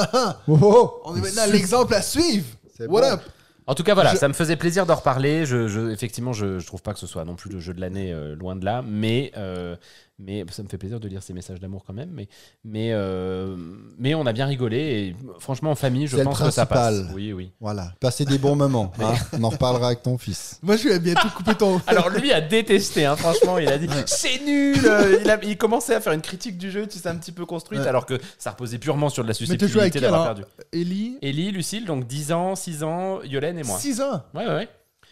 Oh, oh, on est maintenant l'exemple à suivre. What bon. up? En tout cas, voilà, Je- ça me faisait plaisir d'en reparler. Je, je- effectivement, je, je trouve pas que ce soit non plus le jeu de l'année, euh, loin de là, mais, euh, mais ça me fait plaisir de lire ces messages d'amour quand même. Mais, mais, euh, mais on a bien rigolé et franchement, en famille, je pense que ça passe. principal. Oui, oui. Voilà, passer des bons moments. hein. On en reparlera avec ton fils. Moi, je vais bientôt couper ton. Alors lui a détesté, hein, franchement, il a dit c'est nul. Il, a- il commençait à faire une critique du jeu, tu sais, un petit peu construite, Ouais. alors que ça reposait purement sur de la Mais t'as joué avec susceptibilité qui d'avoir alors perdu. Ellie, Ellie, Lucille, donc 10 ans, 6 ans, Yolène et moi. 6 ans. Ouais, ouais, ouais.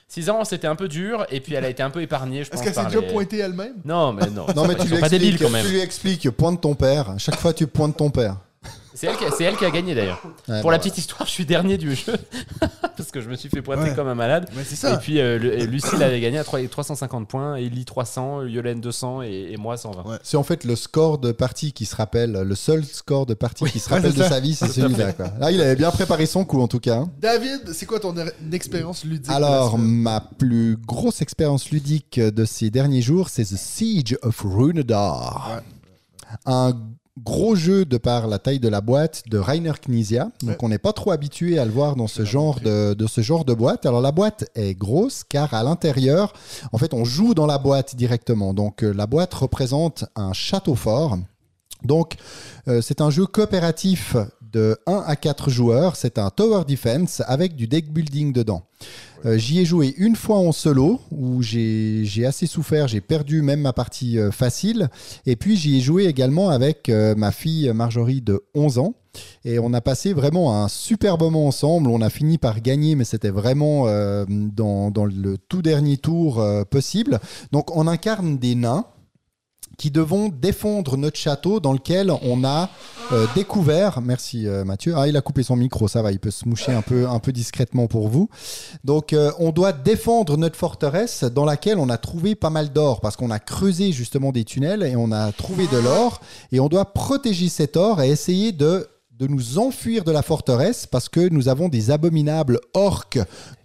6 ans, c'était un peu dur, et puis elle a été un peu épargnée, je Est-ce pense. qu'elle s'est par déjà les- pointée elle-même? Non, mais non. Non mais Ils tu sont lui, pas débiles expliques, quand même. tu lui expliques, pointe ton père. Chaque fois tu pointes ton père. C'est elle, qui a- c'est elle qui a gagné d'ailleurs. Ouais, Pour bah, la petite histoire, je suis dernier du jeu. Parce que je me suis fait pointer Ouais. comme un malade. Mais c'est Et puis euh, le- et Lucille avait gagné à 3 350 points, Ellie 300, Yolène 200 et, et moi 120. Ouais. C'est en fait le score de partie qui se rappelle, le seul score de partie qui se rappelle de ça. sa vie, c'est celui-là. quoi. Là, il avait bien préparé son coup en tout cas. hein. David, c'est quoi ton er- expérience ludique? Alors, ma plus grosse expérience ludique de ces derniers jours, c'est The Siege of Runedar. Un gros jeu de par la taille de la boîte de Rainer Knizia. Donc, Ouais. on n'est pas trop habitué à le voir dans ce genre de, de ce genre de boîte. Alors, la boîte est grosse car à l'intérieur, en fait, on joue dans la boîte directement. Donc, euh, la boîte représente un château fort. Donc, euh, c'est un jeu coopératif de 1 à 4 joueurs. C'est un tower defense avec du deck building dedans. Euh, J'y ai joué une fois en solo où j'ai assez souffert, j'ai perdu même ma partie euh, facile. Et puis j'y ai joué également avec euh, ma fille Marjorie de 11 ans. Et on a passé vraiment un super moment ensemble. On a fini par gagner, mais c'était vraiment dans, dans le tout dernier tour possible. Donc on incarne des nains qui devons défendre notre château dans lequel on a euh, découvert. Merci euh, Mathieu. Ah, il a coupé son micro, ça va, il peut se moucher un peu, un peu discrètement pour vous. Donc, euh, on doit défendre notre forteresse dans laquelle on a trouvé pas mal d'or parce qu'on a creusé justement des tunnels et on a trouvé de l'or et on doit protéger cet or et essayer de de nous enfuir de la forteresse parce que nous avons des abominables orques,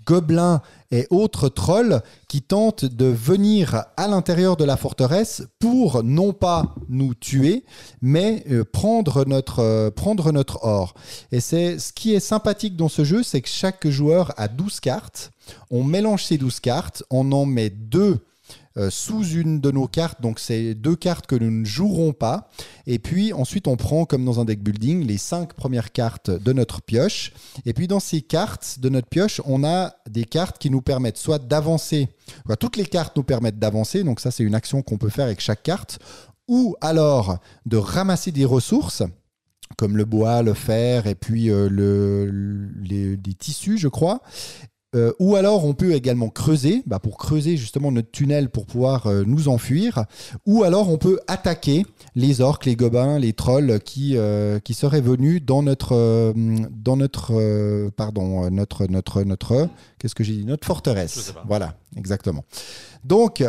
gobelins et autres trolls qui tentent de venir à l'intérieur de la forteresse pour non pas nous tuer, mais euh, prendre, notre, euh, prendre notre or. Et c'est ce qui est sympathique dans ce jeu, c'est que chaque joueur a 12 cartes. On mélange ces 12 cartes, on en met deux sous une de nos cartes. Donc, c'est deux cartes que nous ne jouerons pas. Et puis, ensuite, on prend, comme dans un deck building, les cinq premières cartes de notre pioche. Et puis, dans ces cartes de notre pioche, on a des cartes qui nous permettent soit d'avancer, toutes les cartes nous permettent d'avancer. Donc, ça, c'est une action qu'on peut faire avec chaque carte. Ou alors de ramasser des ressources comme le bois, le fer et puis euh, le, les, tissus, je crois. Euh, ou alors on peut également creuser, bah, pour creuser justement notre tunnel pour pouvoir euh, nous enfuir. Ou alors on peut attaquer les orques, les gobelins, les trolls qui, euh, qui seraient venus dans notre, dans notre, pardon, notre, notre, notre, qu'est-ce que j'ai dit, notre forteresse. Voilà, exactement. Donc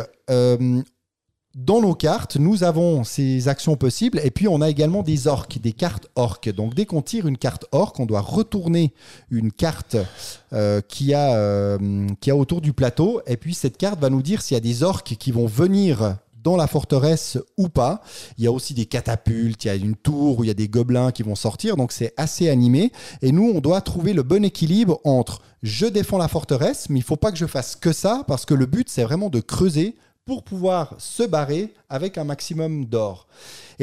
dans nos cartes, nous avons ces actions possibles et puis on a également des orques, des cartes orques. Donc dès qu'on tire une carte orque, on doit retourner une carte euh, qui, a, euh, qui a autour du plateau et puis cette carte va nous dire s'il y a des orques qui vont venir dans la forteresse ou pas. Il y a aussi des catapultes, il y a une tour où il y a des gobelins qui vont sortir, donc c'est assez animé. Et nous, on doit trouver le bon équilibre entre je défends la forteresse, mais il faut pas que je fasse que ça, parce que le but, c'est vraiment de creuser pour pouvoir se barrer avec un maximum d'or.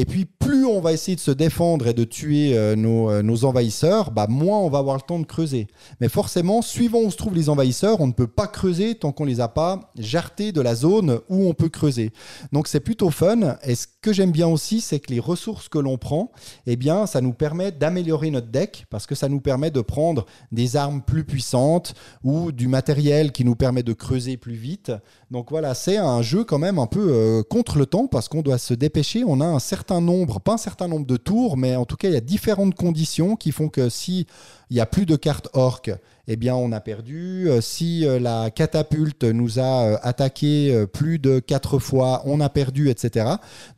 Et puis, plus on va essayer de se défendre et de tuer euh, nos, euh, nos envahisseurs, bah, moins on va avoir le temps de creuser. Mais forcément, suivant où se trouvent les envahisseurs, on ne peut pas creuser tant qu'on les a pas jartés de la zone où on peut creuser. Donc, c'est plutôt fun. Et ce que j'aime bien aussi, c'est que les ressources que l'on prend, eh bien, ça nous permet d'améliorer notre deck parce que ça nous permet de prendre des armes plus puissantes ou du matériel qui nous permet de creuser plus vite. Donc voilà, c'est un jeu quand même un peu euh, contre le temps parce qu'on doit se dépêcher. On a un certain nombre, pas un certain nombre de tours, mais en tout cas, il y a différentes conditions qui font que si il y a plus de cartes orques, eh bien, on a perdu. Euh, si euh, la catapulte nous a euh, attaqué plus de quatre fois, on a perdu, etc.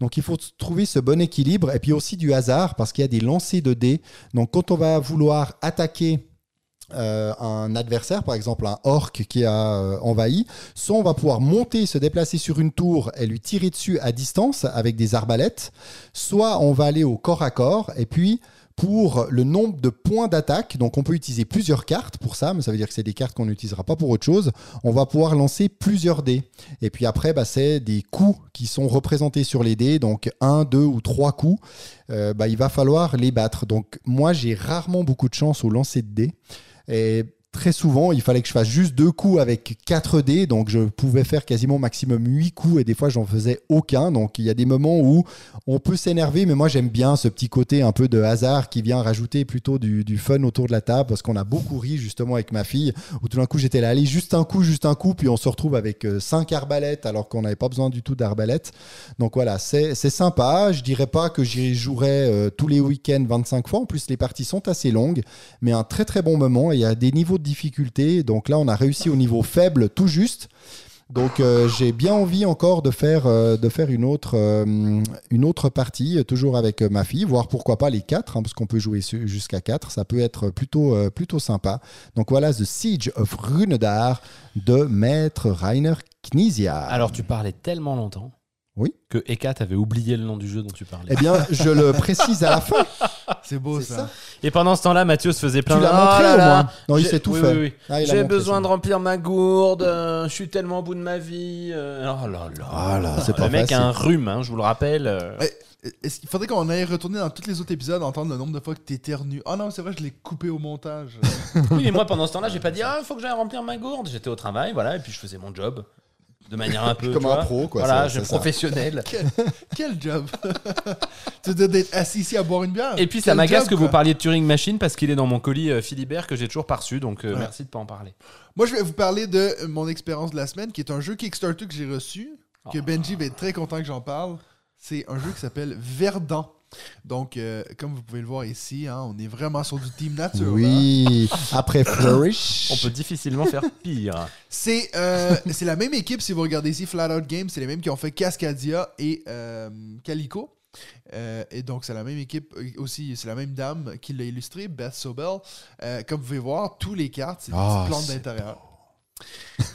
Donc, il faut trouver ce bon équilibre et puis aussi du hasard parce qu'il y a des lancers de dés. Donc, quand on va vouloir attaquer euh, un adversaire, par exemple un orc qui a euh, envahi, soit on va pouvoir monter, se déplacer sur une tour et lui tirer dessus à distance avec des arbalètes, soit on va aller au corps à corps et puis pour le nombre de points d'attaque, donc on peut utiliser plusieurs cartes pour ça, mais ça veut dire que c'est des cartes qu'on n'utilisera pas pour autre chose, on va pouvoir lancer plusieurs dés. Et puis après, bah, c'est des coups qui sont représentés sur les dés, donc un, deux ou trois coups, euh, bah, il va falloir les battre. Donc moi, j'ai rarement beaucoup de chance au lancer de dés. Et très souvent, il fallait que je fasse juste deux coups avec 4 dés. Donc, je pouvais faire quasiment maximum 8 coups et des fois, j'en faisais aucun. Donc, il y a des moments où on peut s'énerver, mais moi, j'aime bien ce petit côté un peu de hasard qui vient rajouter plutôt du, fun autour de la table parce qu'on a beaucoup ri justement avec ma fille où tout d'un coup, j'étais là, allez, juste un coup, juste un coup. Puis on se retrouve avec 5 arbalètes alors qu'on n'avait pas besoin du tout d'arbalètes. Donc, voilà, c'est sympa. Je dirais pas que j'y jouerai euh, tous les week-ends 25 fois. En plus, les parties sont assez longues mais un très très bon moment. Et il y a des niveaux de difficulté. Donc là, on a réussi au niveau faible, tout juste. Donc euh, j'ai bien envie encore de faire, euh, de faire une, autre, euh, une autre partie, toujours avec ma fille, voire pourquoi pas les quatre, hein, parce qu'on peut jouer jusqu'à quatre. Ça peut être plutôt, plutôt sympa. Donc voilà The Siege of Runedar de Maître Rainer Knizia. Alors, tu parlais tellement longtemps. Oui. Que Eka t'avait oublié le nom du jeu dont tu parlais. Eh bien, je le précise à la fin. C'est beau ça. ça. Et pendant ce temps-là, Mathieu se faisait plein Tu de l'as montré Oh là au là, moins Non, il j'ai- sait tout oui, fait. oui, oui. Ah, il a J'ai montré, besoin de remplir ma gourde. euh, je suis tellement au bout de ma vie. euh, oh là là. Ah là, c'est pas le mec facile. a un rhume, hein, je vous le rappelle. euh. Est-ce qu'il faudrait qu'on aille retourner dans tous les autres épisodes, entendre le nombre de fois que t'éternues. Ah non, c'est vrai, je l'ai coupé au montage. Oui, mais moi pendant ce temps-là, j'ai pas dit ah, il faut que j'aille remplir ma gourde. J'étais au travail, voilà, et puis je faisais mon job de manière un peu Comme un vois. pro, quoi, Voilà, je ça. professionnel. quel, quel job d'être assis ici à boire une bière Et puis ça m'agace que vous parliez de Turing Machine parce qu'il est dans mon colis euh, Philibert que j'ai toujours pas reçu, donc euh, Ouais. merci de pas en parler. Moi, je vais vous parler de mon expérience de la semaine, qui est un jeu Kickstarter que j'ai reçu, que Ah. Benji va être très content que j'en parle. C'est un jeu qui s'appelle Verdant. Donc, euh, comme vous pouvez le voir ici, hein, on est vraiment sur du team nature. Oui, après Flourish. On peut difficilement faire pire. C'est euh, c'est la même équipe, si vous regardez ici, Flat Out Games, c'est les mêmes qui ont fait Cascadia et euh, Calico. Euh, et donc, c'est la même équipe aussi, c'est la même dame qui l'a illustré, Beth Sobel. Euh, comme vous pouvez voir, tous les cartes, c'est des Ah, petites plantes d'intérieur.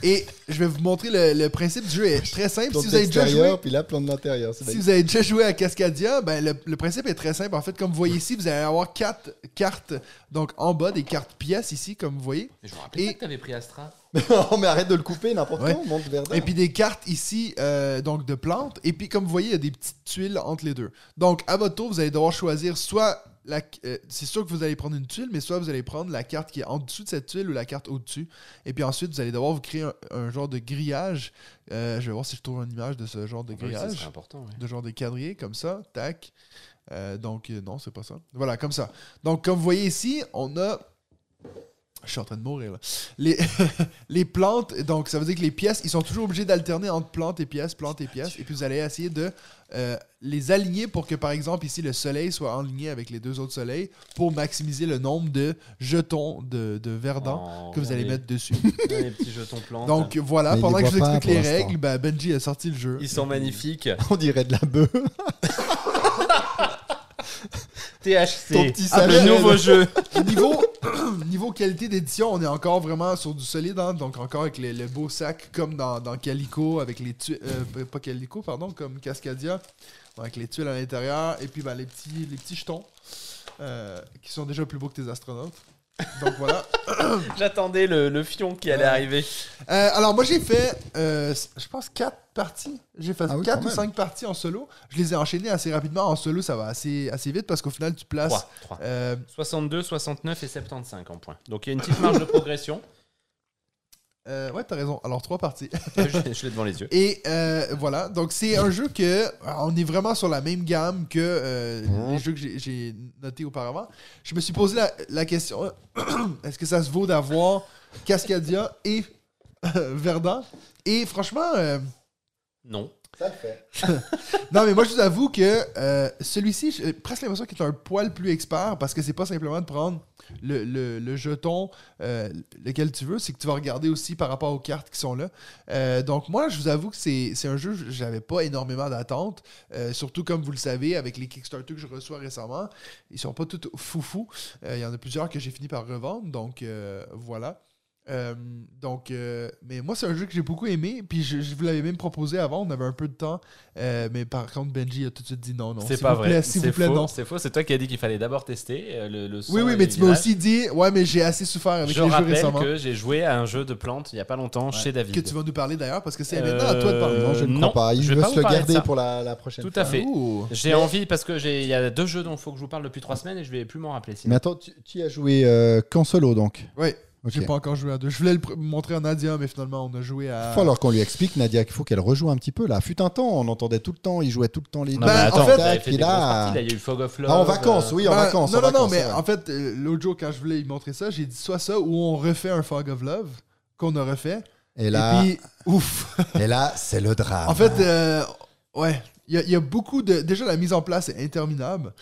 Et je vais vous montrer le, le principe du jeu est très simple. Plante Si vous avez déjà joué, puis là, l'intérieur. si bien. vous avez déjà joué à Cascadia, ben le, le principe est très simple. En fait, comme vous voyez ici, vous allez avoir quatre cartes, donc en bas des cartes pièces ici, comme vous voyez. Mais je me rappelais Et- pas que t'avais pris Astra. non, mais arrête de le couper n'importe Ouais. quand, monte Verdun. Et puis des cartes ici, euh, donc de plantes. Et puis comme vous voyez, il y a des petites tuiles entre les deux. Donc à votre tour, vous allez devoir choisir soit euh, c'est sûr que vous allez prendre une tuile, mais soit vous allez prendre la carte qui est en dessous de cette tuile ou la carte au-dessus. Et puis ensuite, vous allez devoir vous créer un, un genre de grillage. Euh, je vais voir si je trouve une image de ce genre de Oui, ça grillage. serait important. de genre des quadrillés comme ça, tac. Euh, donc non, c'est pas ça. Voilà, comme ça. Donc comme vous voyez ici, on a je suis en train de mourir là. Les, les plantes, donc ça veut dire que les pièces, ils sont toujours obligés d'alterner entre plantes et pièces, plantes et pièces. Et puis vous allez essayer de euh, les aligner pour que par exemple ici le soleil soit aligné avec les deux autres soleils pour maximiser le nombre de jetons de, de verdant Oh, que vous allez les- mettre dessus. les petits jetons plantes. Donc voilà, Mais pendant que je vous explique les règles, ben, Benji a sorti le jeu. ils sont magnifiques. On dirait de la bœuf. THC. Ton petit Ah, le nouveau jeu. niveau, niveau qualité d'édition, on est encore vraiment sur du solide, hein, donc encore avec les- le beau sac comme dans, dans Calico, avec les tuiles, euh, pas Calico, pardon, comme Cascadia, avec les tuiles à l'intérieur, et puis ben, les, petits, les petits jetons, euh, qui sont déjà plus beaux que tes astronautes. Donc voilà. J'attendais le, le fion qui allait arriver. Euh, alors moi j'ai fait, euh, je pense, 4 parties. J'ai fait Ah oui, 4 quand ou même. 5 parties en solo. Je les ai enchaînées assez rapidement. En solo, ça va assez, assez vite parce qu'au final, tu places... 3. 3. euh, 62, 69 et 75 en points. Donc il y a une petite marge de progression. euh, ouais, t'as raison. Alors, 3 parties. je je l'ai devant les yeux. Et euh, voilà, donc c'est un jeu que on est vraiment sur la même gamme que euh, les jeux que j'ai- notés auparavant. Je me suis posé la, la question est-ce que ça se vaut d'avoir Cascadia et euh, Verdun Et franchement, euh, Non. Non mais moi je vous avoue que euh, celui-ci, j'ai presque l'impression qu'il est un poil plus expert parce que c'est pas simplement de prendre le, le- jeton euh, lequel tu veux, c'est que tu vas regarder aussi par rapport aux cartes qui sont là. Euh, donc moi, je vous avoue que c'est un jeu, j'avais pas énormément d'attentes, euh, surtout comme vous le savez, avec les Kickstarter que je reçois récemment, ils sont pas tous foufou. Euh, Il y en a plusieurs que j'ai fini par revendre, donc euh, voilà. Euh, donc, euh, mais moi, c'est un jeu que j'ai beaucoup aimé. Puis je, je vous l'avais même proposé avant, on avait un peu de temps. Euh, mais par contre, Benji a tout de suite dit non, non. C'est pas vous vrai. S'il C'est vous plaît, faux. non. C'est faux. C'est toi qui as dit qu'il fallait d'abord tester le, le son Oui, oui, mais tu m'as aussi dit, ouais, mais j'ai assez souffert avec Je les jeux rappelle récemment. que j'ai joué à un jeu de plantes il y a pas longtemps Ouais. chez David. Que tu vas nous parler d'ailleurs, parce que c'est Euh, maintenant à toi de parler. Non, je ne non, crois pas. Il je vais veut pas se le garder pour la, la prochaine Tout fois. à fait. J'ai envie parce que j'ai il y a deux jeux dont il faut que je vous parle depuis trois semaines et je vais plus m'en rappeler. Mais attends, tu, as joué qu'en solo donc Ouais, Ok. j'ai pas encore joué à deux. Je voulais le montrer à Nadia, mais finalement, on a joué à. Il faut alors qu'on lui explique, Nadia, qu'il faut qu'elle rejoue un petit peu là. Fut un temps, on entendait tout le temps, il jouait tout le temps les Non, deux. Bah, mais attends, en fait, tac, il a- parties, là, il y a eu Fog of Love. Ah, en vacances, euh, oui, en Ben, vacances. Non, en non, non, mais en fait, euh, l'autre jour, quand je voulais lui montrer ça, j'ai dit soit ça ou on refait un Fog of Love qu'on a refait. Et là, Et puis, ouf. et là c'est le drame. En fait, euh, ouais, il y, a- il y a beaucoup de. Déjà, la mise en place est interminable.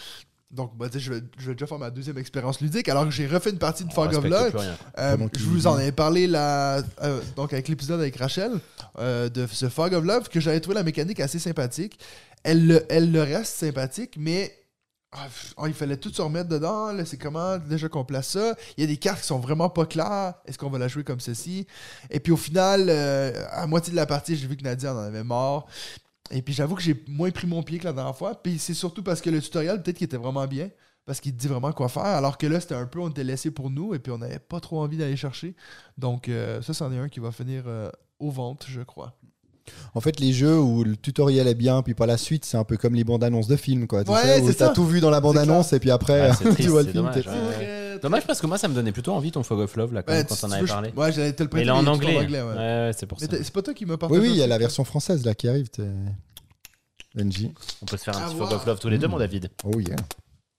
Donc, bah, je, vais, je vais déjà faire ma deuxième expérience ludique. Alors que j'ai refait une partie de Fog of Love. Euh, je vous en avais parlé là, euh, donc avec l'épisode avec Rachel euh, de ce Fog of Love que j'avais trouvé la mécanique assez sympathique. Elle le, elle le reste sympathique, mais ah, oh, il fallait tout se remettre dedans. là, C'est comment déjà qu'on place ça? Il y a des cartes qui sont vraiment pas claires. Est-ce qu'on va la jouer comme ceci? Et puis au final, euh, à moitié de la partie, j'ai vu que Nadia en avait mort. Et puis j'avoue que j'ai moins pris mon pied que la dernière fois. Puis c'est surtout parce que le tutoriel, peut-être qu'il était vraiment bien. Parce qu'il dit vraiment quoi faire. Alors que là, c'était un peu, on était laissé pour nous. Et puis on n'avait pas trop envie d'aller chercher. Donc euh, ça, c'en est un qui va finir euh, aux ventes, je crois. En fait, les jeux où le tutoriel est bien, puis pas la suite, c'est un peu comme les bandes annonces de films, quoi. Tu Ouais, sais, où c'est t'as tout vu dans la bande annonce et puis après, tu vois le film. dommage. Très- Dommage parce que moi ça me donnait plutôt envie ton Fog of Love là quand, Ouais, quand on avait parlé. Ouais, le Mais il est en tout anglais. ouais. ouais. ouais, c'est pour ça. c'est pas toi qui m'as Oui, partagé oui, il y a la version française là qui arrive. t'es- Benji. On peut se faire un petit. Fog of Love tous les deux, mon David. Oh yeah.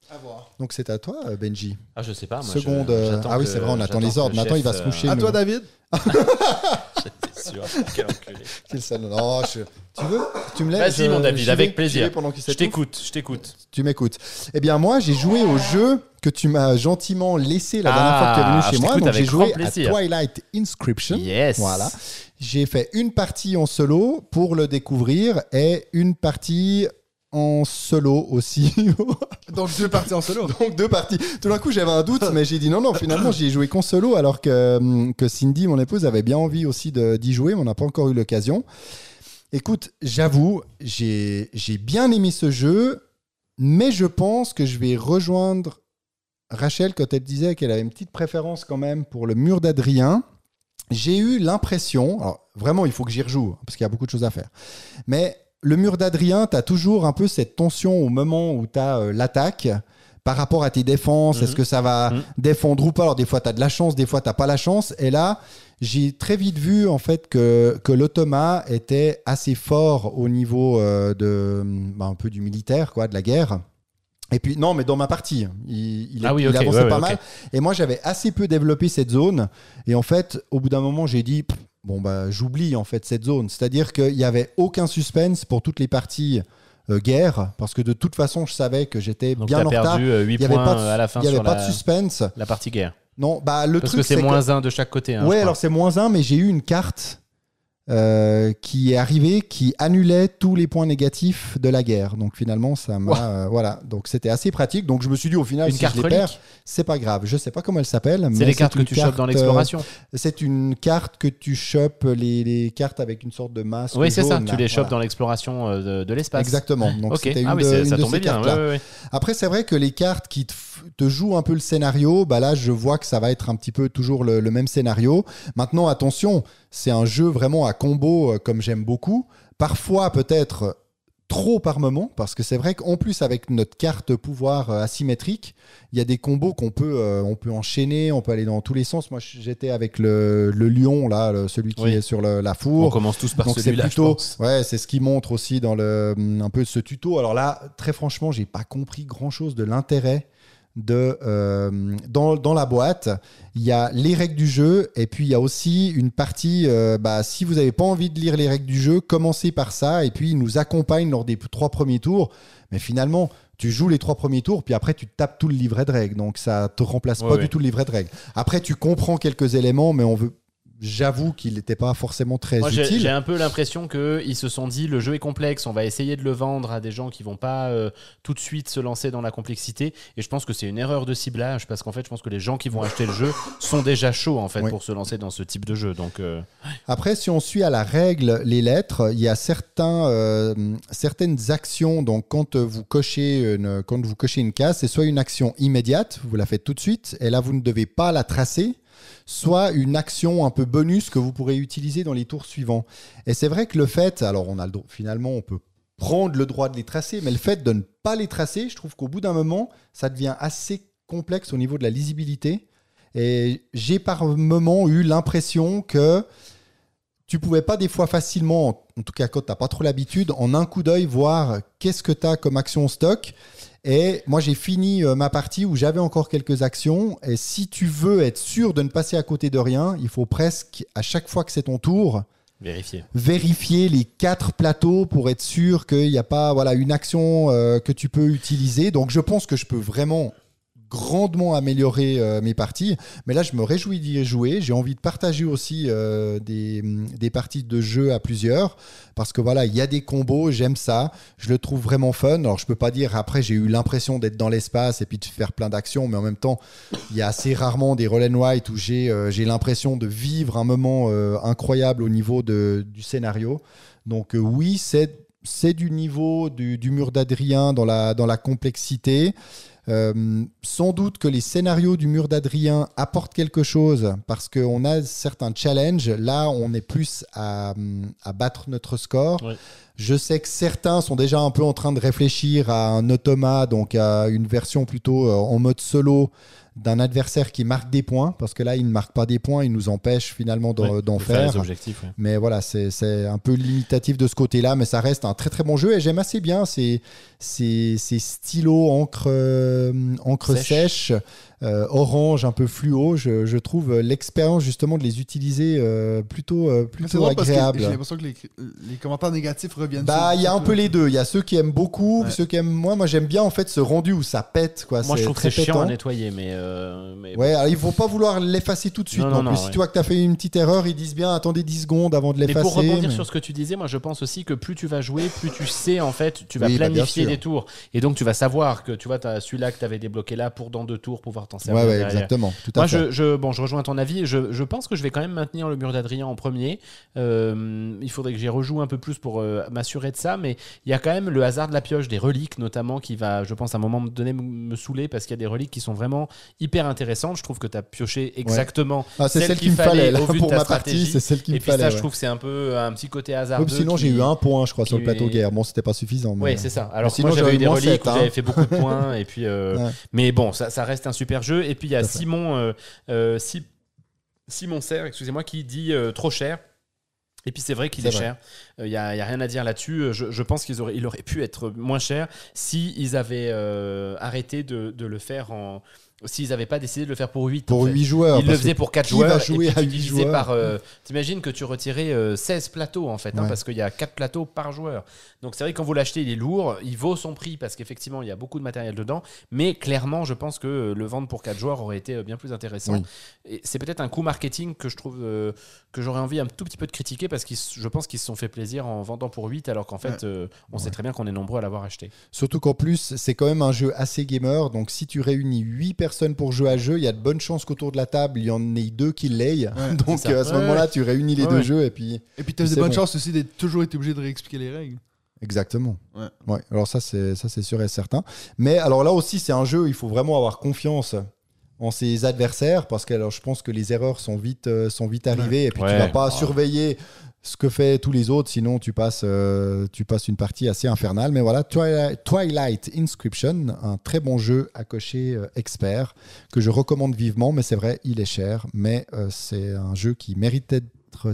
À voir. Donc c'est à toi, euh, Benji. Ah, je sais pas. Moi, Seconde. je- euh, Ah oui, c'est vrai, on attend les ordres. Maintenant, il va se coucher. À nous. toi, David. J'étais sûr. Quel enculé. Quel salaud. Je- Tu veux Tu me laisses Vas-y, mon David, j'y avec vais, plaisir. pendant qu'il Je t'écoute, je t'écoute. Tu m'écoutes. Eh bien, moi, j'ai joué au jeu que tu m'as gentiment laissé la dernière Ah, fois que tu es venu je chez moi. Donc, j'ai joué à. Twilight Inscription. Yes. Voilà. J'ai fait une partie en solo pour le découvrir et une partie en solo aussi. Donc deux parties en solo. Donc deux parties. Tout d'un coup, j'avais un doute, mais j'ai dit non, non, finalement, j'y ai joué qu'en solo, alors que, hum, que Cindy, mon épouse, avait bien envie aussi d'y jouer, mais on n'a pas encore eu l'occasion. Écoute, j'avoue, j'ai j'ai bien aimé ce jeu, mais je pense que je vais rejoindre Rachel quand elle disait qu'elle avait une petite préférence quand même pour le mur d'Adrien. J'ai eu l'impression, alors vraiment, il faut que j'y rejoue, parce qu'il y a beaucoup de choses à faire, mais le mur d'Adrien, tu as toujours un peu cette tension au moment où tu as l'attaque par rapport à tes défenses. Est-ce que ça va Mhm. défendre ou pas? Alors, des fois, tu as de la chance, des fois, tu pas la chance. Et là, j'ai très vite vu en fait que, que l'automa était assez fort au niveau euh, de, bah, un peu du militaire, quoi, de la guerre. Et puis, non, mais dans ma partie, il, il, Ah oui, il ok, avançait ouais, pas ouais, mal. Et moi, j'avais assez peu développé cette zone. Et en fait, au bout d'un moment, j'ai dit, pff, bon, bah, j'oublie en fait cette zone. C'est-à-dire qu'il n'y avait aucun suspense pour toutes les parties euh, guerre, parce que de toute façon, je savais que j'étais bien en retard. perdu euh, 8 Il n'y avait points pas de, euh, à la fin il y avait sur pas la, de suspense. la partie guerre. Non, bah, le Parce truc, que c'est que- moins 1 de chaque côté. hein, ouais, alors c'est moins 1, mais j'ai eu une carte euh, qui est arrivée qui annulait tous les points négatifs de la guerre. Donc finalement, ça m'a. euh, voilà. Donc c'était assez pratique. Donc je me suis dit, au final, Une si carte je les perds, c'est pas grave. Je sais pas comment elle s'appelle. C'est les cartes que tu chopes dans carte, l'exploration. euh, c'est une carte que tu chopes, les, les cartes avec une sorte de masque. Oui, c'est ça. Tu les chopes Voilà. dans l'exploration euh, de, de l'espace. Exactement. Donc c'était une Ah oui, une ça tombait bien. ouais, ouais. Après, c'est vrai que les cartes qui te, te jouent un peu le scénario, bah là, je vois que ça va être un petit peu toujours le, le même scénario. Maintenant, attention, c'est un jeu vraiment à combo euh, comme j'aime beaucoup. Parfois, peut-être trop par moment, parce que c'est vrai qu'en plus, avec notre carte pouvoir euh, asymétrique, il y a des combos qu'on peut, euh, on peut enchaîner, on peut aller dans tous les sens. Moi, j'étais avec le, le lion, là, le- celui qui Oui. est sur le- la On four. commence tous par celui-là, je plutôt, pense. ouais, c'est ce qui montre aussi dans le un peu ce tuto. Alors là, très franchement, j'ai pas compris grand chose de l'intérêt de euh, dans, dans la boîte. Il y a les règles du jeu et puis il y a aussi une partie. euh, bah, si vous n'avez pas envie de lire les règles du jeu, commencez par ça et puis il nous accompagne lors des trois premiers tours. Mais finalement. Tu joues les trois premiers tours, puis après tu tapes tout le livret de règles. Donc ça te remplace Ouais, pas ouais. du tout le livret de règles. Après, tu comprends quelques éléments, mais on veut. J'avoue qu'il n'était pas forcément très Moi, j'ai utile. j'ai un peu l'impression qu'ils se sont dit le jeu est complexe, on va essayer de le vendre à des gens qui vont pas euh, tout de suite se lancer dans la complexité. Et je pense que c'est une erreur de ciblage parce qu'en fait, je pense que les gens qui vont acheter le jeu sont déjà chauds en fait Oui. pour se lancer dans ce type de jeu. Donc, euh, Après, si on suit à la règle les lettres, il y a certains, euh, certaines actions. Donc, quand vous cochez une, quand vous cochez une case, c'est soit une action immédiate, vous la faites tout de suite, et là vous ne devez pas la tracer, soit une action un peu bonus que vous pourrez utiliser dans les tours suivants. Et c'est vrai que le fait, alors on a finalement, on peut prendre le droit de les tracer, mais le fait de ne pas les tracer, je trouve qu'au bout d'un moment, ça devient assez complexe au niveau de la lisibilité. Et j'ai par moment eu l'impression que tu pouvais pas des fois facilement, en tout cas quand tu n'as pas trop l'habitude, en un coup d'œil voir qu'est-ce que tu as comme action stock. Et moi, j'ai fini euh, ma partie où j'avais encore quelques actions. Et si tu veux être sûr de ne passer à côté de rien, il faut presque, à chaque fois que c'est ton tour, vérifier. vérifier les quatre plateaux pour être sûr qu'il n'y a pas voilà, une action euh, que tu peux utiliser. Donc je pense que je peux vraiment grandement améliorer euh, mes parties. Mais là, je me réjouis d'y jouer. J'ai envie de partager aussi euh, des, des parties de jeu à plusieurs. Parce que voilà, il y a des combos, j'aime ça. Je le trouve vraiment fun. Alors, je peux pas dire, après, j'ai eu l'impression d'être dans l'espace et puis de faire plein d'actions. Mais en même temps, il y a assez rarement des roll and white où j'ai euh, l'impression de vivre un moment incroyable au niveau de, du scénario. Donc oui, c'est c'est du niveau du, du mur d'Adrien dans la, dans la complexité. Euh, sans doute que les scénarios du mur d'Adrien apportent quelque chose parce qu'on a certains challenges. Là, on est plus à, à battre notre score. Ouais. Je sais que certains sont déjà un peu en train de réfléchir à un automa, donc à une version plutôt euh, en mode solo d'un adversaire qui marque des points, parce que là, il ne marque pas des points, il nous empêche finalement d'en Ouais, faire. les objectifs. ouais. Mais voilà, c'est c'est un peu limitatif de ce côté-là, mais ça reste un très très bon jeu et j'aime assez bien ces, ces, ces stylos encre, euh, encre Sèche. sèche, euh, orange, un peu fluo. Je, je trouve l'expérience justement de les utiliser euh, plutôt, euh, plutôt agréable. j'ai l'impression que les, les commentaires négatifs reviennent. Bah, il y a un peu les deux. Il y a ceux qui aiment beaucoup, Ouais. ceux qui aime moins. Moi, j'aime bien en fait ce rendu où ça pète. Quoi. Moi, je trouve que très c'est chiant à nettoyer, mais. Euh, mais Ouais, alors ils vont pas vouloir l'effacer tout de suite. Non, Non, non, plus. non, si ouais. tu vois que tu as fait une petite erreur, ils disent bien attendez 10 secondes avant de Mais l'effacer. pour rebondir mais- sur ce que tu disais, moi je pense aussi que plus tu vas jouer, plus tu sais en fait, tu vas Oui, bah, planifier des tours. Et donc tu vas savoir que tu vois, as celui-là que tu avais débloqué là pour dans deux tours pouvoir t'en Ouais, servir. ouais, derrière. exactement. Tout à Moi, fait. je, je, bon, je rejoins ton avis. Je, je pense que je vais quand même maintenir le mur d'Adrien en premier. Euh, il faudrait que j'y rejoue un peu plus pour euh, m'assurer de ça. Mais il y a quand même le hasard de la pioche, des reliques notamment, qui va, je pense, à un moment donné me saouler parce qu'il y a des reliques qui sont vraiment hyper intéressantes. Je trouve que tu as pioché exactement. Ah, c'est celle celle qu'il fallait là, au vu de pour ta ma partie. stratégie. C'est celle qu'il Et me puis ça, fallait. je ouais. trouve que c'est un peu un petit côté Ouais, hasardeux. puis sinon, qui- j'ai eu un point, je crois, sur le plateau guerre. Bon, c'était pas suffisant. mais- Oui, c'est ça. Alors sinon, moi, j'avais eu des reliques hein. j'avais fait beaucoup de points. et puis, euh, Ouais. Mais bon, ça, ça reste un super jeu. Et puis, il y a. Simon, euh, euh, Si- Simon Serre, excusez-moi, qui dit euh, trop cher. Et puis c'est vrai qu'il est, vrai. cher. Il n'y a, y a rien à dire là-dessus. Euh, Je, je pense qu'il aurait, il aurait pu être moins cher si ils avaient euh, arrêté de, de le faire en. S'ils n'avaient pas décidé de le faire pour 8. Pour 8 joueurs. Ils le faisaient pour 4 qui joueurs. jouer et puis à tu huit divisais joueurs par. euh, T'imagines que tu retirais euh, 16 plateaux en fait, hein, parce qu'il y a 4 plateaux par joueur. Donc c'est vrai que quand vous l'achetez, il est lourd, il vaut son prix parce qu'effectivement il y a beaucoup de matériel dedans. Mais clairement, je pense que euh, le vendre pour 4 joueurs aurait été euh, bien plus intéressant. Oui. Et c'est peut-être un coup marketing que je trouve euh, que j'aurais envie un tout petit peu de critiquer parce que je pense qu'ils se sont fait plaisir en vendant pour 8 alors qu'en fait euh, on sait très bien qu'on est nombreux à l'avoir acheté. Surtout qu'en plus, c'est quand même un jeu assez gamer. Donc, si tu réunis 8 personnes pour jouer à jeu, il y a de bonnes chances qu'autour de la table, il y en ait deux qui l'aient. Donc, euh, à ce Ouais, moment-là, tu réunis les Ouais, deux ouais. jeux et puis. Et puis, t'as C'est des bonnes bon. chances aussi d'être toujours été obligé de réexpliquer les règles. Exactement. Ouais. Alors, ça, c'est ça, c'est sûr et certain. Mais alors là aussi, c'est un jeu, il faut vraiment avoir confiance en ses adversaires parce que alors, je pense que les erreurs sont vite, euh, sont vite arrivées et puis tu vas pas surveiller ce que fait tous les autres, sinon tu passes, euh, tu passes une partie assez infernale. Mais voilà, Twilight, Twilight Inscription, un très bon jeu à cocher euh, expert que je recommande vivement, mais c'est vrai, il est cher, mais euh, c'est un jeu qui mérite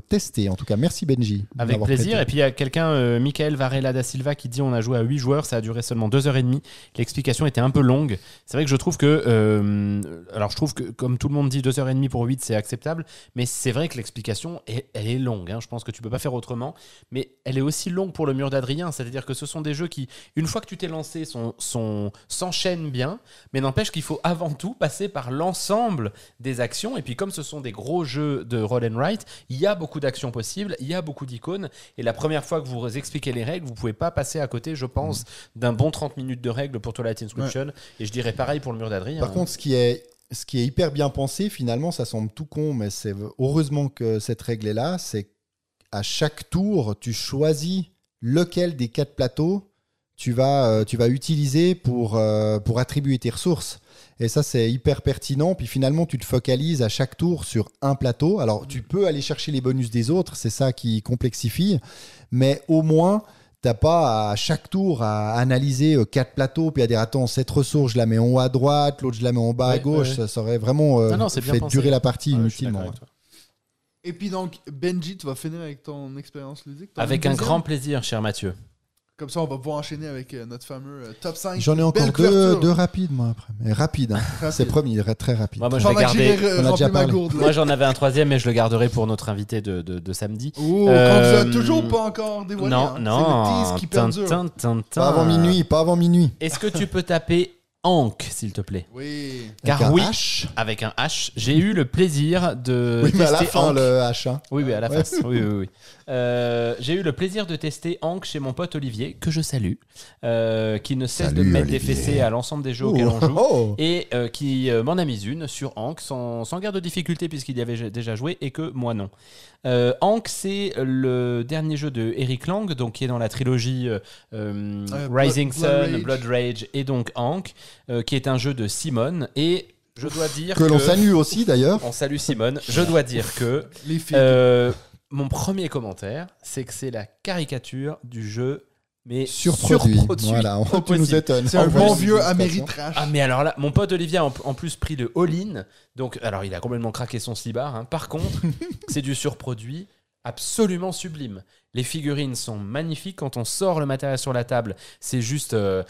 testé. En tout cas, merci Benji. Avec plaisir. prêté. Et puis il y a quelqu'un, euh, Michael Varela da Silva, qui dit on a joué à 8 joueurs, ça a duré seulement 2h30. L'explication était un peu longue. C'est vrai que je trouve que. euh, alors je trouve que, comme tout le monde dit, 2h30 pour 8, c'est acceptable. Mais c'est vrai que l'explication, est- elle est longue. hein. Je pense que tu peux pas faire autrement. Mais elle est aussi longue pour le mur d'Adrien. C'est-à-dire que ce sont des jeux qui, une fois que tu t'es lancé, sont, sont- s'enchaînent bien. Mais n'empêche qu'il faut avant tout passer par l'ensemble des actions. Et puis comme ce sont des gros jeux de roll and write, il y a beaucoup d'actions possibles, il y a beaucoup d'icônes. Et la première fois que vous expliquez les règles, vous pouvez pas passer à côté, je pense, d'un bon 30 minutes de règles pour Twilight Inscription. Et je dirais pareil pour le mur d'Adrien. Par contre, ce qui est ce qui est hyper bien pensé, finalement, ça semble tout con, mais c'est heureusement que cette règle est là, c'est à chaque tour, tu choisis lequel des quatre plateaux tu vas, euh, tu vas utiliser pour, euh, pour attribuer tes ressources. Et ça, c'est hyper pertinent. Puis finalement, tu te focalises à chaque tour sur un plateau. Alors, tu peux aller chercher les bonus des autres, c'est ça qui complexifie. Mais au moins, t'as pas à chaque tour à analyser euh, quatre plateaux, puis à dire attends, cette ressource, je la mets en haut à droite, l'autre, je la mets en bas à gauche. ouais. Ça, aurait vraiment euh, Non, non, c'est bien fait durer la partie Ouais, inutilement. toi. Et puis donc, Benji, tu vas finir avec ton expérience ludique. Avec un grand plaisir, cher Mathieu. Comme ça, on va pouvoir enchaîner avec euh, notre fameux euh, top 5. J'en ai encore deux, deux rapides, moi, après. Mais rapide, hein. Rapide. c'est promis, très rapide. Moi, moi, je vais Pendant que garder. j'irai, On a déjà remplir ma parlé. gourde. là. Moi, j'en avais un troisième, mais je le garderai pour notre invité de, de- de samedi. Oh, Euh, toujours pas encore dévoilé. non, hein. non. C'est le tease qui Tin, perdure. tin, tin, tin. Pas avant minuit, pas avant minuit. Est-ce que tu peux taper Ankh, s'il te plaît Oui. Car Avec un oui, H. avec un H, j'ai eu le plaisir de Oui, mais à la tester fin, le H. hein. Oui, oui, à la Ouais. face. Oui, oui, oui. Euh, j'ai eu le plaisir de tester Ankh chez mon pote Olivier, que je salue, euh, qui ne cesse de Salut, mettre des Olivier. fessées à l'ensemble des jeux Oh, auxquels on joue. oh. Et euh, qui euh, m'en a mis une sur Ankh sans, sans guère de difficulté puisqu'il y avait déjà joué et que moi non. Euh, Ankh, c'est le dernier jeu de Eric Lang, donc qui est dans la trilogie euh, euh, Euh, Rising Blood- Blood Sun, Rage. Blood Rage et donc euh, qui est un jeu de Simone. Et je dois dire Que l'on salue aussi, d'ailleurs. On salue Simone. Je dois dire que Les filles. euh, mon premier commentaire, c'est que c'est la caricature du jeu, mais Surproduit. surproduit Voilà, au tu nous étonnes. c'est un bon vieux Améritrash. Ah mais alors là, mon pote Olivier a en, en plus pris le all-in, donc alors il a complètement craqué son slibard. hein. Par contre, c'est du surproduit absolument sublime. Les figurines sont magnifiques. Quand on sort le matériel sur la table, c'est juste. euh,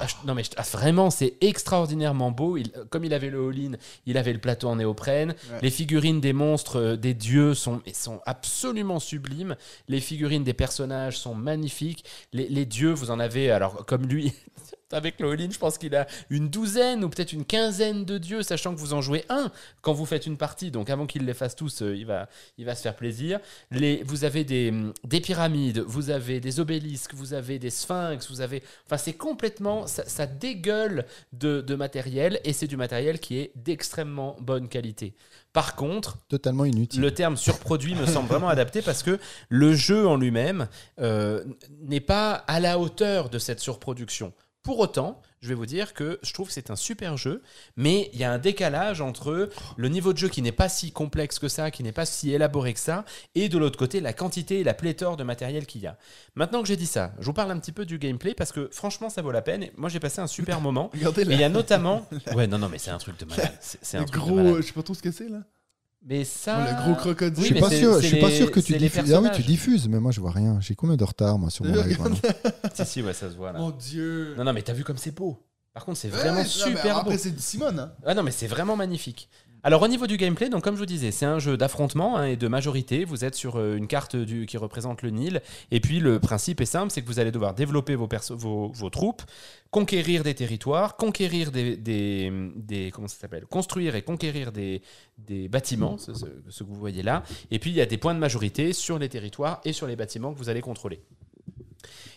ah, non, mais ah, vraiment, c'est extraordinairement beau. Il- comme il avait le all-in, il avait le plateau en néoprène. Ouais. Les figurines des monstres, euh, des dieux sont, et sont absolument sublimes. Les figurines des personnages sont magnifiques. Les, les dieux, vous en avez, alors comme lui. Avec le all-in, je pense qu'il a une douzaine ou peut-être une quinzaine de dieux, sachant que vous en jouez un quand vous faites une partie. Donc avant qu'il les fasse tous, euh, il, va, il va se faire plaisir. Les, vous avez des, hum, des pyramides, vous avez des obélisques, vous avez des sphinx, vous avez. Enfin, c'est complètement. Ça, ça dégueule de, de matériel et c'est du matériel qui est d'extrêmement bonne qualité. Par contre, Totalement inutile. le terme surproduit me semble vraiment adapté parce que le jeu en lui-même euh, n'est pas à la hauteur de cette surproduction. Pour autant, je vais vous dire que je trouve que c'est un super jeu, mais il y a un décalage entre le niveau de jeu qui n'est pas si complexe que ça, qui n'est pas si élaboré que ça, et de l'autre côté, la quantité et la pléthore de matériel qu'il y a. Maintenant que j'ai dit ça, je vous parle un petit peu du gameplay parce que franchement, ça vaut la peine. Et moi, j'ai passé un super moment. Regardez Et il y là. a notamment. Ouais, non, non, mais c'est un truc de malade. C'est un truc de gros, malade. euh, je sais pas trop ce que c'est là. Mais ça. le gros crocodile. je suis pas sûr, je suis pas sûr que tu diffuses. Ah oui, tu diffuses, mais moi je vois rien. J'ai combien de retard moi sur mon live Si, si, ouais, ça se voit là. Mon dieu. Non, non, mais t'as vu comme c'est beau. Par contre, c'est Ouais, vraiment ouais, non, mais super beau. Après, c'est Simone. Hein. Ah non, mais c'est vraiment magnifique. Alors au niveau du gameplay, donc comme je vous disais, c'est un jeu d'affrontement hein, et de majorité. Vous êtes sur euh, une carte qui représente le Nil. Et puis le principe est simple, c'est que vous allez devoir développer vos, troupes, conquérir des territoires, conquérir des, comment ça s'appelle, construire et conquérir des, bâtiments, ce que vous voyez là. Et puis il y a des points de majorité sur les territoires et sur les bâtiments que vous allez contrôler.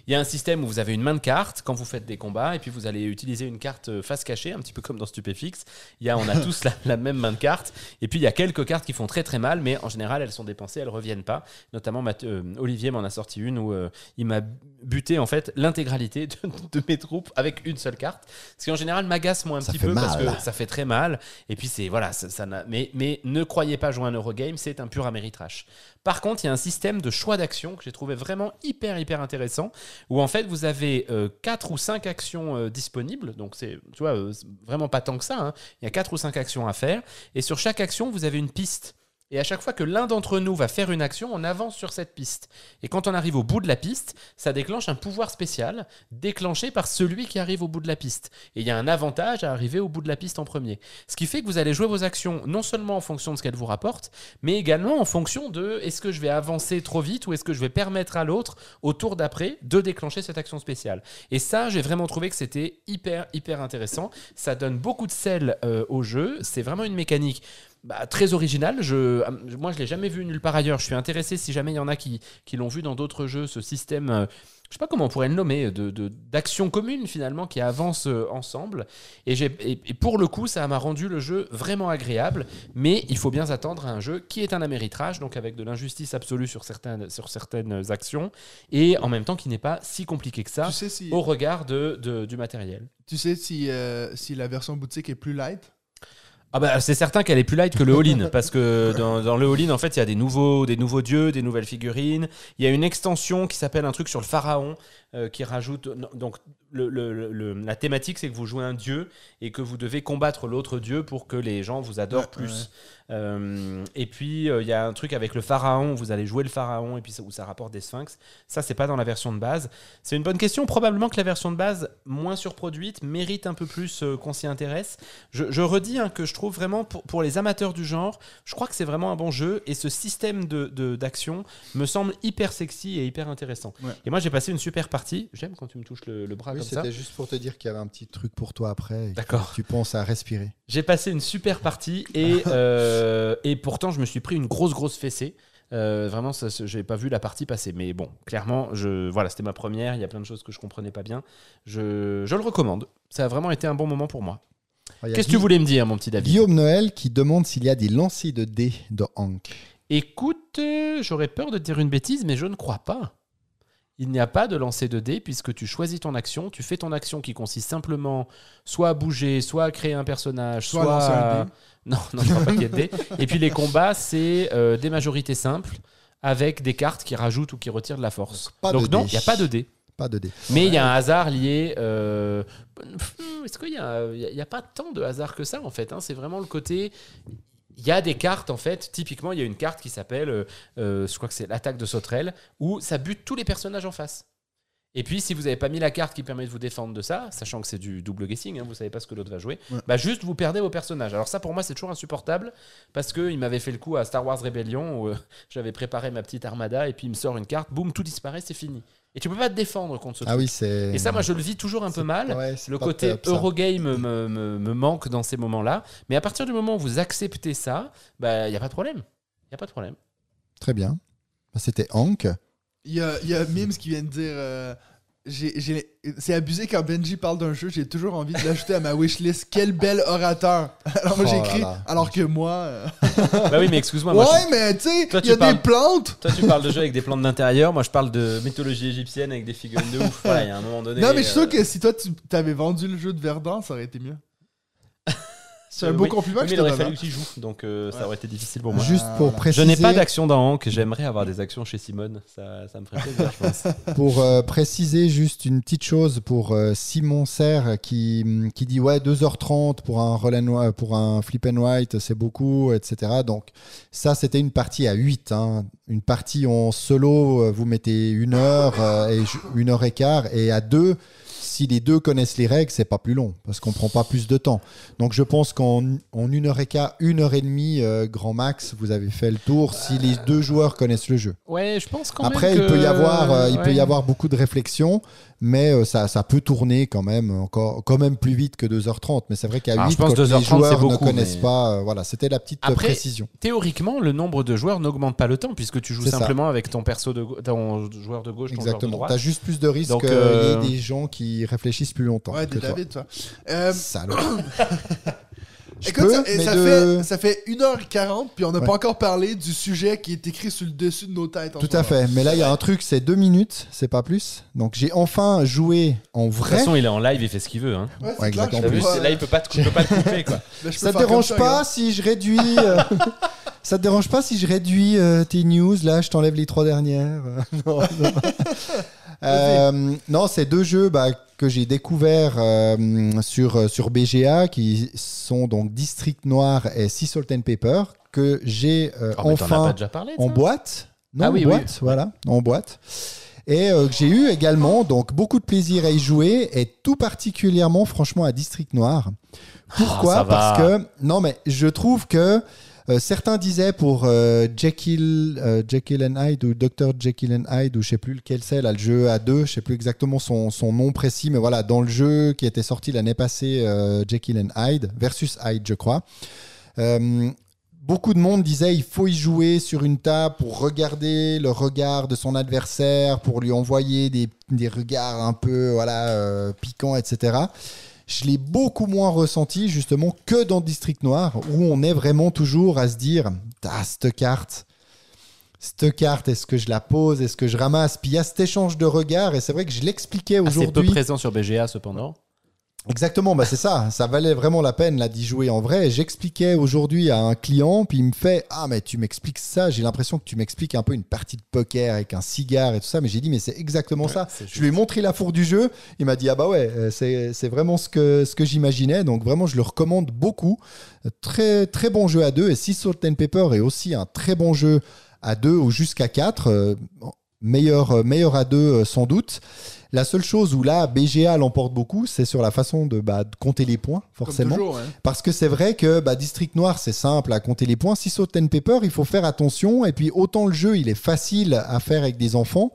Il y a un système où vous avez une main de carte quand vous faites des combats, et puis vous allez utiliser une carte euh, face cachée, un petit peu comme dans Stupéfix. Il y a, on a tous la, la même main de carte, et puis il y a quelques cartes qui font très très mal, mais en général elles sont dépensées, elles reviennent pas. Notamment Mathieu- euh, Olivier m'en a sorti une où euh, il m'a buté en fait l'intégralité de, de mes troupes avec une seule carte. Ce qui en général m'agace moi un Ça petit peu parce que ça fait très mal. Et puis c'est voilà, ça, mais, mais ne croyez pas jouer un Eurogame, c'est un pur Ameritrash. Par contre, il y a un système de choix d'actions que j'ai trouvé vraiment hyper hyper intéressant où en fait vous avez 4 ou 5 actions euh, disponibles. Donc euh, c'est vraiment pas tant que ça. hein. Il y a 4 ou 5 actions à faire et sur chaque action vous avez une piste. Et à chaque fois que l'un d'entre nous va faire une action, on avance sur cette piste. Et quand on arrive au bout de la piste, ça déclenche un pouvoir spécial déclenché par celui qui arrive au bout de la piste. Et il y a un avantage à arriver au bout de la piste en premier. Ce qui fait que vous allez jouer vos actions non seulement en fonction de ce qu'elles vous rapportent, mais également en fonction de est-ce que je vais avancer trop vite ou est-ce que je vais permettre à l'autre, au tour d'après, de déclencher cette action spéciale. Et ça, j'ai vraiment trouvé que c'était hyper, hyper intéressant. Ça donne beaucoup de sel euh, au jeu. C'est vraiment une mécanique bah, très originale. Je, moi, je l'ai jamais vu nulle part ailleurs. Je suis intéressé si jamais il y en a qui, qui l'ont vu dans d'autres jeux, ce système. euh, je sais pas comment on pourrait le nommer, de, de- d'action commune finalement qui avance euh, ensemble. Et, j'ai, et, et pour le coup, ça m'a rendu le jeu vraiment agréable. Mais il faut bien s'attendre à un jeu qui est un améritrage, donc avec de l'injustice absolue sur certaines, sur certaines actions, et en même temps qui n'est pas si compliqué que ça Tu sais si, au regard de, de- du matériel. tu sais si, euh, si la version boutique est plus light? Ah bah c'est certain qu'elle est plus light que le all-in parce que dans, dans le all-in en fait il y a des nouveaux des nouveaux dieux, des nouvelles figurines. Il y a une extension qui s'appelle un truc sur le pharaon euh, qui rajoute non, donc le, le- le- le- la thématique c'est que vous jouez un dieu et que vous devez combattre l'autre dieu pour que les gens vous adorent Ouais, plus. Euh, et puis euh, il y a un truc avec le pharaon, vous allez jouer le pharaon et puis ça, où ça rapporte des sphinx. Ça c'est pas dans la version de base. C'est une bonne question. Probablement que la version de base moins surproduite mérite un peu plus qu'on s'y intéresse. Je, je redis hein, que je trouve vraiment pour, pour les amateurs du genre, je crois que c'est vraiment un bon jeu et ce système de de- d'action me semble hyper sexy et hyper intéressant. Ouais. Et moi j'ai passé une super partie. J'aime quand tu me touches le, le bras Oui, comme ça. c'était juste pour te dire qu'il y avait un petit truc pour toi après. D'accord. Tu penses à respirer. J'ai passé une super partie et, euh, et pourtant je me suis pris une grosse grosse fessée. Euh, vraiment, ça- j'ai pas vu la partie passer. Mais bon, clairement, je, voilà, c'était ma première. Il y a plein de choses que je comprenais pas bien. Je, je le recommande. Ça a vraiment été un bon moment pour moi. Il y a Qu'est-ce que tu voulais me dire, mon petit David? Guillaume Noël qui demande s'il y a des lancers de dés de Hank. Écoute, euh, j'aurais peur de te dire une bêtise, mais je ne crois pas. Il n'y a pas de lancer de dés puisque tu choisis ton action, tu fais ton action qui consiste simplement soit à bouger, soit à créer un personnage, Soit soit, à. Non, non, crois pas de dés. Et puis les combats, c'est euh, des majorités simples avec des cartes qui rajoutent ou qui retirent de la force. Pas de Donc non, il n'y a pas de dés. Pas de dés. Mais il y a un hasard lié. euh, Est-ce qu'il n'y a, il y a- il y a pas tant de hasard que ça en fait hein. C'est vraiment le côté. Il y a des cartes en fait. Typiquement, il y a une carte qui s'appelle, euh, euh, je crois que c'est l'attaque de sauterelle, où ça bute tous les personnages en face. Et puis, si vous n'avez pas mis la carte qui permet de vous défendre de ça, sachant que c'est du double guessing, hein, vous savez pas ce que l'autre va jouer, Ouais. bah juste vous perdez vos personnages. Alors ça, pour moi, c'est toujours insupportable parce que il m'avait fait le coup à Star Wars Rebellion où euh, j'avais préparé ma petite armada et puis il me sort une carte, boum, tout disparaît, c'est fini. Et tu peux pas te défendre contre ce Ah truc. oui, c'est. Et ça, moi, je le vis toujours un peu mal. Ouais, Le côté top. Eurogame me, me, me manque dans ces moments-là. Mais à partir du moment où vous acceptez ça, bah, il n'y a pas de problème. Il n'y a pas de problème. Très bien. Bah, C'était Hank. Il y a, il y a Mims qui vient de dire euh, C'est abusé quand Benji parle d'un jeu, j'ai toujours envie de l'ajouter à ma wishlist. Quel bel orateur Alors moi Oh écrit, là. alors que moi. euh, bah oui, mais excuse-moi. moi, ouais, mais tu sais, il y a parles- des plantes Toi, tu parles de jeux avec des plantes d'intérieur. Moi, je parle de mythologie égyptienne avec des figurines de ouf. Voilà, il y a un moment donné. Non, mais je suis sûr euh, que si toi tu t'avais vendu le jeu de Verdun, ça aurait été mieux. C'est un beau oui. compliment Oui, que mais je il aurait fallu hein. que tu joues. Donc, euh, ça aurait été difficile pour moi. Juste pour voilà. Je préciser. n'ai pas d'action dans Hank. J'aimerais avoir des actions chez Simone. Ça, ça me ferait plaisir, je pense. Pour euh, préciser juste une petite chose pour euh, Simon Serre qui, qui dit ouais 2h30 pour un and pour un flip and write c'est beaucoup etc donc ça c'était une partie à 8 hein. une partie en solo vous mettez une heure euh, et une heure et quart et à deux si les deux connaissent les règles c'est pas plus long parce qu'on prend pas plus de temps. Donc je pense qu'en en une heure et quart une heure et demie euh, grand max vous avez fait le tour si les deux joueurs connaissent le jeu. Ouais, je pense quand après, même. il peut y avoir, euh, il peut y avoir beaucoup de réflexion, mais euh, ça, ça peut tourner quand même encore, quand même plus vite que 2h30. Mais c'est vrai qu'à Alors, 8, je pense quand 2h30, les joueurs ne beaucoup, connaissent mais- pas, euh, voilà, c'était la petite euh, Après, précision. Théoriquement, le nombre de joueurs n'augmente pas le temps puisque tu joues ça. simplement avec ton perso de ton joueur de gauche, ton joueur de Exactement. droite. T'as juste plus de risques qu'il euh, y ait des gens qui réfléchissent plus longtemps. Ouais, que des toi. David, toi. Euh, Salaud. Je Écoute, peux, ça, mais ça de- fait, ça fait 1h40, puis on n'a Ouais. pas encore parlé du sujet qui est écrit sur le dessus de nos têtes. en Tout à fait. Mais là, il y a un truc, c'est deux minutes, c'est pas plus. Donc j'ai enfin joué en De toute vrai. façon, il est en live, il fait ce qu'il veut. Hein. Ouais, Ouais, clair, pas- c'est- là, il peut pas te, il peut pas te couper. Quoi. Ben, peux Ça te dérange pas si je réduis euh, Ça te dérange pas si je réduis euh, tes news? Là, je t'enlève les trois dernières. non, non. Euh, non, c'est deux jeux bah, que j'ai découverts euh, sur, sur BGA qui sont donc District Noir et Sea Salt and Pepper que j'ai euh, Oh, enfin parlé en boîte. Non, Ah oui, en oui. boîte, voilà, en boîte. Et euh, que j'ai eu également donc beaucoup de plaisir à y jouer et tout particulièrement franchement à District Noir. Pourquoi? Oh, ça va. Parce que non mais je trouve que euh, certains disaient pour euh, Jekyll, euh, Hyde ou Dr Jekyll Hyde ou je sais plus lequel c'est là le jeu à deux, je sais plus exactement son, nom précis mais voilà dans le jeu qui était sorti l'année passée euh, Jekyll Hyde versus Hyde je crois. Beaucoup de monde disait il faut y jouer sur une table pour regarder le regard de son adversaire, pour lui envoyer des, des regards un peu voilà piquants, etc. Je l'ai beaucoup moins ressenti justement que dans District Noir, où on est vraiment toujours à se dire ah, cette carte, cette carte, est-ce que je la pose, est-ce que je ramasse? Puis il y a cet échange de regards, et c'est vrai que je l'expliquais Assez peu aujourd'hui. présent sur BGA cependant. Exactement, bah c'est ça. Ça valait vraiment la peine là d'y jouer en vrai. J'expliquais aujourd'hui à un client, puis il me fait ah mais tu m'expliques ça. J'ai l'impression que tu m'expliques un peu une partie de poker avec un cigare et tout ça. Mais j'ai dit mais c'est exactement ça. Je lui ai montré la four du jeu. Il m'a dit ah bah ouais euh, c'est vraiment ce que ce que j'imaginais. Donc vraiment je le recommande beaucoup. Très très bon jeu à deux et Sea Salt and Pepper est aussi un très bon jeu à deux ou jusqu'à quatre. Euh, meilleur euh, meilleur à deux sans doute. La seule chose où là, BGA l'emporte beaucoup, c'est sur la façon de, bah, de compter les points, forcément. toujours. Parce que c'est vrai que bah, District Noir, c'est simple à compter les points. Si Salt and Pepper, il faut faire attention. Et puis, autant le jeu, il est facile à faire avec des enfants,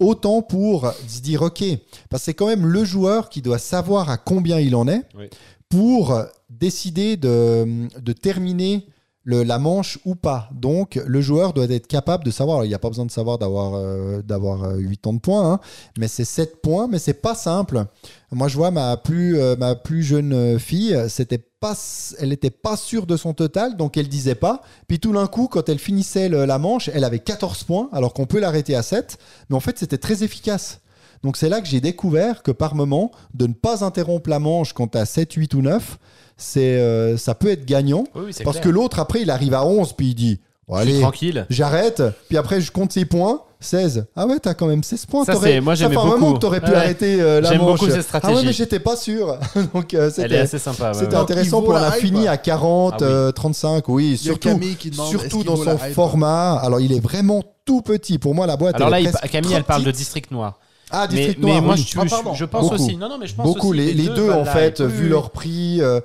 autant pour se dire, OK, parce que c'est quand même le joueur qui doit savoir à combien il en est Oui. pour décider de, de terminer le- la manche ou pas. Donc, le joueur doit être capable de savoir. il n'y a pas besoin de savoir d'avoir euh, d'avoir euh, 8 ans de points, hein, mais c'est 7 points, mais c'est pas simple. Moi, je vois ma plus, euh, ma plus jeune euh, fille, c'était pas, elle n'était pas sûre de son total, donc elle disait pas. Puis tout d'un coup, quand elle finissait la manche, elle avait 14 points, alors qu'on peut l'arrêter à 7. Mais en fait, c'était très efficace. Donc c'est là que j'ai découvert que par moment, de ne pas interrompre la manche quand tu as 7, 8 ou 9, c'est, euh, ça peut être gagnant. Oui, oui, Parce clair. que l'autre, après, il arrive à 11, puis il dit Bon, allez, tranquille. j'arrête. Puis après, je compte ses points. 16. Ah ouais, t'as quand même 16 points. Ça, c'est- moi, ça fait un moment que t'aurais pu Ouais. arrêter euh, la J'aime manche. beaucoup cette Ah ouais, stratégie. mais j'étais pas sûr. Donc, euh, Elle est c'était assez sympa. ouais, c'était ouais. intéressant. on la fini à 40, Ah oui. euh, 35. Oui, Il y a surtout, qui demande surtout dans son format. Alors, il est vraiment tout petit. Pour moi, la boîte. Alors elle là, est il- presque Camille, elle parle de. District Noir. Ah, Mais, District mais Noir, moi, oui. je, Ah, je- pense Beaucoup. aussi. Non, non, mais je pense Beaucoup. aussi. Les, les deux, valent en fait, vu leur prix, euh,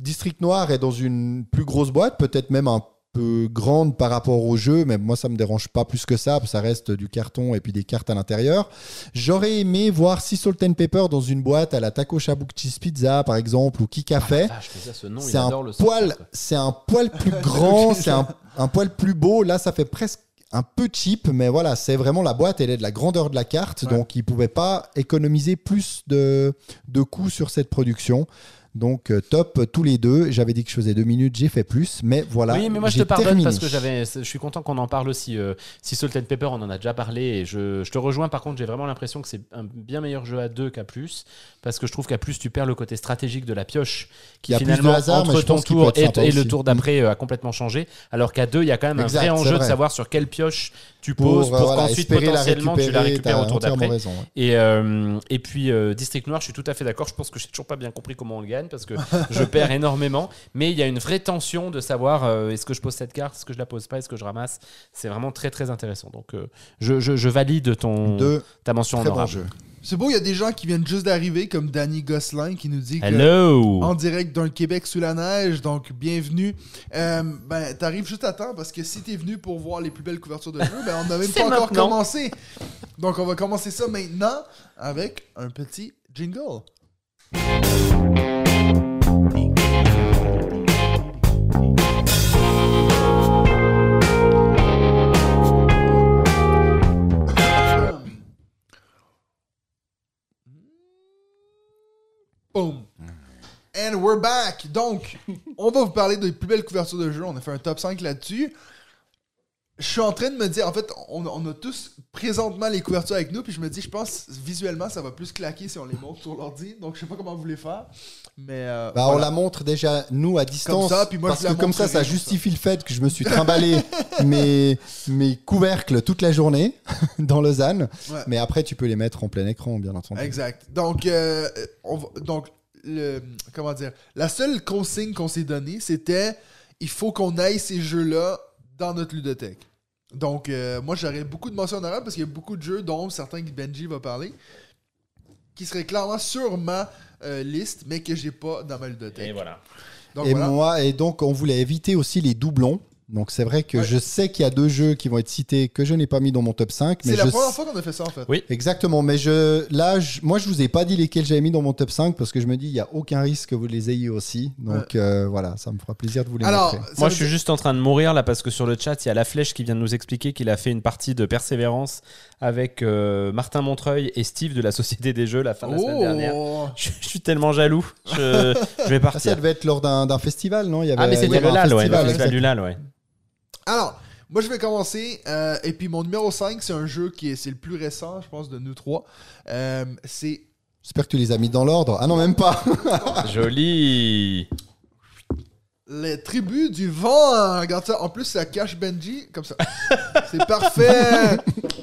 District Noir est dans une plus grosse boîte, peut-être même un peu grande par rapport au jeu, mais moi ça me dérange pas plus que ça, ça reste du carton et puis des cartes à l'intérieur. J'aurais aimé voir Sea Salt and Pepper dans une boîte à la Taco Shabu Cheese Pizza par exemple ou Café. Vache, mais ça, ce c'est un poil, c'est un poil plus grand, c'est un, un poil plus beau. Là, ça fait presque un peu cheap, mais voilà, c'est vraiment la boîte, elle est de la grandeur de la carte, Ouais. donc ils pouvaient pas économiser plus de, de coûts sur cette production. Donc euh, top tous les deux. J'avais dit que je faisais deux minutes, j'ai fait plus, mais voilà. oui, mais moi je te pardonne terminé. parce que j'avais, je suis content qu'on en parle aussi. Euh, si Salt and Pepper, on en a déjà parlé et je, je te rejoins. Par contre, j'ai vraiment l'impression que c'est un bien meilleur jeu à deux qu'à plus parce que je trouve qu'à plus tu perds le côté stratégique de la pioche Il qui y a plus de finalement hasard, entre ton tour et, le tour d'après euh, a complètement changé. Alors qu'à deux, il y a quand même Exact, un vrai enjeu de savoir sur quelle pioche tu poses pour, voilà, qu'ensuite potentiellement tu la récupères au tour d'après. ouais. Et, euh, et puis District Noir, je suis tout à fait d'accord. Je pense que j'ai toujours pas bien compris comment on le gagne parce que je perds énormément. Mais il y a une vraie tension de savoir euh, est-ce que je pose cette carte, est-ce que je la pose pas, est-ce que je ramasse. C'est vraiment très très intéressant. Donc euh, je, je- je valide ton ta mention très honorable. jeux. C'est beau, il y a des gens qui viennent juste d'arriver, comme Danny Gosselin qui nous dit que. Hello. En direct d'un Québec sous la neige, donc bienvenue. Euh, ben, t'arrives juste à temps parce que si t'es venu pour voir les plus belles couvertures de jeux, ben on n'a même pas encore commencé. Donc on va commencer ça maintenant avec un petit jingle. Boom. And we're back. Donc, on va vous parler des plus belles couvertures de jeux. On a fait un top 5 là-dessus. Je suis en train de me dire, en fait, on, on a tous présentement les couvertures avec nous, puis je me dis, je pense visuellement, ça va plus claquer si on les montre sur l'ordi. Donc, je sais pas comment vous voulez faire. Mais. euh, Bah, On la montre déjà, nous, à distance. ça, puis moi, parce je la que comme ça, ça comme justifie le fait que je me suis trimballé mes, mes couvercles toute la journée dans Lausanne. Ouais. Mais après, tu peux les mettre en plein écran, bien entendu. Exact. Donc, euh, on donc le, comment dire, la seule consigne qu'on s'est donnée, c'était il faut qu'on aille ces jeux-là dans notre ludothèque. Donc, euh, moi, j'aurais beaucoup de mentions honorables parce qu'il y a beaucoup de jeux, dont certains que Benji va parler, qui seraient clairement sur ma euh, liste, mais que j'ai pas dans ma ludothèque. Et voilà. Donc, et voilà. moi, et donc, on voulait éviter aussi les doublons. Donc, c'est vrai que Ouais. je sais qu'il y a deux jeux qui vont être cités que je n'ai pas mis dans mon top 5. Mais C'est la je première fois qu'on a fait ça, en fait. Oui. Exactement, mais je, là, je- moi, je vous ai pas dit lesquels j'avais mis dans mon top 5 parce que je me dis, il y a aucun risque que vous les ayez aussi. Donc, euh, voilà, ça me fera plaisir de vous les Alors, montrer. Moi, je suis dire- juste en train de mourir là parce que sur le chat, il y a la flèche qui vient de nous expliquer qu'il a fait une partie de persévérance avec euh, Martin Montreuil et Steve de la Société des Jeux la fin de la semaine dernière. Oh Je, je suis tellement jaloux. Je, je vais Ah, ça partir. devait être lors d'un festival, non? Il y avait, Ah, mais c'était le LAL, ouais. Le festival, du LAL, ouais. Alors, moi je vais commencer. euh, et puis mon numéro 5, c'est un jeu qui est, c'est le plus récent, je pense, de nous trois. Euh, c'est J'espère que tu les as mis dans l'ordre. Ah non, même pas. Joli. les tribus du vent. Regarde ça. En plus, ça cache Benji. Comme ça. c'est parfait.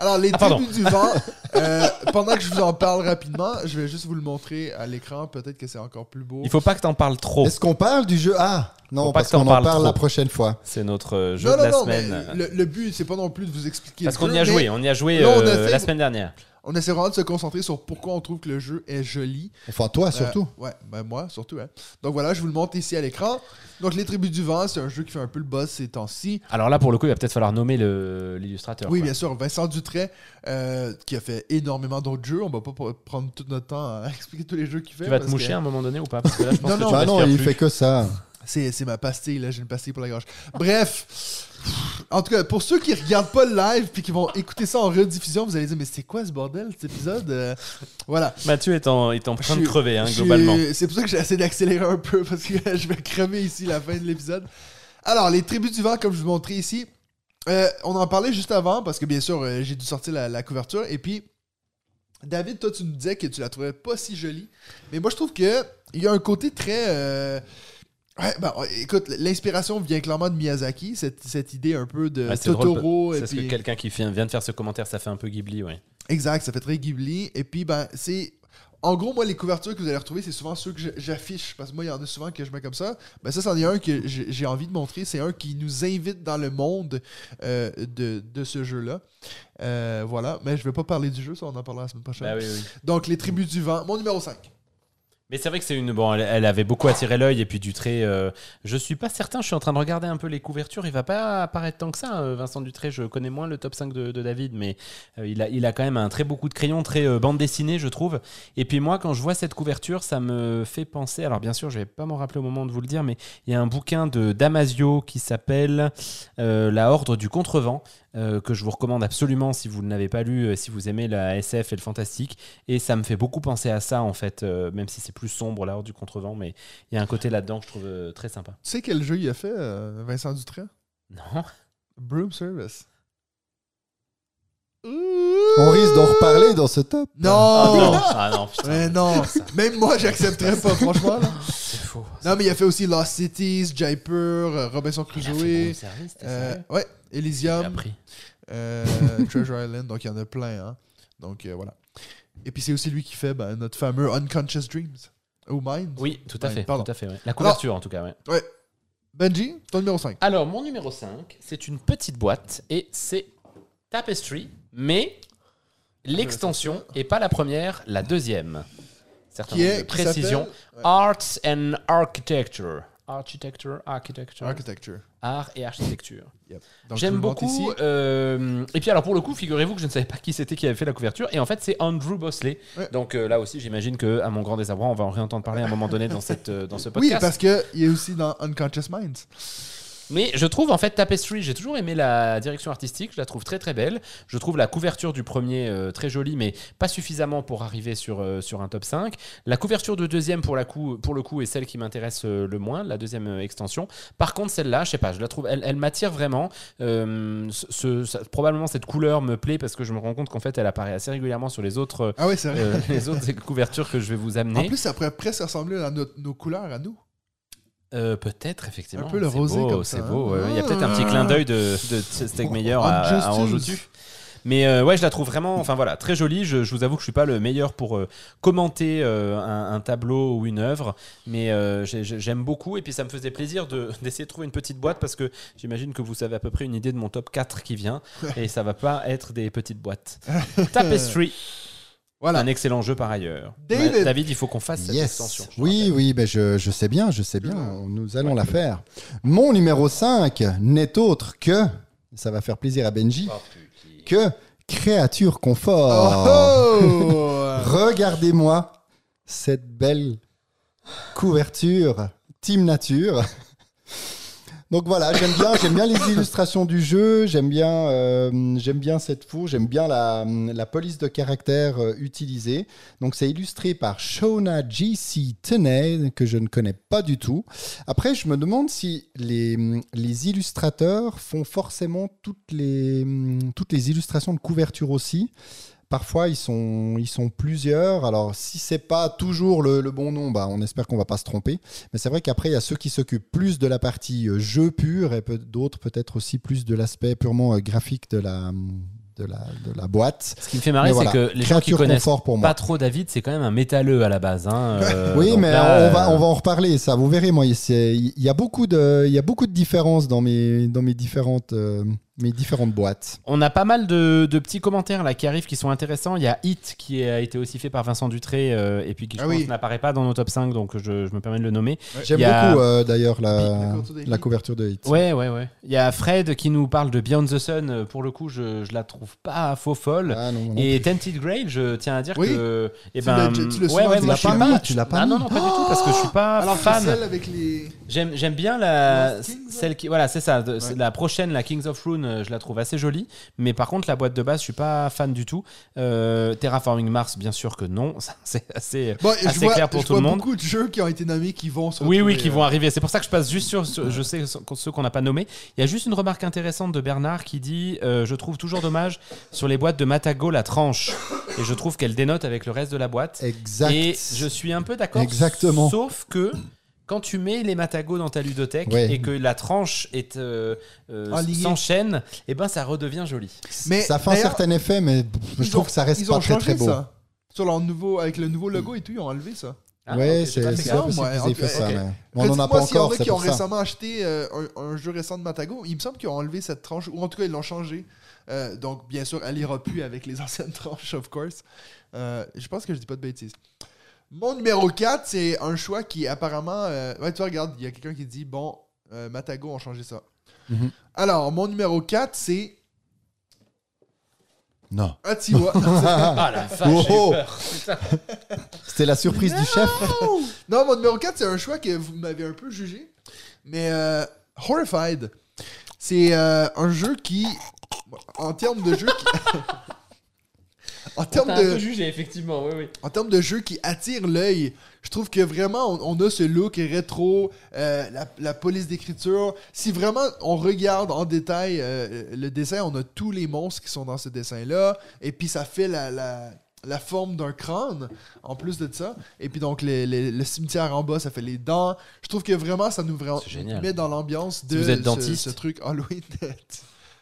Alors, les Ah, pardon. tribus du vent, euh, pendant que je vous en parle rapidement, je vais juste vous le montrer à l'écran. Peut-être que c'est encore plus beau. Il faut pas que t'en parles trop. Est-ce qu'on parle du jeu? Ah non, Faut pas parce qu'on en parle trop. la prochaine fois. C'est notre euh, jeu Non, de non, la non, semaine. mais le, le but, c'est pas non plus de vous expliquer. Parce qu'on y a joué, on y a joué euh, la semaine dernière. On essaie vraiment de se concentrer sur pourquoi on trouve que le jeu est joli. Enfin, toi surtout. Euh, ouais, ben moi surtout. Hein. Donc voilà, je vous le montre ici à l'écran. Donc Les Tribus du Vent, c'est un jeu qui fait un peu le buzz ces temps-ci. Alors là, pour le coup, il va peut-être falloir nommer l'illustrateur. Oui, quoi. bien sûr, Vincent Dutray, euh, qui a fait énormément d'autres jeux. On va pas prendre tout notre temps à expliquer tous les jeux qu'il fait. Tu vas te moucher que à un moment donné ou pas? Parce que là, je pense Non, que non. tu Bah non, il plus. fait que ça. C'est, ma pastille, là. J'ai une pastille pour la gorge. Bref. En tout cas, pour ceux qui regardent pas le live puis qui vont écouter ça en rediffusion, vous allez dire, mais c'est quoi ce bordel, cet épisode? Euh, voilà. Mathieu est en, est en train de crever, hein, globalement. C'est pour ça que j'ai essayé d'accélérer un peu parce que je vais crever ici la fin de l'épisode. Alors, les tribus du vent, comme je vous montrais ici, euh, on en parlait juste avant parce que bien sûr, euh, j'ai dû sortir la, la couverture. Et puis, David, toi, tu nous disais que tu la trouvais pas si jolie. Mais moi, je trouve que il y a un côté très. Ouais, ben, écoute, l'inspiration vient clairement de Miyazaki, cette, cette idée un peu de Ah, Totoro. C'est ce puis- que quelqu'un qui vient de faire ce commentaire, ça fait un peu Ghibli, ouais. Exact, ça fait très Ghibli. Et puis, ben, c'est. En gros, moi, les couvertures que vous allez retrouver, c'est souvent ceux que j'affiche. Parce que moi, il y en a souvent que je mets comme ça. Ben, ça, c'en est un que j'ai envie de montrer. C'est un qui nous invite dans le monde euh, de, de ce jeu-là. Euh, voilà. Mais je vais pas parler du jeu, ça, on en parlera la semaine prochaine. Oui, oui. Donc, Les Tribus du Vent, mon numéro 5. Mais c'est vrai que c'est une. Bon, elle, avait beaucoup attiré l'œil et puis du trait. euh, je suis pas certain, je suis en train de regarder un peu les couvertures. Il va pas apparaître tant que ça, euh, Vincent Dutré. Je connais moins le top 5 de, David, mais euh, il, a, quand même un très beau coup de crayon, très bande dessinée, je trouve. Et puis moi, quand je vois cette couverture, ça me fait penser. Alors bien sûr, je vais pas m'en rappeler au moment de vous le dire, mais il y a un bouquin de Damasio qui s'appelle La Horde du Contrevent. Euh, que je vous recommande absolument si vous ne l'avez pas lu, euh, si vous aimez la SF et le fantastique. Et ça me fait beaucoup penser à ça, en fait, euh, même si c'est plus sombre, Horde du Contrevent, mais il y a un côté là-dedans que je trouve euh, très sympa. Tu sais quel jeu il a fait, euh, Vincent Dutray Non Broom Service. On risque d'en reparler dans ce top. Non Ah non, ah non putain. Mais non Même moi, j'accepterais pas, franchement. Là. C'est faux. Non, mais il a fait aussi Lost Cities, Jaipur, Robinson Il a fait Crusoe. euh, ouais, Elysium, euh, Treasure Island, donc il y en a plein. Hein. Donc euh, voilà. Et puis c'est aussi lui qui fait ben, notre fameux Unconscious Dreams. Oh Mind. Oui, tout à fait. pardon. Tout à fait ouais. La couverture, en tout cas, ouais. Benji, ton numéro 5. Alors, mon numéro 5, c'est une petite boîte et c'est Tapestry, mais l'extension et pas la première, la deuxième. Certain Qui nombre est de qui précision. s'appelle- Ouais. Arts and Architecture. Architecture, architecture. Architecture. Art et architecture. Yep. J'aime beaucoup. euh, et puis alors pour le coup, figurez-vous que je ne savais pas qui c'était qui avait fait la couverture. Et en fait, c'est Andrew Bosley. Ouais. Donc euh, là aussi, j'imagine que à mon grand désarroi, on va en réentendre parler à un moment donné dans cette euh, dans ce Oui, podcast. parce qu'il est aussi dans Unconscious Minds. Mais je trouve en fait Tapestry, j'ai toujours aimé la direction artistique, je la trouve très très belle. Je trouve la couverture du premier euh, très jolie, mais pas suffisamment pour arriver sur, euh, sur un top 5. La couverture de deuxième pour, la coup, pour le coup est celle qui m'intéresse euh, le moins, la deuxième extension. Par contre, celle-là, je sais pas, je la trouve, elle, elle m'attire vraiment. Ce- ça- probablement cette couleur me plaît parce que je me rends compte qu'en fait elle apparaît assez régulièrement sur les autres, Ah euh, les autres couvertures que je vais vous en amener. plus, ça pourrait presque ressembler à nos couleurs à nous. Euh, Peut-être, effectivement. Un peu le C'est rosé beau, comme C'est beau. hein. ouais. Il y a peut-être un petit clin d'œil de, de Stegmeyer à, à. Anjoutu. Mais euh, ouais, je la trouve vraiment, enfin voilà, très jolie. Je, je vous avoue que je suis pas le meilleur pour euh, commenter euh, un, un tableau ou une œuvre, mais j'ai- j'ai- j'aime beaucoup. Et puis ça me faisait plaisir de- d'essayer de trouver une petite boîte parce que j'imagine que vous avez à peu près une idée de mon top 4 qui vient. et ça va pas être des petites boîtes. Tapestry, Voilà. un excellent jeu par ailleurs. David. David, il faut qu'on fasse cette Yes. extension. je Oui, rappelle. oui, ben je, je sais bien, je sais bien. Nous allons la faire. Mon numéro 5 n'est autre que, ça va faire plaisir à Benji, Oh, que Créature Oh, Confort. oh! Regardez-moi cette belle couverture Team Nature. Donc voilà, j'aime bien, les illustrations du jeu, j'aime bien, euh, j'aime bien cette fourre, j'aime bien la, police de caractère euh, utilisée. Donc c'est illustré par Shona G.C. Tenney, que je ne connais pas du tout. Après, je me demande si les, les illustrateurs font forcément toutes les illustrations de couverture aussi. Parfois, ils sont, ils sont plusieurs. Alors, si c'est pas toujours le, le bon nom, bah, on espère qu'on va pas se tromper. Mais c'est vrai qu'après, il y a ceux qui s'occupent plus de la partie euh, jeu pur et d'autres peut-être aussi plus de l'aspect purement euh, graphique de la, de la, de la boîte. Ce qui me fait marrer, Mais c'est voilà, que les gens qui Créature connaissent pour moi. pas trop David, c'est quand même un métalleux à la base. hein, euh, oui, mais là, on, va, on va en reparler, ça. Vous verrez, moi, il y a beaucoup de, il y a beaucoup de différences dans mes, dans mes différentes, euh, mes différentes boîtes. On a pas mal de, de petits commentaires là qui arrivent qui sont intéressants. Il y a Hit qui a été aussi fait par Vincent Dutré euh, et puis qui je Ah oui. n'apparaît pas dans nos top 5 donc je, je me permets de le nommer. J'aime Il y a- beaucoup, euh, d'ailleurs, la, La couverture de la Hit. couverture de Hit. Ouais, ouais, ouais. Il y a Fred qui nous parle de Beyond the Sun. Euh, Pour le coup, je, je la trouve pas faux folle. Ah, non, non, non. Et Tented Grail, je tiens à dire Oui. que. Eh Tu ben, l'as- tu- ouais, ouais, moi pas pas. mis, tu l'as pas Ah, non, mis. non, pas du tout, parce que je suis pas Alors fan. celle avec les. J'aime j'aime bien la celle qui voilà c'est ça de- c'est Ouais. la prochaine la Kings of Rune euh, je la trouve assez jolie. Mais par contre la boîte de base je suis pas fan du tout. Euh, Terraforming Mars bien sûr que non. Ça, c'est assez Bon, assez vois, clair pour tout le monde. beaucoup de jeux qui ont été nommés qui vont se oui oui qui euh, vont arriver. C'est pour ça que je passe juste sur, sur- je sais ceux qu'on n'a pas nommés. Il y a juste une remarque intéressante de Bernard qui dit euh, je trouve toujours dommage sur les boîtes de Matago la tranche. Et je trouve qu'elle dénote avec le reste de la boîte. Exact. et je suis un peu d'accord. Exactement. Sauf que quand tu mets les Matago dans ta ludothèque Ouais. et que la tranche est euh, euh, s'enchaîne, et ben ça redevient joli. Mais ça fait un certain effet, mais je trouve ont- que ça reste ils pas ont très très beau. ça. Sur leur nouveau, avec le nouveau logo et tout, ils ont enlevé ça. Ah, ouais, ok, j'ai c'est ça, possible moi, qu'ils en fait ça, mais on n'en a pas Redites-moi s'il y en encore, a qui ont ça. récemment acheté euh, un, un jeu récent de Matago. Il me semble qu'ils ont enlevé cette tranche, ou en tout cas, ils l'ont changé. Euh, donc, bien sûr, elle ira plus avec les anciennes tranches, of course. Euh, je pense que je dis pas de bêtises. Mon numéro 4, c'est un choix qui apparemment. euh, ouais, tu vois, regarde, il y a quelqu'un qui dit Bon, euh, Matago ont changé ça. Mhm. Alors, mon numéro 4, c'est Non. Atiwa. Ah la vache, Oh. peur. Putain. C'était la surprise du chef. non, mon numéro 4, c'est un choix que vous m'avez un peu jugé. Mais euh, Horrified, c'est euh, un jeu qui, en termes de jeu, qui- en termes de, jugé, effectivement, oui, oui. en termes de jeu qui attire l'œil, je trouve que vraiment on, on a ce look rétro, euh, la, la police d'écriture. Si vraiment on regarde en détail euh, le dessin, on a tous les monstres qui sont dans ce dessin-là, et puis ça fait la, la, la forme d'un crâne en plus de ça. Et puis donc les- les- le cimetière en bas, ça fait les dents. Je trouve que vraiment ça nous met dans l'ambiance de vous êtes ce- ce, truc Halloween.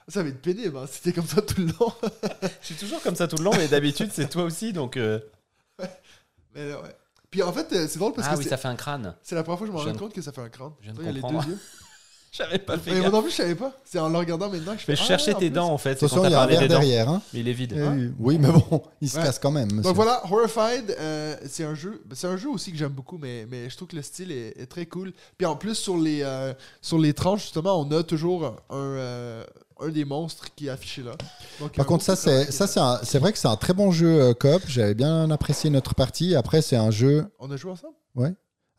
ça va être pénible, hein, c'était comme ça tout le long. Je suis toujours comme ça tout le long, mais d'habitude c'est toi aussi, donc. euh, Mais là, ouais. Puis en fait, euh, c'est drôle parce Ah que oui, c'est- ça fait un crâne. c'est la première fois que je me Je rends de- compte que ça fait un crâne. je viens de Tu vois, il y a les comprendre. deux yeux. J'avais pas fait Mais moi gaffe. non plus, je savais pas. C'est en le regardant maintenant que je Je fais, ah chercher ouais, en tes plus. dents en fait. De toute c'est quand façon, il y a un parlé verre des dents. derrière. Hein. Mais il est vide. Eh Oui, mais bon, il se Ouais. casse quand même. monsieur. Donc voilà, Horrified, euh, c'est un jeu, c'est un jeu aussi que j'aime beaucoup, mais, mais je trouve que le style est, est très cool. Puis en plus sur les euh, sur les tranches justement, on a toujours un euh, un des monstres qui est affiché là. Donc, Par un contre, ça, c'est ça, fait. c'est un- c'est vrai que c'est un très bon jeu euh, coop. J'avais bien apprécié notre partie. Après, c'est un jeu. On a joué ensemble?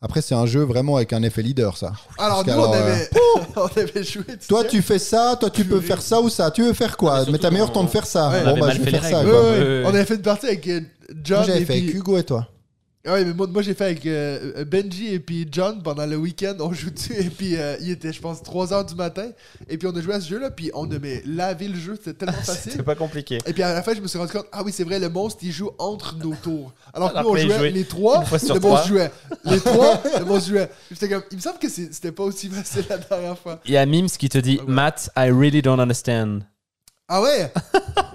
Après, c'est un jeu vraiment avec un effet leader, ça. Alors nous, on qu'alors, avait, on avait joué. tu Toi, sais. tu fais ça, toi, tu peux Purée. faire ça ou ça. Tu veux faire Mais quoi surtout Mais t'as meilleur qu'on- temps de faire ça. Ouais, on bon, avait bah, mal je fait vais les faire ça. règles. Ouais, quoi. ouais, Ouais, ouais. On avait fait une partie avec euh, John Moi, j'avais et fait puis... avec Hugo et toi. Ah ouais, mais moi, moi j'ai fait avec euh, Benji et puis John pendant le week-end. On joue dessus et puis euh, il était, je pense, 3h du matin. Et puis on a joué à ce jeu-là. Puis on a mais, lavé le jeu. C'était tellement facile. C'est pas compliqué. Et puis à la fin, je me suis rendu compte, ah oui, c'est vrai, le monstre, il joue entre nos tours. Alors que nous, on jouait jouait les trois, le trois. monstre jouait. Les trois, le monstre jouait. J'étais comme, il me semble que c'était pas aussi facile la dernière fois. Il y a Mims qui te dit. Matt, I really don't understand. Ah ouais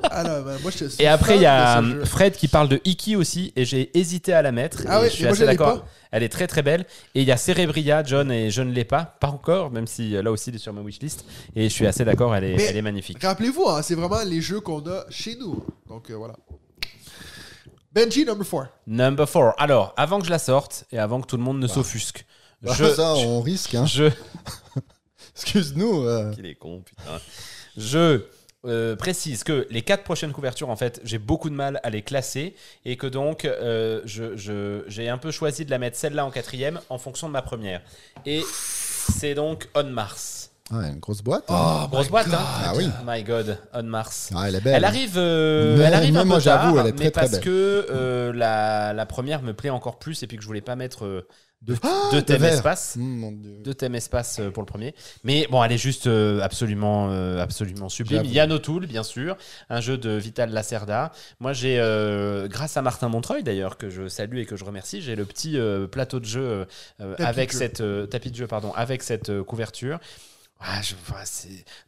Ah non, ben, moi, je suis Et après, il y a fan de ce euh, jeu. Fred qui parle de Iki aussi, et j'ai hésité à la mettre. Ah et ouais, je suis mais moi, assez je l'ai d'accord. pas. Elle est très très belle. Et il y a Cerebria, John, et je ne l'ai pas, pas encore, même si euh, là aussi il est sur ma wishlist. Et je suis assez d'accord, elle est, Mais- elle est magnifique. Rappelez-vous, hein, c'est vraiment les jeux qu'on a chez nous. Donc euh, voilà. Benji, number 4. Number 4. Alors, avant que je la sorte, et avant que tout le monde ne s'offusque, Bah, je. ça, on risque. Hein. je Excuse-nous. euh. qu'il est con, putain. Je euh, précise que les quatre prochaines couvertures, en fait, j'ai beaucoup de mal à les classer et que donc euh, j'ai un peu choisi de la mettre celle-là en quatrième en fonction de ma première. Et c'est donc On Mars. Ouais, une grosse boîte. hein. Grosse boîte, hein Ah oui. My God, On Mars. Ah, elle est belle. Elle arrive, euh, Mais- elle arrive mais un moi, peu j'avoue, tard, elle est mais très, très parce belle. que euh, la, la première me plaît encore plus et puis que je voulais pas mettre euh, deux, deux le thèmes espace. Mmh, Dieu. Deux thèmes espace euh, pour le premier. Mais bon, elle est juste euh, absolument, euh, absolument sublime. Yann O'Toole, bien sûr. Un jeu de Vital Lacerda. Moi, j'ai, euh, grâce à Martin Montreuil d'ailleurs, que je salue et que je remercie, j'ai le petit euh, plateau de jeu avec de jeu. cette euh, tapis de jeu, pardon, avec cette euh, couverture. Ah, je-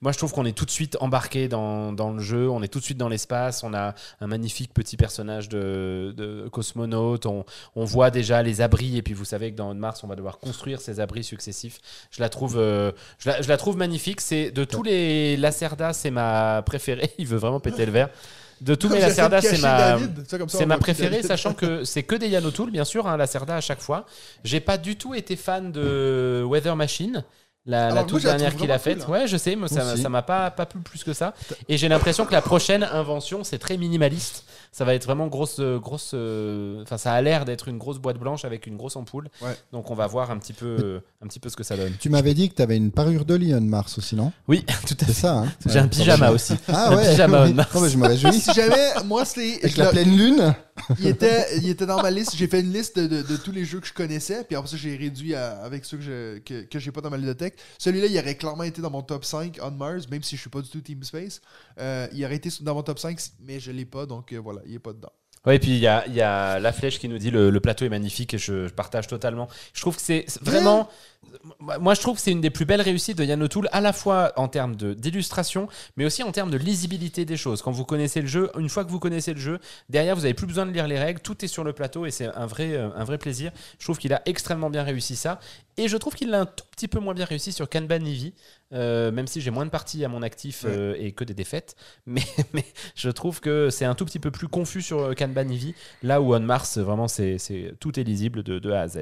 Moi, je trouve qu'on est tout de suite embarqué dans, dans le jeu, on est tout de suite dans l'espace, on a un magnifique petit personnage de, de cosmonaute, on, on voit déjà les abris, et puis vous savez que dans Mars, on va devoir construire ces abris successifs. Je la trouve, euh, je la, je la trouve magnifique. C'est de tous les Lacerda, c'est ma préférée. Il veut vraiment péter le verre. De tous mes Lacerda, c'est ma, c'est ma préférée, sachant que c'est que des Yann O'Toole, bien sûr, hein, Lacerda à chaque fois. J'ai pas du tout été fan de Weather Machine. La, la Alors, moi, toute dernière qu'il a faite. cool, hein. Ouais, je sais, mais ça ça m'a pas, pas plu plus que ça. Et j'ai l'impression que la prochaine invention, c'est très minimaliste. Ça va être vraiment grosse. grosse euh, Enfin, ça a l'air d'être une grosse boîte blanche avec une grosse ampoule. Ouais. Donc, on va voir un petit peu, un petit peu ce que ça donne. Tu m'avais dit que tu avais une parure de Lion Mars aussi, non? Oui, tout à C'est fait. ça, hein J'ai un pyjama aussi. Ah un ouais. pyjama oui. on Mars. Oh, mais je joui. Si jamais, moi, c'est. Avec je la le- pleine lune. Il, était, il était dans ma liste. J'ai fait une liste de, de tous les jeux que je connaissais. Puis après ça, j'ai réduit à- avec ceux que je que, que j'ai pas dans ma ludothèque. Celui-là, il aurait clairement été dans mon top 5 on Mars, même si je suis pas du tout Team Space. Euh, il aurait été dans mon top 5, mais je l'ai pas. Donc euh, voilà, il est pas dedans. Ouais, et puis il y a, y a la flèche qui nous dit le, le plateau est magnifique et je, je partage totalement. Je trouve que c'est vraiment. Moi, je trouve que c'est une des plus belles réussites de Yann O'Toole, à la fois en termes d'illustration, mais aussi en termes de lisibilité des choses. Quand vous connaissez le jeu, une fois que vous connaissez le jeu, derrière, vous n'avez plus besoin de lire les règles, tout est sur le plateau et c'est un vrai, euh, un vrai plaisir. Je trouve qu'il a extrêmement bien réussi ça. Et je trouve qu'il l'a un tout petit peu moins bien réussi sur Kanban Eevee, euh, même si j'ai moins de parties à mon actif euh, et que des défaites. Mais, mais je trouve que c'est un tout petit peu plus confus sur Kanban Eevee, là où On Mars, vraiment, c'est c'est- tout est lisible de, de A à Z.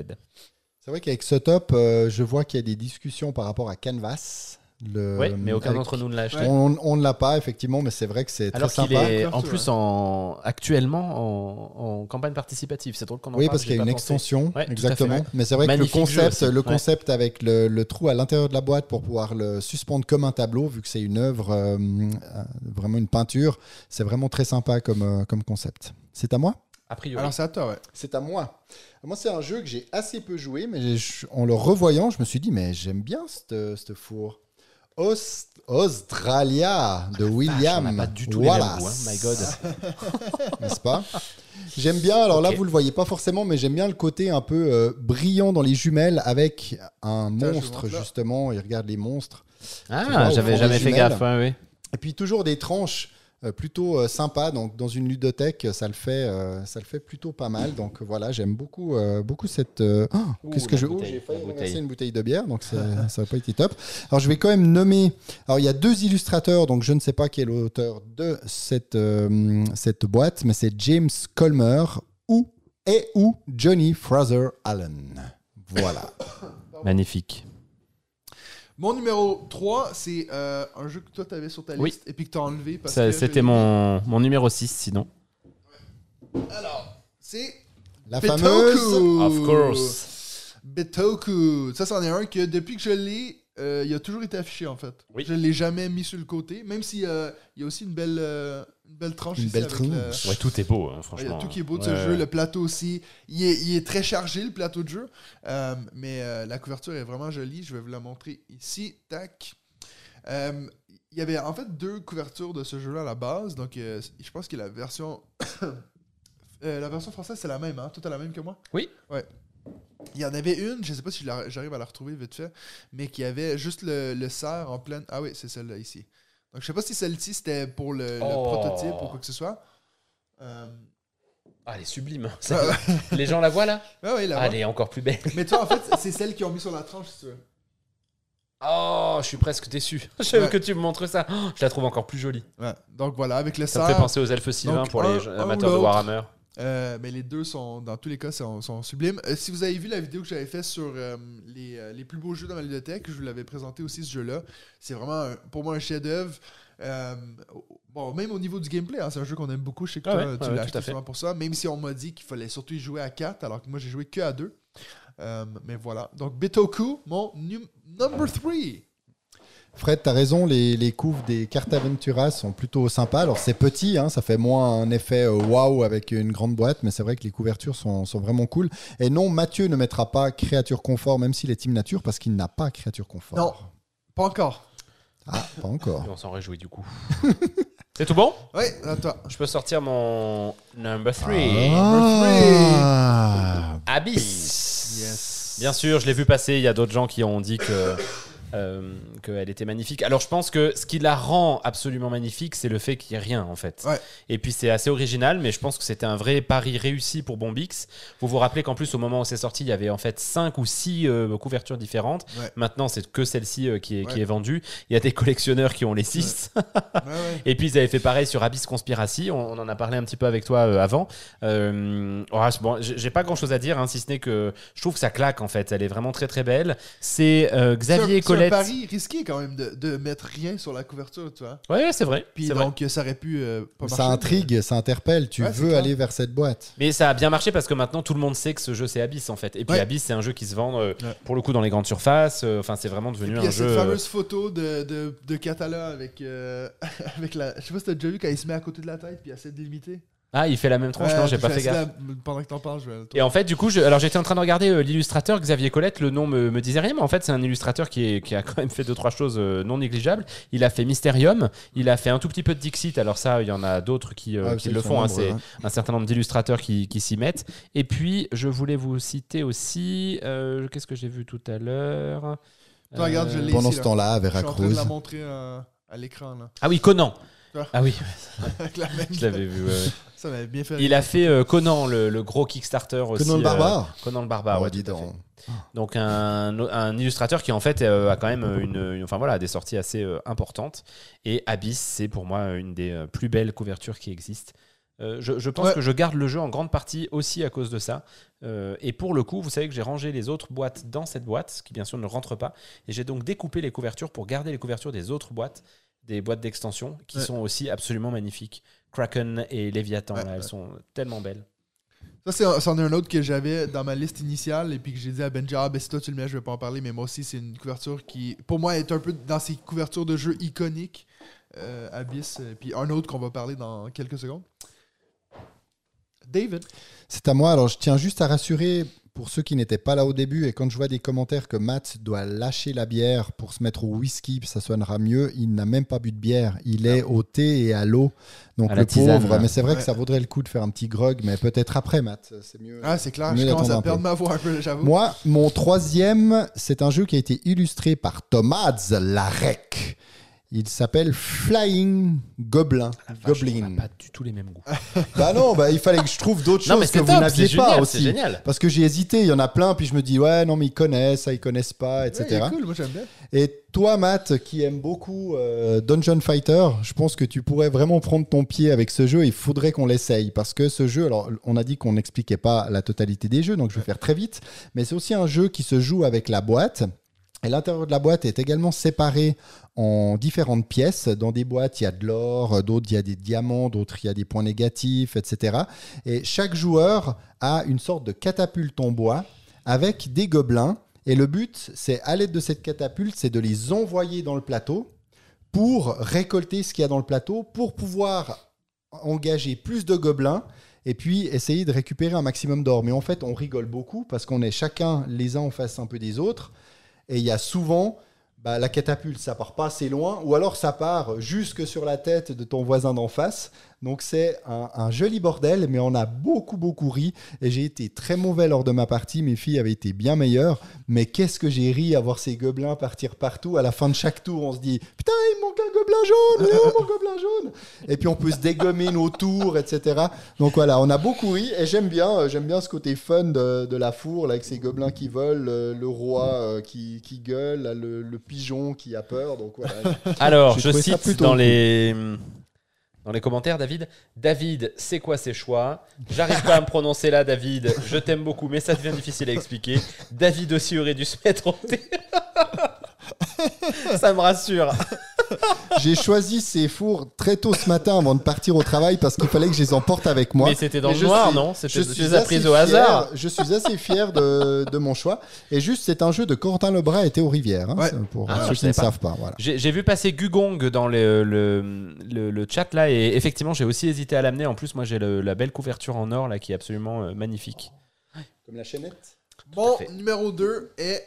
C'est vrai qu'avec ce top, euh, je vois qu'il y a des discussions par rapport à Canvas. Le, Oui, mais aucun d'entre nous ne l'a acheté. On, on ne l'a pas, effectivement, mais c'est vrai que c'est très sympa. est en plus en, actuellement en, en campagne participative. C'est drôle qu'on en Oui, parle, parce qu'il y a une pensé. extension, Ouais, fait, exactement. Mais c'est vrai Magnifique que le concept, le ouais. concept avec le, le trou à l'intérieur de la boîte pour pouvoir le suspendre comme un tableau, vu que c'est une œuvre, euh, euh, vraiment une peinture, c'est vraiment très sympa comme, euh, comme concept. C'est à moi? A priori. Alors, c'est à toi, ouais. C'est à moi. Moi, c'est un jeu que j'ai assez peu joué, mais en le revoyant, je me suis dit, mais j'aime bien ce four. Aus- Australia de William on pas du tout les Wallace. mêmes goûts, hein, my God. N'est-ce pas? J'aime bien, alors là, vous le voyez pas forcément, mais j'aime bien le côté un peu euh, brillant dans les jumelles avec un monstre, justement. Il regarde les monstres. Ah, j'avais jamais fait gaffe. ouais, ouais. Et puis toujours des tranches euh, plutôt euh, sympas. Donc dans une ludothèque, ça le fait, euh, ça le fait plutôt pas mal. Donc voilà, j'aime beaucoup, euh, beaucoup cette. euh, oh, Qu'est-ce que je. oh, j'ai failli bouteille. une bouteille de bière, donc ça ça n'a pas été top. Alors je vais quand même nommer. Alors il y a deux illustrateurs, donc je ne sais pas qui est l'auteur de cette, euh, cette boîte, mais c'est James Colmer ou et ou Johnny Fraser Allen. Voilà. Magnifique. Mon numéro 3, c'est euh, un jeu que toi, t'avais sur ta Oui. liste et puis que t'as enlevé parce Ça, que. C'était mon, mon numéro 6, sinon. Alors, c'est. La Betoku. fameuse. Of course. Betoku. Ça, c'en est un que depuis que je l'ai, euh, il a toujours été affiché en fait. Oui. Je l'ai jamais mis sur le côté, même si euh, il y a aussi une belle, euh, une belle tranche Une ici belle avec tranche. le- Ouais, tout est beau, hein, Ouais, Il y franchement. a tout qui est beau de Ouais, ce jeu, le plateau aussi. Il est, il est très chargé, le plateau de jeu. Euh, mais euh, la couverture est vraiment jolie. Je vais vous la montrer ici. Tac. Euh, il y avait en fait deux couvertures de ce jeu-là à la base. Donc, euh, je pense que la version. Euh, la version française, c'est la même, hein? Tout à la même que moi? Oui. Ouais. Il y en avait une, je sais pas si j'arrive à la retrouver vite fait, mais qui avait juste le, le cerf en pleine. Ah oui, c'est celle-là ici. Donc, je sais pas si celle-ci c'était pour le, le Oh. prototype ou quoi que ce soit. Euh, Ah, elle est sublime. Ah, Les gens la voient là? Ouais, Ah, Elle est encore plus belle. Mais toi, en fait, c'est celle qu'ils ont mis sur la tranche, si tu veux. Oh, je suis presque déçu. Je veux Ouais. que tu me montres ça. Oh, je la trouve encore plus jolie. Donc voilà, avec le Ça me cerf. fait penser aux elfes sylvains pour un- les amateurs de. Warhammer. Euh, mais les deux sont, dans tous les cas, sont, sont sublimes. Euh, si vous avez vu la vidéo que j'avais faite sur euh, les, les plus beaux jeux dans ma bibliothèque, je vous l'avais présenté aussi ce jeu-là. C'est vraiment un- pour moi un chef-d'œuvre. Bon, même au niveau du gameplay, hein, c'est un jeu qu'on aime beaucoup. Je sais que Ah toi, ouais, tu ouais, l'as acheté souvent pour ça. Même si on m'a dit qu'il fallait surtout y jouer à 4, alors que moi j'ai joué que à 2. Euh, mais voilà. Donc Bitoku, mon num- number 3. Fred, t'as raison, les, les couves des cartes Aventura sont plutôt sympas. Alors c'est petit, hein, ça fait moins un effet euh, waouh avec une grande boîte, mais c'est vrai que les couvertures sont, sont vraiment cool. Et non, Mathieu ne mettra pas créature confort, même s'il est team nature, parce qu'il n'a pas créature confort. Non. Pas encore. Ah, pas encore. Et on s'en réjouit du coup. C'est tout bon? Oui, à toi. Je peux sortir mon number 3. Ah. Abyss. Yes. Bien sûr, je l'ai vu passer. Il y a d'autres gens qui ont dit que. Euh, qu'elle était magnifique. Alors je pense que ce qui la rend absolument magnifique, c'est le fait qu'il n'y ait rien en fait. Ouais. Et puis c'est assez original, mais je pense que c'était un vrai pari réussi pour Bombix. Vous vous rappelez qu'en plus au moment où c'est sorti, il y avait en fait 5 ou 6 couvertures différentes. Ouais. Maintenant c'est que celle-ci euh, qui, est, qui Ouais. est vendue. Il y a des collectionneurs qui ont les 6. Ouais, ouais. Et puis ils avaient fait pareil sur Abyss Conspiracy. On, on en a parlé un petit peu avec toi euh, avant. Euh, ouais, c'est bon, j'ai pas grand chose à dire, hein, si ce n'est que je trouve que ça claque en fait. Elle est vraiment très très belle. C'est euh, Xavier C'est un pari risqué quand même de, de mettre rien sur la couverture, tu vois. Ouais, c'est vrai. Puis c'est vrai. donc, ça aurait pu euh, pas Ça marcher, intrigue, ça interpelle. Tu Ouais, veux aller vers cette boîte. Mais ça a bien marché parce que maintenant tout le monde sait que ce jeu c'est Abyss en fait. Et puis Ouais. Abyss c'est un jeu qui se vend euh, Ouais. pour le coup dans les grandes surfaces. Euh, Enfin c'est vraiment devenu Puis il y un a jeu. cette fameuse photo de, de, de Catala avec, euh, avec la. Je sais pas si t'as déjà vu quand il se met à côté de la tête puis il essaie de l'imiter. Ah, il fait la même tronche Ouais, Non, j'ai pas fait gaffe. Pendant que t'en parles, je vais. Et en fait, du coup, je- alors j'étais en train de regarder euh, l'illustrateur Xavier Colette. Le nom me, me disait rien, mais en fait, c'est un illustrateur qui, est, qui a quand même fait deux trois choses euh, non négligeables. Il a fait Mysterium, il a fait un tout petit peu de Dixit. Alors ça, il y en a d'autres qui, euh, Ouais, qui c'est le font. hein, c'est hein. un certain nombre d'illustrateurs qui, qui s'y mettent. Et puis, je voulais vous citer aussi. euh, Qu'est-ce que j'ai vu tout à l'heure? Toi, regarde, je l'ai Pendant ici, ce là. temps-là, à Je suis en train de Veracruz. la montrer euh, à l'écran, là. Ah oui, Conan. Ah. Ah oui, Avec la même. je l'avais vu. ouais, ouais. Ça m'avait bien fait. Il a fait euh, Conan, le, le gros Kickstarter aussi. Conan le euh, barbare Conan le barbare, Oh, ouais, dis tout à donc. fait. Donc un, un illustrateur qui en fait euh, a quand même une, une- enfin voilà des sorties assez euh, importantes et Abyss c'est pour moi une des euh, plus belles couvertures qui existent. Euh, je, je pense Ouais. que je garde le jeu en grande partie aussi à cause de ça. Euh, et pour le coup, vous savez que j'ai rangé les autres boîtes dans cette boîte, ce qui bien sûr ne rentre pas. Et j'ai donc découpé les couvertures pour garder les couvertures des autres boîtes, des boîtes d'extension, qui Ouais. sont aussi absolument magnifiques. Kraken et Léviathan, Ouais, là, elles ouais. sont tellement belles. Ça, c'est un- c'en est un autre que j'avais dans ma liste initiale et puis que j'ai dit à Benja, ah, ben si toi tu le mets, je vais pas en parler, mais moi aussi, c'est une couverture qui, pour moi, est un peu dans ces couvertures de jeux iconiques. Euh, Abyss, et puis un autre qu'on va parler dans quelques secondes. David. C'est à moi. Alors, je tiens juste à rassurer pour ceux qui n'étaient pas là au début et quand je vois des commentaires que Matt doit lâcher la bière pour se mettre au whisky, ça sonnera mieux, il n'a même pas bu de bière. Il est au thé et à l'eau. Donc, À le tisane, pauvre. Mais c'est vrai que ça vaudrait le coup de faire un petit grog, mais peut-être après, Matt. C'est mieux. Ah, c'est clair, mieux je commence à perdre ma voix un peu, j'avoue. Moi, mon troisième, c'est un jeu qui a été illustré par Thomas Larec. Il s'appelle Flying Goblin. Vache, on Goblin. n'a pas du tout les mêmes goûts. Bah non, bah, il fallait que je trouve d'autres Non, mais choses que vous n'aviez pas génial, c'est aussi. génial. Parce que j'ai hésité, il y en a plein, puis je me dis, ouais, non, mais ils connaissent, ça, ils connaissent pas, Ouais, etc. est cool, moi j'aime bien. Et toi, Matt, qui aime beaucoup euh, Dungeon Fighter, je pense que tu pourrais vraiment prendre ton pied avec ce jeu. Il faudrait qu'on l'essaye parce que ce jeu, alors on a dit qu'on n'expliquait pas la totalité des jeux, donc je vais faire très vite. Mais c'est aussi un jeu qui se joue avec la boîte. Et l'intérieur de la boîte est également séparé en différentes pièces. Dans des boîtes, il y a de l'or, d'autres, il y a des diamants, d'autres, il y a des points négatifs, etc. Et chaque joueur a une sorte de catapulte en bois avec des gobelins. Et le but, c'est à l'aide de cette catapulte, c'est de les envoyer dans le plateau pour récolter ce qu'il y a dans le plateau, pour pouvoir engager plus de gobelins et puis essayer de récupérer un maximum d'or. Mais en fait, on rigole beaucoup parce qu'on est chacun les uns en face un peu des autres. Et il y a souvent bah, la catapulte, ça part pas assez loin, ou alors ça part jusque sur la tête de ton voisin d'en face. Donc c'est un, un joli bordel, mais on a beaucoup beaucoup ri. Et j'ai été très mauvais lors de ma partie. Mes filles avaient été bien meilleures. Mais qu'est-ce que j'ai ri à voir ces gobelins partir partout. À la fin de chaque tour, on se dit putain, il manque un gobelin jaune. Mon gobelin jaune? Et puis on peut se dégommer nos tours, etc. Donc voilà, on a beaucoup ri et j'aime bien, euh, j'aime bien ce côté fun de, de la four là, avec ces gobelins qui volent, euh, le roi euh, qui, qui gueule, là, le, le pigeon qui a peur. Donc voilà. Alors, je cite dans cool. les, dans les commentaires, David. David, c'est quoi ses choix? J'arrive pas à me prononcer là, David. Je t'aime beaucoup, mais ça devient difficile à expliquer. David aussi aurait dû se mettre thé. ça me rassure. J'ai choisi ces fours très tôt ce matin avant de partir au travail parce qu'il fallait que je les emporte avec moi. mais c'était dans Mais le noir, suis- non je suis assez prises au fier- hasard. Je suis assez fier de, de mon choix. Et juste, c'est un jeu de Corentin Lebras et Théo Rivière. hein, Ouais. pour Ah, ceux je qui ne pas. savent pas. Voilà. J'ai vu passer Gugong dans le, le, le- le chat là, et effectivement, j'ai aussi hésité à l'amener. En plus, moi, j'ai la belle couverture en or là qui est absolument euh, magnifique. Comme la chaînette. Parfait. numéro 2 est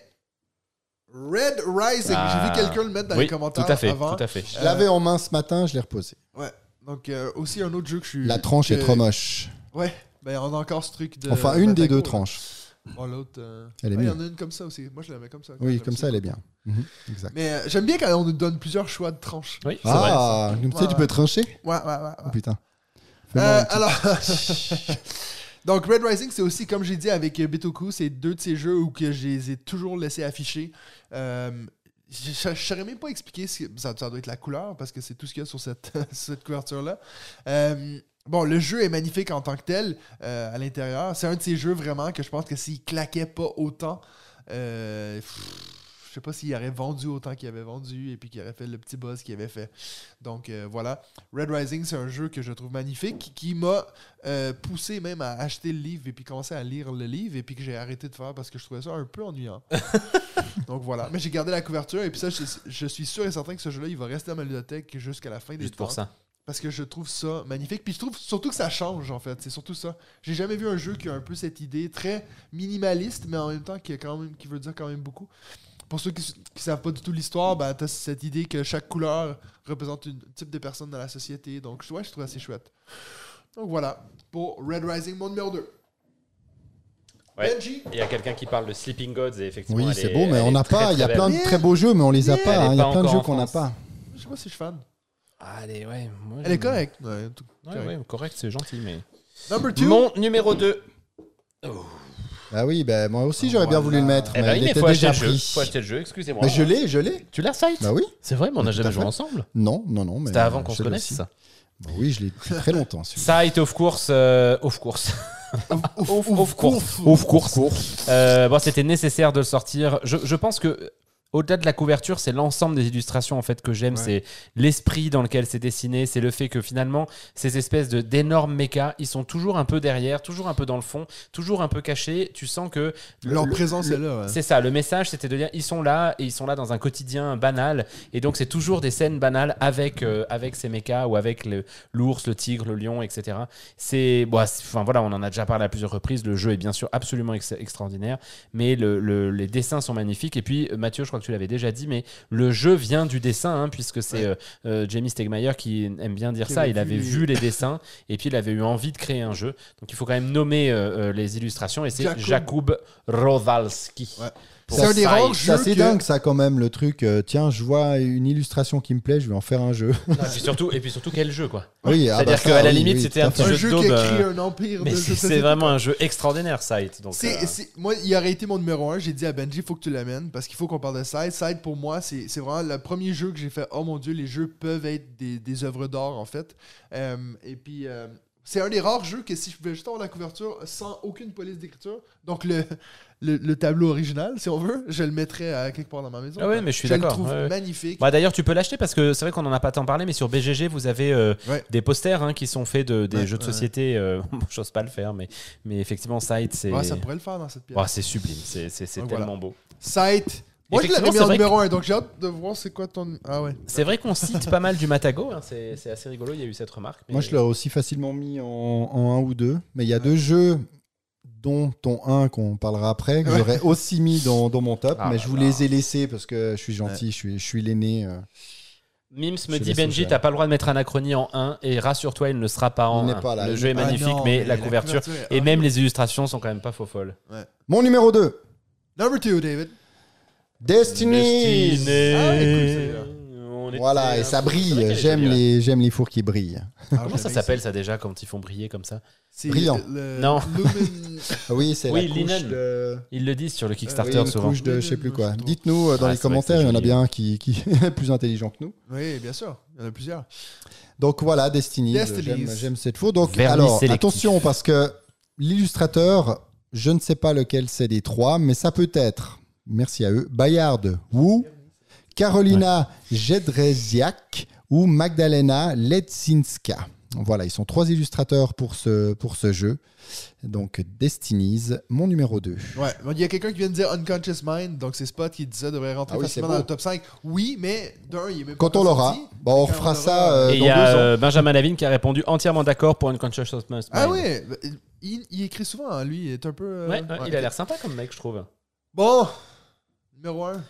Red Rising. Ah. J'ai vu quelqu'un le mettre dans oui, les commentaires tout à fait, avant. tout à fait. Je l'avais en main ce matin, je l'ai reposé. Ouais. Donc, euh, aussi un autre jeu que je suis. La tranche est trop moche. Ouais. Ben, on a encore ce truc de. Enfin, une des deux tranches. Bon, l'autre. euh, Elle est ouais, Il y en a une comme ça aussi. Moi, je la mets comme ça. Oui, comme ça, elle est bien. Mhm, exact. Mais euh, j'aime bien quand on nous donne plusieurs choix de tranches. Oui, c'est vrai. Ah, comme ça, Ouais, tu ouais. peux trancher Ouais, ouais, ouais. ouais. Oh putain. Euh, alors, donc Red Rising, c'est aussi, comme j'ai dit avec Bitoku, c'est deux de ces jeux où que je les ai toujours laissés afficher. Euh, je je saurais même pas expliquer, ça, doit être la couleur, parce que c'est tout ce qu'il y a sur cette, couverture-là. Euh, bon, le jeu est magnifique en tant que tel, euh, à l'intérieur. C'est un de ces jeux vraiment que je pense que s'il claquait pas autant, euh, je sais pas s'il aurait vendu autant qu'il avait vendu et puis qu'il aurait fait le petit buzz qu'il avait fait. Donc euh, voilà. Red Rising, c'est un jeu que je trouve magnifique, qui m'a euh, poussé même à acheter le livre et puis commencer à lire le livre et puis que j'ai arrêté de faire parce que je trouvais ça un peu ennuyant. Donc voilà. Mais j'ai gardé la couverture et puis ça, je, je suis sûr et certain que ce jeu-là, il va rester dans ma bibliothèque jusqu'à la fin des Juste temps. pour ça. Parce que je trouve ça magnifique. Puis je trouve surtout que ça change, en fait. C'est surtout ça. J'ai jamais vu un jeu qui a un peu cette idée très minimaliste, mais en même temps qui, a quand même, qui veut dire quand même beaucoup. Pour ceux qui ne savent pas du tout l'histoire, ben, tu as cette idée que chaque couleur représente un type de personne dans la société. Donc, ouais, je trouve assez chouette. Donc voilà, pour Red Rising, mon numéro 2. Ouais. Benji Il y a quelqu'un qui parle de Sleeping Gods et effectivement. Oui, elle c'est est- beau, mais elle on est n'a très, pas. Il y a plein de très beaux jeux, mais on les a pas. elle hein. est Il y a plein de jeux qu'on n'a pas. Je sais pas si je suis fan. Allez, ouais. moi, Elle est correcte. Ouais, Ouais, correct. ouais, correct, c'est gentil, mais. Number 2. Mon numéro 2. Ah oui, ben moi aussi j'aurais bien voulu le mettre, Eh mais ben, il il était faut acheter déjà le jeu. pris. Faut acheter le jeu, excusez-moi. Mais je l'ai, je l'ai. Tu l'as, Sight Bah oui. C'est vrai, mais on n'a jamais joué fait. ensemble. Non, non, non. mais C'était avant qu'on je se l'ai connaisse. aussi. Bah oui, je l'ai depuis très longtemps. celui-là. Sight, of course. euh, of course. Of, of course. Of course. Euh, bon, c'était nécessaire de le sortir. Je, je pense que. Au-delà de la couverture, c'est l'ensemble des illustrations en fait que j'aime. Ouais. C'est l'esprit dans lequel c'est dessiné. C'est le fait que finalement, ces espèces de d'énormes mechas, ils sont toujours un peu derrière, toujours un peu dans le fond, toujours un peu cachés. Tu sens que le- Leur le- présence le- est là. ouais. C'est ça, le message c'était de dire ils sont là et ils sont là dans un quotidien banal et donc c'est toujours des scènes banales avec, euh, avec ces mechas ou avec l'ours, le tigre, le lion, etc. C'est, bon, enfin voilà, on en a déjà parlé à plusieurs reprises, le jeu est bien sûr absolument ex- extraordinaire, mais le- le- les dessins sont magnifiques et puis Mathieu, je crois que tu l'avais déjà dit, mais le jeu vient du dessin hein, puisque c'est euh, euh, Jamie Stegmaier qui aime bien dire Qui ça, avait il avait les- vu les dessins et puis il avait eu envie de créer un jeu, donc il faut quand même nommer euh, les illustrations et c'est Jakub. Jakub Rowalski. Ouais. Pour C'est un des Sight. rares C'est jeux assez que- dingue ça quand même le truc. euh, tiens, je vois une illustration qui me plaît, je vais en faire un jeu. Non, et, puis surtout, et puis surtout, quel jeu, quoi. Oui, ah C'est-à-dire bah ça, qu'à la limite, oui, c'était un petit un jeu jeu d'aube, qui a euh, créé un empire Mais c'est c'est vraiment un jeu extraordinaire, Sight. Donc, C'est, euh, c'est- moi, il aurait été mon numéro 1. J'ai dit à Benji, il faut que tu l'amènes parce qu'il faut qu'on parle de Side. Side, pour moi, c'est, c'est vraiment le premier jeu que j'ai fait. Oh mon dieu, les jeux peuvent être des, des œuvres d'art, en fait. Et puis, c'est un des rares jeux que si je pouvais juste avoir la couverture sans aucune police d'écriture, donc le, le, le tableau original, si on veut, je le mettrais à quelque part dans ma maison. Ah ouais, mais je suis le d'accord, trouve ouais, ouais. magnifique. Bah, D'ailleurs, tu peux l'acheter parce que c'est vrai qu'on en a pas tant parlé, mais sur BGG, vous avez euh, Ouais. des posters hein, qui sont faits de, des Ouais, jeux de ouais. société. euh, J'ose pas le faire, mais, mais effectivement, Sight, c'est Ouais, ça pourrait le faire dans cette pièce. Ouais, c'est sublime. C'est tellement voilà. beau. Site. Moi, je l'avais mis c'est en vrai numéro 1, donc j'ai hâte de voir c'est quoi ton. Ah ouais. C'est vrai qu'on cite pas mal du Matago. hein, c'est assez rigolo. Il y a eu cette remarque. mais- Moi, je l'aurais aussi facilement mis en, en un ou deux. Mais il y a deux jeux, dont ton 1 qu'on parlera après, que j'aurais aussi mis dans, dans mon top. Ah mais je vous là. les ai laissés parce que je suis gentil, je suis, je suis l'aîné. euh. Mims me Je dit Benji, t'as pas le droit de mettre Anachronie en 1 et rassure-toi, il ne sera pas en Il n'est 1. pas là. Le jeu est Ah magnifique, non, mais, la couverture et même les illustrations sont quand même pas faux folles. Mon numéro 2, Number 2, David. Destiny. Ah, écoute, celui-là. On était Voilà, et un ça brille. J'aime les, j'aime les fours qui brillent. Comment ça s'appelle ça déjà quand ils font briller comme ça C'est Brillant. le- Non. Lumen- Ah Oui, c'est Oui, la couche de... Ils le disent sur le oui, Kickstarter une souvent. couche de je sais plus quoi. Dites-nous euh, dans Ah, les commentaires, il y en a bien un qui, qui est plus intelligent que nous. Oui, bien sûr. Il y en a plusieurs. Donc voilà, Destiny. J'aime, j'aime cette four. Donc Vernis alors, sélectif. attention parce que l'illustrateur, je ne sais pas lequel c'est des trois, mais ça peut être, merci à eux, Bayard Wu, Carolina Jedrzejak ou Magdalena Ledzinska. Voilà, ils sont trois illustrateurs pour ce, pour ce jeu. Donc Destinies, mon numéro 2. Ouais, il y a quelqu'un qui vient de dire Unconscious Mind, donc c'est Spot qui dit ça devrait rentrer Ah oui, facilement dans le top 5. Oui, mais d'un, il est même Quand pas on l'aura, bon, on refera ça euh, Et il y deux a euh, Benjamin Lavigne qui a répondu entièrement d'accord pour une Conscious Mind. Ah ouais, il, il écrit souvent, hein, lui, il est un peu... euh, Ouais, ouais, ouais, il a l'air sympa comme mec, je trouve. Bon, numéro 1.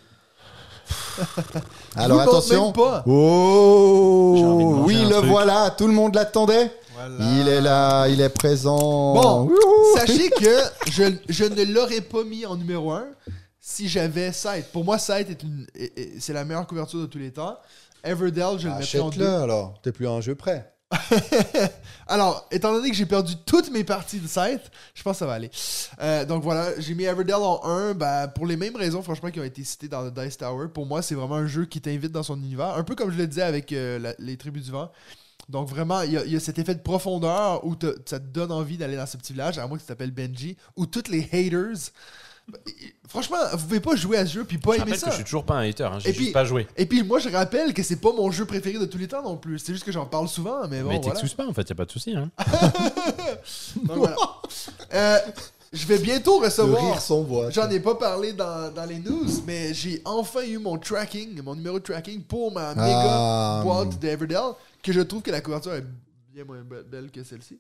Alors attention. même pas. Oh, oui, le truc. voilà, tout le monde l'attendait. Voilà. Il est là, il est présent. Bon, Wouhou. Sachez que je, je ne l'aurais pas mis en numéro 1 si j'avais Sight. Pour moi, Sight est une, est- est- c'est la meilleure couverture de tous les temps. Everdell, je le mettrais en Achète-le deux. alors, t'es plus à un jeu prêt. Alors, étant donné que j'ai perdu toutes mes parties de Sight, je pense que ça va aller. Euh, donc voilà, j'ai mis Everdell en 1 bah, pour les mêmes raisons, franchement, qui ont été citées dans le Dice Tower. Pour moi, c'est vraiment un jeu qui t'invite dans son univers. Un peu comme je le disais avec euh, les Tribus du Vent. Donc vraiment, il y, a- cet effet de profondeur où ça te donne envie d'aller dans ce petit village, à moins que tu t'appelles Benji, où toutes les haters... Franchement, vous pouvez pas jouer à ce jeu puis pas Je aimer rappelle ça. que je suis toujours pas un hater, hein, j'ai juste pas joué. Et puis moi, je rappelle que c'est pas mon jeu préféré de tous les temps non plus. C'est juste que j'en parle souvent, mais bon, mais voilà. t'excuses pas en fait, y a pas de souci. Hein. Donc, voilà. Euh, je vais bientôt Le recevoir. rire s'envoie. J'en ai pas parlé dans, dans les news, mais j'ai enfin eu mon tracking, mon numéro de tracking pour ma méga Ah, boîte d'Everdell que je trouve que la couverture est bien moins be- belle que celle-ci.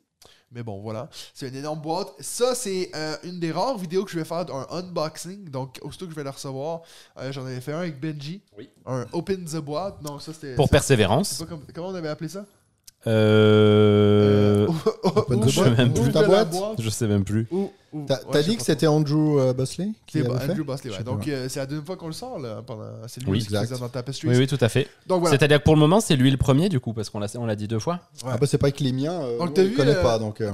Mais bon, voilà. C'est une énorme boîte. Ça, c'est euh, une des rares vidéos que je vais faire d'un unboxing. Donc, aussitôt que je vais la recevoir, euh, j'en avais fait un avec Benji. Oui. Un Open the boîte. Non, ça, c'était. Pour ça, persévérance. comme- comment on avait appelé ça? Euh... Open the Ouvre- je sais même plus. Ta boîte Je sais même plus. Ou- ou- T'as ouais, t'as je sais dit pas que c'était Andrew euh, Bosley qui C'est l'avait fait Andrew Bosley, Je ouais. sais Donc, pas. euh, c'est la deuxième fois qu'on le sort. Là, pendant... C'est lui Oui, qui exact. dans Tapestry. Oui, oui, tout à fait. Donc, voilà. C'est-à-dire que pour le moment, c'est lui le premier, du coup, parce qu'on l'a on l'a dit deux fois. Ouais. Ah bah c'est pas que les miens, euh, Donc, nous, t'as on les vu, connaît euh, pas donc. euh.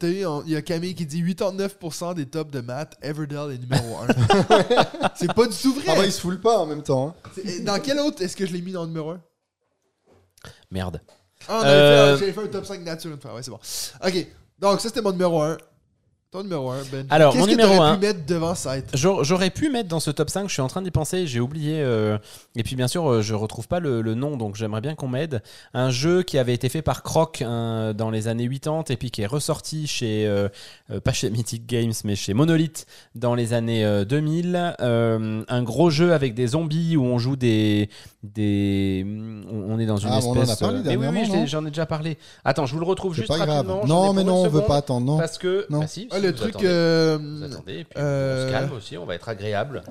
T'as vu, on- il y a Camille qui dit 89% des tops de maths, Everdell est numéro 1. c'est pas du tout vrai. Ah bah il se foule pas en même temps. hein. C'est- Dans quel autre est-ce que je l'ai mis dans le numéro 1 Merde. Ah, on avait Euh, fait, j'avais fait un top 5 nature une fois. Ouais, c'est bon. Ok, donc ça c'était mon numéro 1. Ton numéro 1, Ben. Alors, Qu'est-ce mon que numéro t'aurais un- pu mettre devant site J'aurais j'aurais pu mettre dans ce top 5, je suis en train d'y penser, j'ai oublié. euh, et puis bien sûr, euh, je retrouve pas le, le nom, donc j'aimerais bien qu'on m'aide. Un jeu qui avait été fait par Croc hein, dans les années 80 et puis qui est ressorti chez, euh, euh, pas chez Mythic Games, mais chez Monolith dans les années euh, 2000. Euh, un gros jeu avec des zombies où on joue des. Des on on est dans une Ah, espèce. on en a parlé euh, mais oui, oui, j'en ai déjà parlé. Attends, je vous le retrouve juste pas grave. rapidement. ai Non mais non on veut pas attendre non. Parce que. Non. Bah si, Ah, si, le vous truc. attendez. euh, Vous attendez, et puis euh, on se calme aussi, on va être agréable.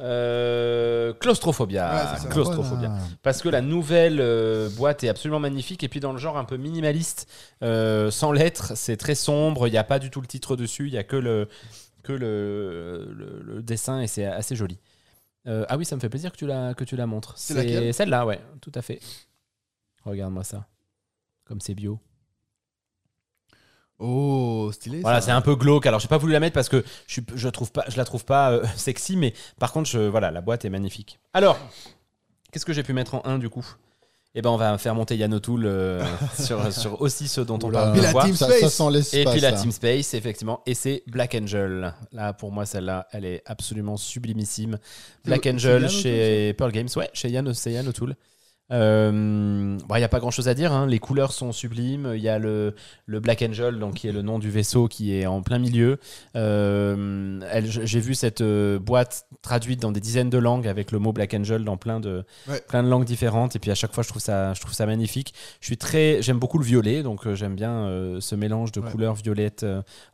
Euh, claustrophobia. Ouais, claustrophobia. Voilà. Parce que la nouvelle euh, boîte est absolument magnifique et puis dans le genre un peu minimaliste, euh, sans lettres, c'est très sombre, il n'y a pas du tout le titre dessus, il n'y a que le, que le, le- le dessin et c'est assez joli. Euh, ah oui, ça me fait plaisir que tu la, que tu la montres. C'est celle-là, ouais, tout à fait. Regarde-moi ça. Comme c'est bio. Oh, stylé. Voilà, c'est un peu glauque. Alors, j'ai pas voulu la mettre parce que je, je trouve pas, je la trouve pas euh, sexy, mais par contre, je, voilà, la boîte est magnifique. Alors, qu'est-ce que j'ai pu mettre en 1 du coup? Eh ben, on va faire monter Yann O'Toole euh, sur, sur aussi ceux dont on Oula. parle deux la. Team Ça, ça. Et puis la là. Team Space, effectivement. Et c'est Black Angel. Là, pour moi, celle-là, elle est absolument sublimissime. Black Angel chez Pearl Games. Ouais, chez Yann, c'est Yann O'Toole. Euh, bon, il n'y a pas grand chose à dire, hein. les couleurs sont sublimes. Il y a le, le Black Angel, donc, qui est le nom du vaisseau, qui est en plein milieu. Euh, J'ai vu cette euh, boîte traduite dans des dizaines de langues avec le mot Black Angel dans plein de, Ouais. plein de langues différentes. Et puis à chaque fois, je trouve ça, je trouve ça magnifique. Je suis très, j'aime beaucoup le violet, donc euh, j'aime bien euh, ce mélange de Ouais. couleurs violette,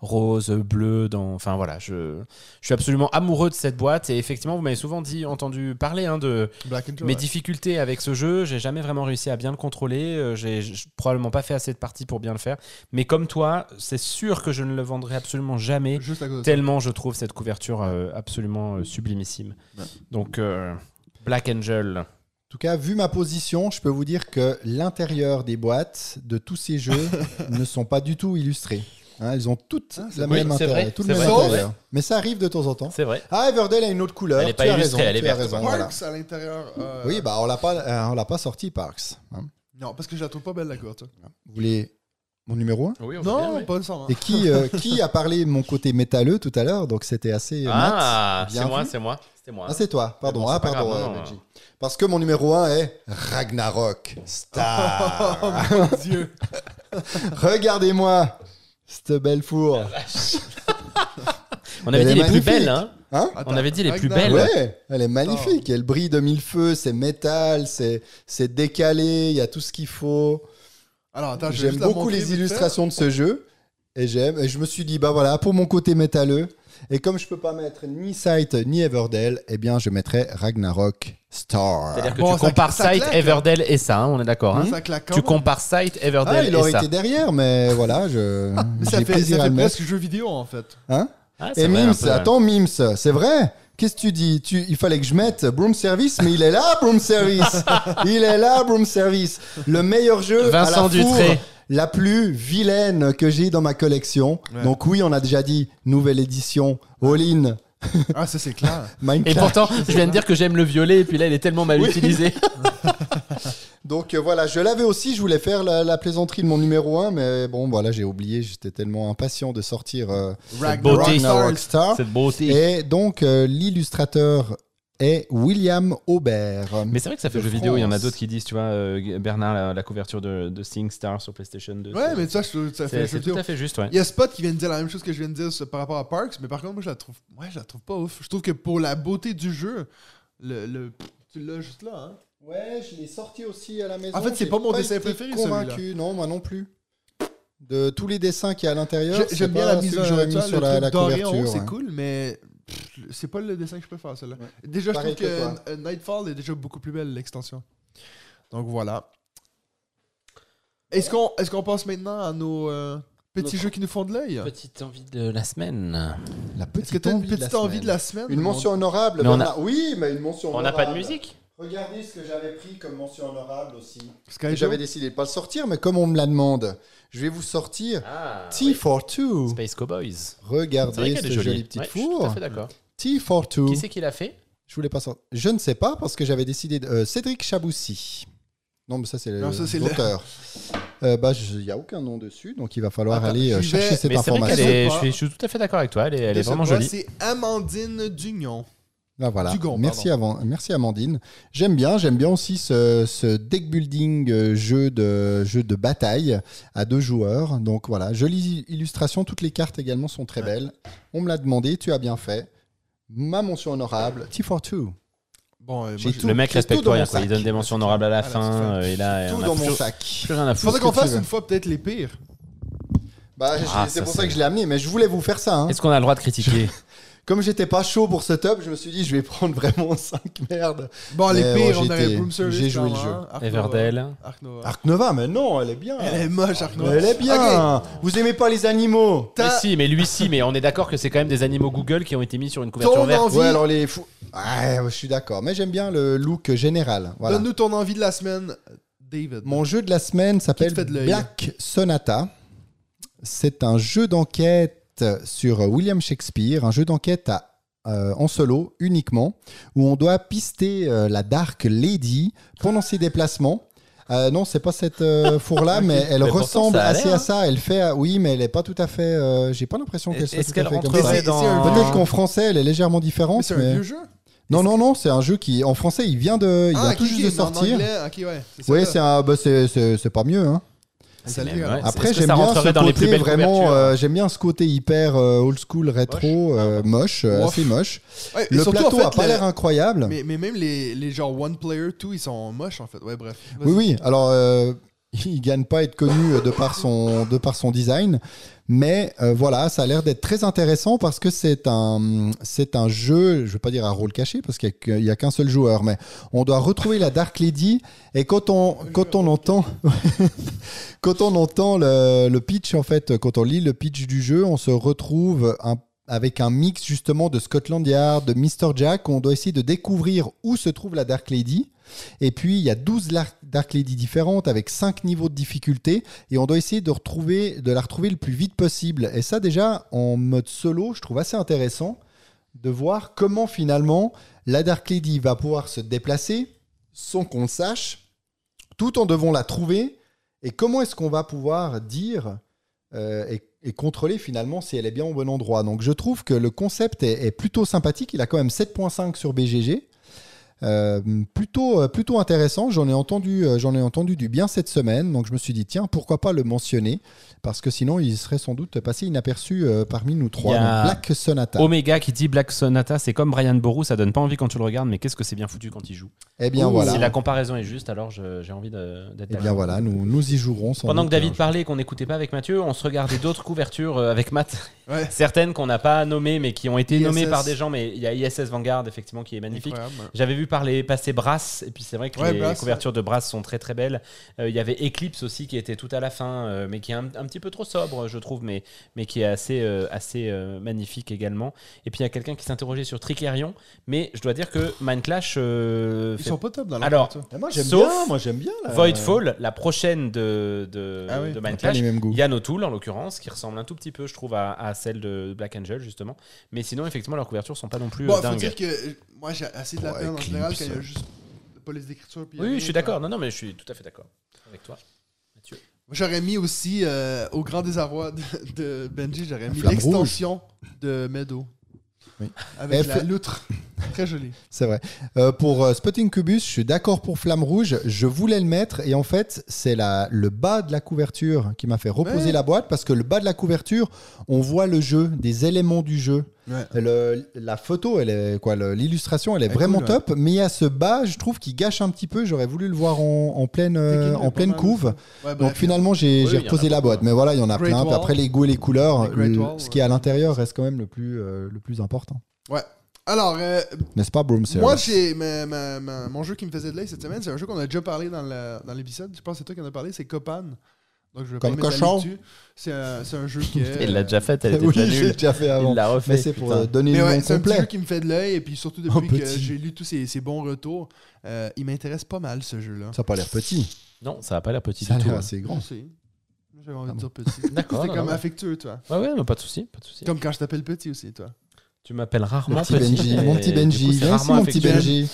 rose, bleu. Dans, enfin voilà, je, je suis absolument amoureux de cette boîte. Et effectivement, vous m'avez souvent dit, entendu parler hein, de Black Angel, mes ouais. difficultés avec ce jeu. J'ai jamais vraiment réussi à bien le contrôler. Euh, J'ai probablement pas fait assez de parties pour bien le faire. Mais comme toi, c'est sûr que je ne le vendrai absolument jamais. Juste à cause de ça. Tellement je trouve cette couverture euh, absolument euh, sublimissime. Ouais. Donc, euh, Black Angel. En tout cas, vu ma position, je peux vous dire que l'intérieur des boîtes de tous ces jeux ne sont pas du tout illustrés. Hein, elles ont toutes Ah, la vrai. même Oui, vrai, tout le même. Mais ça arrive de temps en temps. C'est vrai. Ah, Everdell a une autre couleur. Elle est pas as illustrée, raison, elle est as verte. raison, voilà. Parks à l'intérieur. euh, Oui, bah on l'a pas, euh, on l'a pas sorti Parks. hein. Non, parce que je la trouve pas belle la couverture. Vous voulez mon numéro 1 Oui, on Non, pas ça. Et qui, euh, qui a parlé de mon côté métalleux tout à l'heure? Donc c'était assez Ah, mat. Bien c'est moi, c'est moi. C'est moi. Ah, c'est toi, pardon. Bon, ah, pas pardon, grave, euh, non. Parce que mon numéro 1 est Ragnarok Star. Oh mon dieu. Regardez-moi cette belle four. On avait Elle dit est les plus belles, hein Hein On avait dit les plus belles. Ouais, elle est magnifique. Elle brille de mille feux. C'est métal, c'est c'est décalé. Il y a tout ce qu'il faut. Alors, attends, je vais J'aime beaucoup les illustrations de ce jeu. Et j'aime. Et je me suis dit, bah voilà, pour mon côté métalleux. Et comme je peux pas mettre ni Sight ni Everdell, eh bien, je mettrai Ragnarok Star. C'est-à-dire que Bon, tu ça- compares ça Sight, claque, là. Everdell et ça, hein, on est d'accord. hein Ça claque tu compares Sight, Ah, Everdell il aurait et ça. été derrière, mais voilà, je Mais ça j'ai fait, plaisir ça à fait le mettre. presque jeu vidéo en fait. Hein Ah, c'est Et vrai, Mims, peu, ouais. attends Mims, c'est vrai Qu'est-ce que tu dis? Tu, Il fallait que je mette Broom Service, mais il est là, Broom Service Il est là, Broom Service Le meilleur jeu à Vincent la fourre, Dutré. la plus vilaine que j'ai dans ma collection. Ouais. Donc oui, on a déjà dit, nouvelle édition, all-in, Ah, ça c'est clair. Et pourtant, je viens de dire que j'aime le violet, et puis là, il est tellement mal utilisé. Donc euh, voilà, je l'avais aussi, je voulais faire la, la plaisanterie de mon numéro 1, mais bon, voilà, j'ai oublié, j'étais tellement impatient de sortir euh, Ragnarok. Star. Cette beauté. Et donc, euh, l'illustrateur est William Aubert. Mais c'est vrai que ça fait jeu vidéo, il y en a d'autres qui disent, tu vois, euh, Bernard, la, la couverture de, de Sing Star sur PlayStation 2. Ouais, mais ça, je- ça fait c'est jeu vidéo. tout à fait juste, ouais. Il y a Spot qui vient de dire la même chose que je viens de dire par rapport à Parks, mais par contre, moi, je la trouve, ouais, je la trouve pas ouf. Je trouve que pour la beauté du jeu, le, le- tu l'as juste là, hein. Ouais, je l'ai sorti aussi à la maison. En fait, c'est pas mon dessin préféré, convaincu. Non, moi non plus. De tous les dessins qu'il y a à l'intérieur, J'aime bien la mise que j'aurais en mis sur la, couverture. c'est ouais. cool, mais c'est pas le dessin que je préfère, celle-là. Ouais. Déjà, je trouve que Nightfall est déjà beaucoup plus belle, l'extension. Donc voilà. Est-ce qu'on est qu'on passe maintenant à nos euh, petits Notre- jeux qui nous font de l'œil? Petite envie de la semaine. La Est-ce que petite tu as une envie de petite la envie semaine. de la semaine Une mention honorable. Mais on a- Bernard. Oui, mais une mention On n'a honorable. pas de musique? Regardez ce que j'avais pris comme mention honorable aussi. J'avais décidé de pas le sortir, mais comme on me la demande, je vais vous sortir Ah, T for Two. Space Cowboys. Regardez cette jolie jolie. petite Ouais, je suis tout four. à fait d'accord. T for Two. Qui c'est qui l'a fait? Je voulais pas sortir. Je ne sais pas parce que j'avais décidé. de- euh, Cédric Chaboussi. Non, mais ça c'est l'auteur. Euh, bah, il n'y a aucun nom dessus, donc il va falloir Attends, aller euh, chercher vais. cette Mais c'est vrai information. est. Je suis, je suis tout à fait d'accord avec toi. Elle est, elle vraiment jolie. C'est Amandine Dugnon. Ah, voilà. Merci, avant, merci Amandine. J'aime bien, j'aime bien aussi ce, ce deck building euh, jeu de, jeu de bataille à deux joueurs. Donc voilà, jolie illustration. Toutes les cartes également sont très belles. On me l'a demandé, tu as bien fait. Ma mention honorable, T for Two. Bon, euh, moi, je- tout- Le mec j'ai respecte tout dans rien. mon quoi. Il sac. donne des mentions honorables à la Voilà, fin. c'est ça. euh, Et là, Tout on a dans plus, mon sac. plus rien à Faudrait qu'on fasse une fois peut-être les pires. Bah, je- Ah, c'est ça, pour ça c'est- que je l'ai amené, mais je voulais vous faire ça. hein. Est-ce qu'on a le droit de critiquer? Comme j'étais pas chaud pour ce top, je me suis dit je vais prendre vraiment 5 merdes. Bon, les pires, on Service. j'ai joué le jeu. Ark Nova. Everdell. Ark Nova. Ark Nova, mais non, elle est bien. Elle est moche, Ark Nova. Elle est bien. Vous aimez pas les animaux Mais si, mais lui si, mais on est d'accord que c'est quand même des animaux Google qui ont été mis sur une couverture Ton verte. envie. Ouais, alors les fous. Ouais, je suis d'accord, mais j'aime bien le look général. Voilà. Donne-nous ton envie de la semaine, David. Mon jeu de la semaine s'appelle Black Sonata. C'est un jeu d'enquête sur William Shakespeare, un jeu d'enquête à- euh, en solo uniquement, où on doit pister euh, la Dark Lady pendant ses déplacements. Euh, non, c'est pas cette euh, four-là, mais elle Mais ressemble assez à hein. ça. Elle fait, oui, mais elle est pas tout à fait. euh, J'ai pas l'impression qu'elle soit tout à fait comme ça. un dans. Peut-être qu'en français, elle est légèrement différente. Mais c'est un mais- vieux jeu Non, non, non, c'est un jeu qui, en français, il vient de, il Ah, vient tout juste de sortir. ouais. c'est Oui, c'est un, bah, c'est pas mieux. Hein. Ouais. alors. Après, j'aime bien ce dans côté vraiment. euh, j'aime bien ce côté hyper euh, old school, rétro, euh, moche, euh, Ouf. assez moche. Ouais, Le surtout, plateau en fait, a pas l'air incroyable. Mais, mais même les, les genre one player, tout, ils sont moches en fait. Ouais, bref. Oui, oui. Alors, il gagne pas à être connu de par son, de par son design. Mais euh, voilà, ça a l'air d'être très intéressant parce que c'est un, c'est un jeu, je vais pas dire un rôle caché parce qu'il y a qu'un seul joueur, mais on doit retrouver la Dark Lady. Et quand on, quand on entend, quand on entend le, pitch, en fait, quand on lit le pitch du jeu, on se retrouve avec un mix justement de Scotland Yard, de Mr. Jack. On doit essayer de découvrir où se trouve la Dark Lady. Et puis, il y a 12 lar- Dark Lady différentes avec 5 niveaux de difficulté. Et on doit essayer de, retrouver, de la retrouver le plus vite possible. Et ça, déjà, en mode solo, je trouve assez intéressant de voir comment finalement la Dark Lady va pouvoir se déplacer sans qu'on le sache, tout en devant la trouver. Et comment est-ce qu'on va pouvoir dire euh, et, contrôler finalement si elle est bien au bon endroit? Donc je trouve que le concept est, est plutôt sympathique. Il a quand même 7.5 sur BGG. Euh, plutôt, euh, plutôt intéressant. J'en ai, entendu, euh, j'en ai entendu du bien cette semaine. Donc je me suis dit, tiens, pourquoi pas le mentionner? Parce que sinon, il serait sans doute passé inaperçu euh, parmi nous trois. Donc, Black Sonata. Omega qui dit Black Sonata, c'est comme Brian Boru, ça donne pas envie quand tu le regardes, mais qu'est-ce que c'est bien foutu quand il joue. Eh bien Ouh, voilà. Si la comparaison est juste, alors je- j'ai envie de- d'être Eh bien voilà, nous, nous y jouerons. sans Pendant que David parlait et qu'on n'écoutait pas avec Mathieu, on se regardait d'autres couvertures avec Matt. Ouais. Certaines qu'on n'a pas nommées, mais qui ont été ISS. nommées par des gens. Mais il y a ISS Vanguard, effectivement, qui est magnifique. Incroyable. J'avais vu parler, passer Brass, et puis c'est vrai que Ouais, les Brass, couvertures de Brass sont très très belles. Euh, Il y avait Eclipse aussi qui était tout à la fin, euh, mais qui est un, un petit peu trop sobre, je trouve, mais, mais qui est assez, euh, assez euh, magnifique également. Et puis il y a quelqu'un qui s'interrogeait sur Tricerion, mais je dois dire que Mind Clash euh, Ils fait- sont pas top dans leur Alors, moi j'aime Sauf bien, moi j'aime bien. là. Voidfall, la prochaine de, de, Ah oui. de On a Mind pas les Clash. mêmes goûts. Yann O'Toole en l'occurrence, qui ressemble un tout petit peu, je trouve, à, à celle de Black Angel justement. Mais sinon, effectivement, leurs couvertures sont pas non plus Bon, faut dingues. dire que moi j'ai assez de la Ouais, peine général quand il y a juste puis Oui, je suis d'accord. Non, non, mais je suis tout à fait d'accord avec toi. Mathieu. J'aurais mis aussi, euh, au grand désarroi de, de Benji, j'aurais mis l'extension de Meadow. Oui. Avec F- la loutre. Très joli. C'est vrai. Euh, pour euh, Spotting Cubus, je suis d'accord pour Flamme Rouge. Je voulais le mettre et en fait, c'est la, le bas de la couverture qui m'a fait reposer la boîte parce que le bas de la couverture, on voit le jeu, des éléments du jeu. Ouais. Le- la photo, elle est quoi L'illustration, elle est Elle vraiment cool, ouais. top. Mais il y a ce bas, je trouve, qui gâche un petit peu. J'aurais voulu le voir en, en pleine, euh, en pleine couve. Ouais, Donc finalement, j'ai Oui, reposé la boîte. Mais voilà, il y en a Great plein. Wall. après, les goûts et les couleurs, le- Wall, ce qui est à l'intérieur reste quand même le plus, euh, le plus important. Ouais. Alors, euh, N'est-ce pas, Broom moi, j'ai mon jeu qui me faisait de l'œil cette semaine, c'est un jeu qu'on a déjà parlé dans l'épisode. Je pense que c'est toi qui en as parlé, c'est Copan. Donc, je vais Comme pas cochon. C'est un, c'est un jeu qui est. Il l'a déjà fait, elle était Oui, déjà j'ai nulle. déjà fait avant. Il l'a refait. Mais c'est pour putain. euh, donner Mais le ouais, nom c'est un petit jeu qui me fait de l'œil, et puis surtout Un depuis que petit. j'ai lu tous ces, ces bons retours, euh, il m'intéresse pas mal ce jeu-là. Ça n'a pas l'air petit. Non, ça va pas l'air petit Ça a du tout. l'air hein. assez grand. Sait. J'avais envie Ah de dire petit. D'accord. C'était non, comme non. affectueux, toi. Ouais, ouais, mais pas de souci, pas de souci. Comme quand je t'appelle petit aussi, toi. Tu m'appelles rarement Mon petit. Benji, mon petit Benji. c'est Viens ici, mon petit. Benji.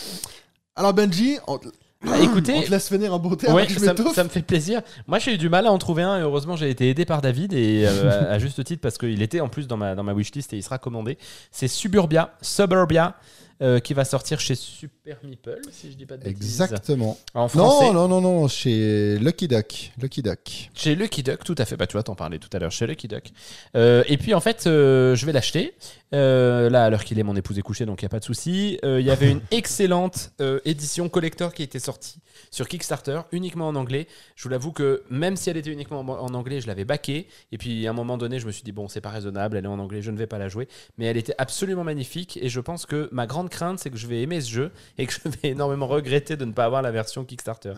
Alors, Benji, on te, Ah, écoutez, on te laisse beauté avant Ouais, ça, me fait plaisir. Moi, j'ai eu du mal à en trouver un et heureusement, j'ai été aidé par David et euh, à, à juste titre parce qu'il était en plus dans ma, dans ma wishlist et il sera commandé. C'est Suburbia, Suburbia, euh, qui va sortir chez Super Meeple, si je dis pas de bêtises. Exactement. En français. Non, non, non, non, chez Lucky Duck. Lucky Duck. Chez Lucky Duck, tout à fait. Bah, tu vois, t'en parlais tout à l'heure, chez Lucky Duck. Euh, et puis, en fait, euh, je vais l'acheter. Là, à l'heure qu'il est, mon épouse est couchée, donc il n'y a pas de souci. Il y avait une excellente édition collector qui était sortie sur Kickstarter, uniquement en anglais. Je vous l'avoue que même si elle était uniquement en, en anglais, je l'avais baquée. Et puis, à un moment donné, je me suis dit, bon, c'est pas raisonnable, elle est en anglais, je ne vais pas la jouer. Mais elle était absolument magnifique. Et je pense que ma grande crainte, c'est que je vais aimer ce jeu et que je vais énormément regretter de ne pas avoir la version Kickstarter.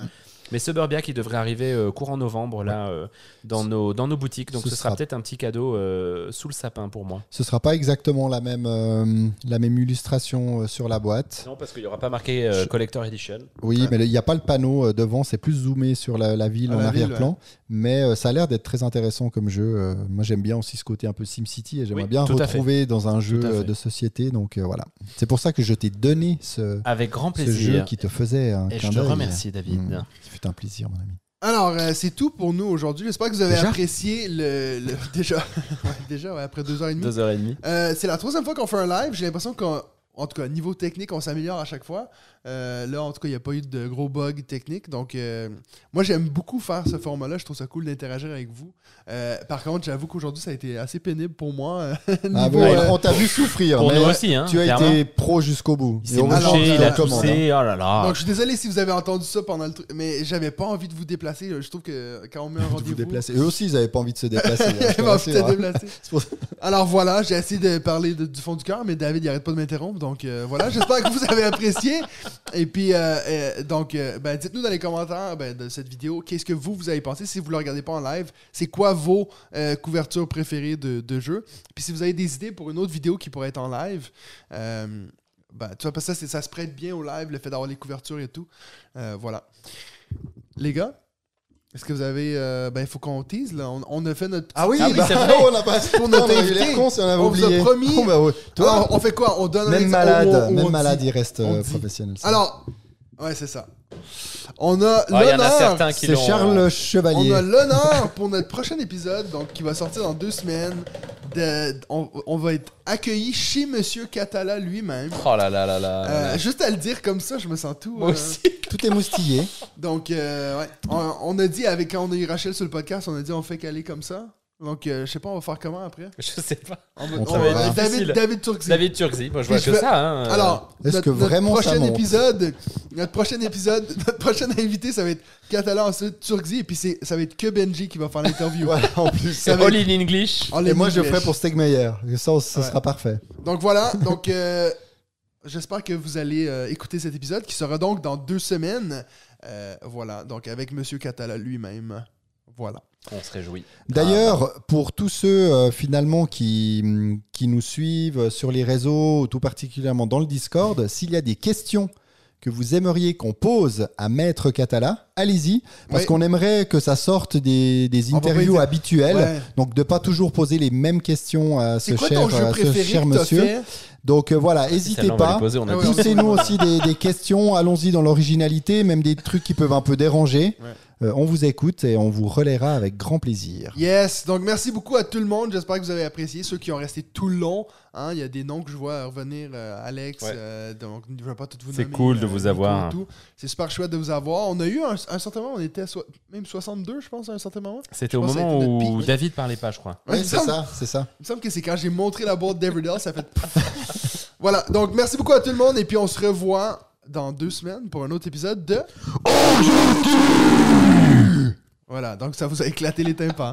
Mais Suburbia qui devrait arriver euh, courant novembre là euh, dans, nos, dans nos boutiques. Donc Ce ce, sera, sera- peut-être un petit cadeau euh, sous le sapin pour moi. Ce sera pas exactement la même, euh, la même illustration euh, sur la boîte. Non, parce qu'il n'y aura pas marqué euh, Je- Collector Edition. Oui, mais il n'y a pas le panneau euh, devant, c'est plus zoomé sur la, la ville Ah, en arrière-plan. Mais euh, ça a l'air d'être très intéressant comme jeu. Euh, moi, j'aime bien aussi ce côté un peu SimCity et j'aimerais Oui, bien retrouver dans un jeu de société. Donc euh, voilà. C'est pour ça que je t'ai donné ce, Avec grand ce jeu qui te faisait un Et je te remercie, David. Mmh. Un plaisir, mon ami. Alors, euh, c'est tout pour nous aujourd'hui. J'espère que vous avez Déjà? apprécié le. le- déjà, ouais, déjà ouais, après deux heures et demie. Deux heures et demie. Euh, c'est la troisième fois qu'on fait un live. J'ai l'impression qu'en en tout cas, niveau technique, on s'améliore à chaque fois. Euh, là, en tout cas, il n'y a pas eu de gros bugs techniques. Donc, euh, moi, j'aime beaucoup faire ce format-là. Je trouve ça cool d'interagir avec vous. Euh, par contre, j'avoue qu'aujourd'hui, ça a été assez pénible pour moi. euh, Ah niveau, ouais, euh, on t'a vu souffrir. Pour mais nous aussi, hein. tu as clairement. été pro jusqu'au bout. Il s'est mouché, il a commande, hein. toussé. Oh là là. Donc, je suis désolé si vous avez entendu ça pendant le truc, mais j'avais pas envie de vous déplacer. Je trouve que quand on met un de vous rendez-vous. déplacer. Eux aussi, ils n'avaient pas envie de se déplacer. hein, Bon, hein. Alors voilà, j'ai essayé de parler de- du fond du cœur, mais David il arrête pas de m'interrompre, donc euh, voilà. J'espère que vous avez apprécié. Et puis euh, euh, donc, euh, ben, dites-nous dans les commentaires ben, de cette vidéo, qu'est-ce que vous vous avez pensé? Si vous le regardez pas en live. C'est quoi vos couvertures préférées de, de jeux. Puis si vous avez des idées pour une autre vidéo qui pourrait être en live. ben, tu vois, parce que ça, ça se prête bien au live, le fait d'avoir les couvertures et tout. Voilà. Les gars, est-ce que vous avez. euh, ben, il faut qu'on tease, là. On, on a fait notre. Ah oui, Ah oui, bah, c'est vrai. on a pas. Pour notre on si on avait On vous a promis. Oh, bah ouais. Toi, on fait quoi? On donne un même malade, même dit- malade, il reste euh, professionnel. ça. Alors, ouais, c'est ça. On a Ah, Il y en a l'honneur. certains qui c'est l'ont. Charles On Chevalier. a l'honneur pour notre prochain épisode, donc qui va sortir dans deux semaines. De, on, on va être accueilli chez Monsieur Catala lui-même. Oh là là là là. Euh, juste à le dire comme ça, je me sens tout. Moi euh, aussi. Tout est moustillé. Donc, euh, ouais. On, on a dit, avec quand on a eu Rachel sur le podcast, on a dit on fait caler comme ça. Donc, euh, je sais pas, on va faire comment après? Je sais pas. on va, On on va va- être David. David Turkzy. David Turkzy, moi je vois je que vais- ça. Hein. Alors, Est-ce notre, que notre vraiment ça prochain épisode, notre prochain épisode, notre prochain invité, ça va être Catalan ensuite Turkzy et puis c'est, ça va être que Benji qui va faire l'interview. Voilà, en plus. c'est ça va All in English. En Et moi, je English. ferai pour Stegmeyer. Ça, ça Ouais. sera parfait. Donc voilà, donc euh, j'espère que vous allez euh, écouter cet épisode qui sera donc dans deux semaines. Euh, voilà, donc avec Monsieur Catala lui-même. Voilà. On se réjouit. D'ailleurs, pour tous ceux euh, finalement qui, qui nous suivent sur les réseaux, tout particulièrement dans le Discord, s'il y a des questions que vous aimeriez qu'on pose à Maître Catala, allez-y, parce qu'on aimerait que ça sorte des, des pas interviews dire- habituelles. Ouais. Donc de pas toujours poser les mêmes questions à ce quoi cher, ton jeu à ce préféré cher que t'as monsieur. fait? Donc euh, voilà, n'hésitez pas. Ah ouais, on- Poussez-nous aussi des, des questions, allons-y dans l'originalité, même des trucs qui peuvent un peu déranger. Euh, on vous écoute et on vous relaiera avec grand plaisir. Yes, donc merci beaucoup à tout le monde. J'espère que vous avez apprécié. Ceux qui ont resté tout le long, hein, il y a des noms que je vois revenir. euh, Alex, Ouais. euh, donc je vais pas tout vous C'est cool de vous avoir. C'est super chouette de vous avoir. On a eu un, un certain moment, on était so- même 62, je pense, à un certain moment. C'était au moment où. David parlait pas, je crois. Ouais, Oui, c'est ça, c'est ça. Il me semble que c'est quand j'ai montré la boîte d'Everdell, ça fait. voilà, donc merci beaucoup à tout le monde et puis on se revoit dans deux semaines pour un autre épisode de. Voilà, donc ça vous a éclaté les tympans.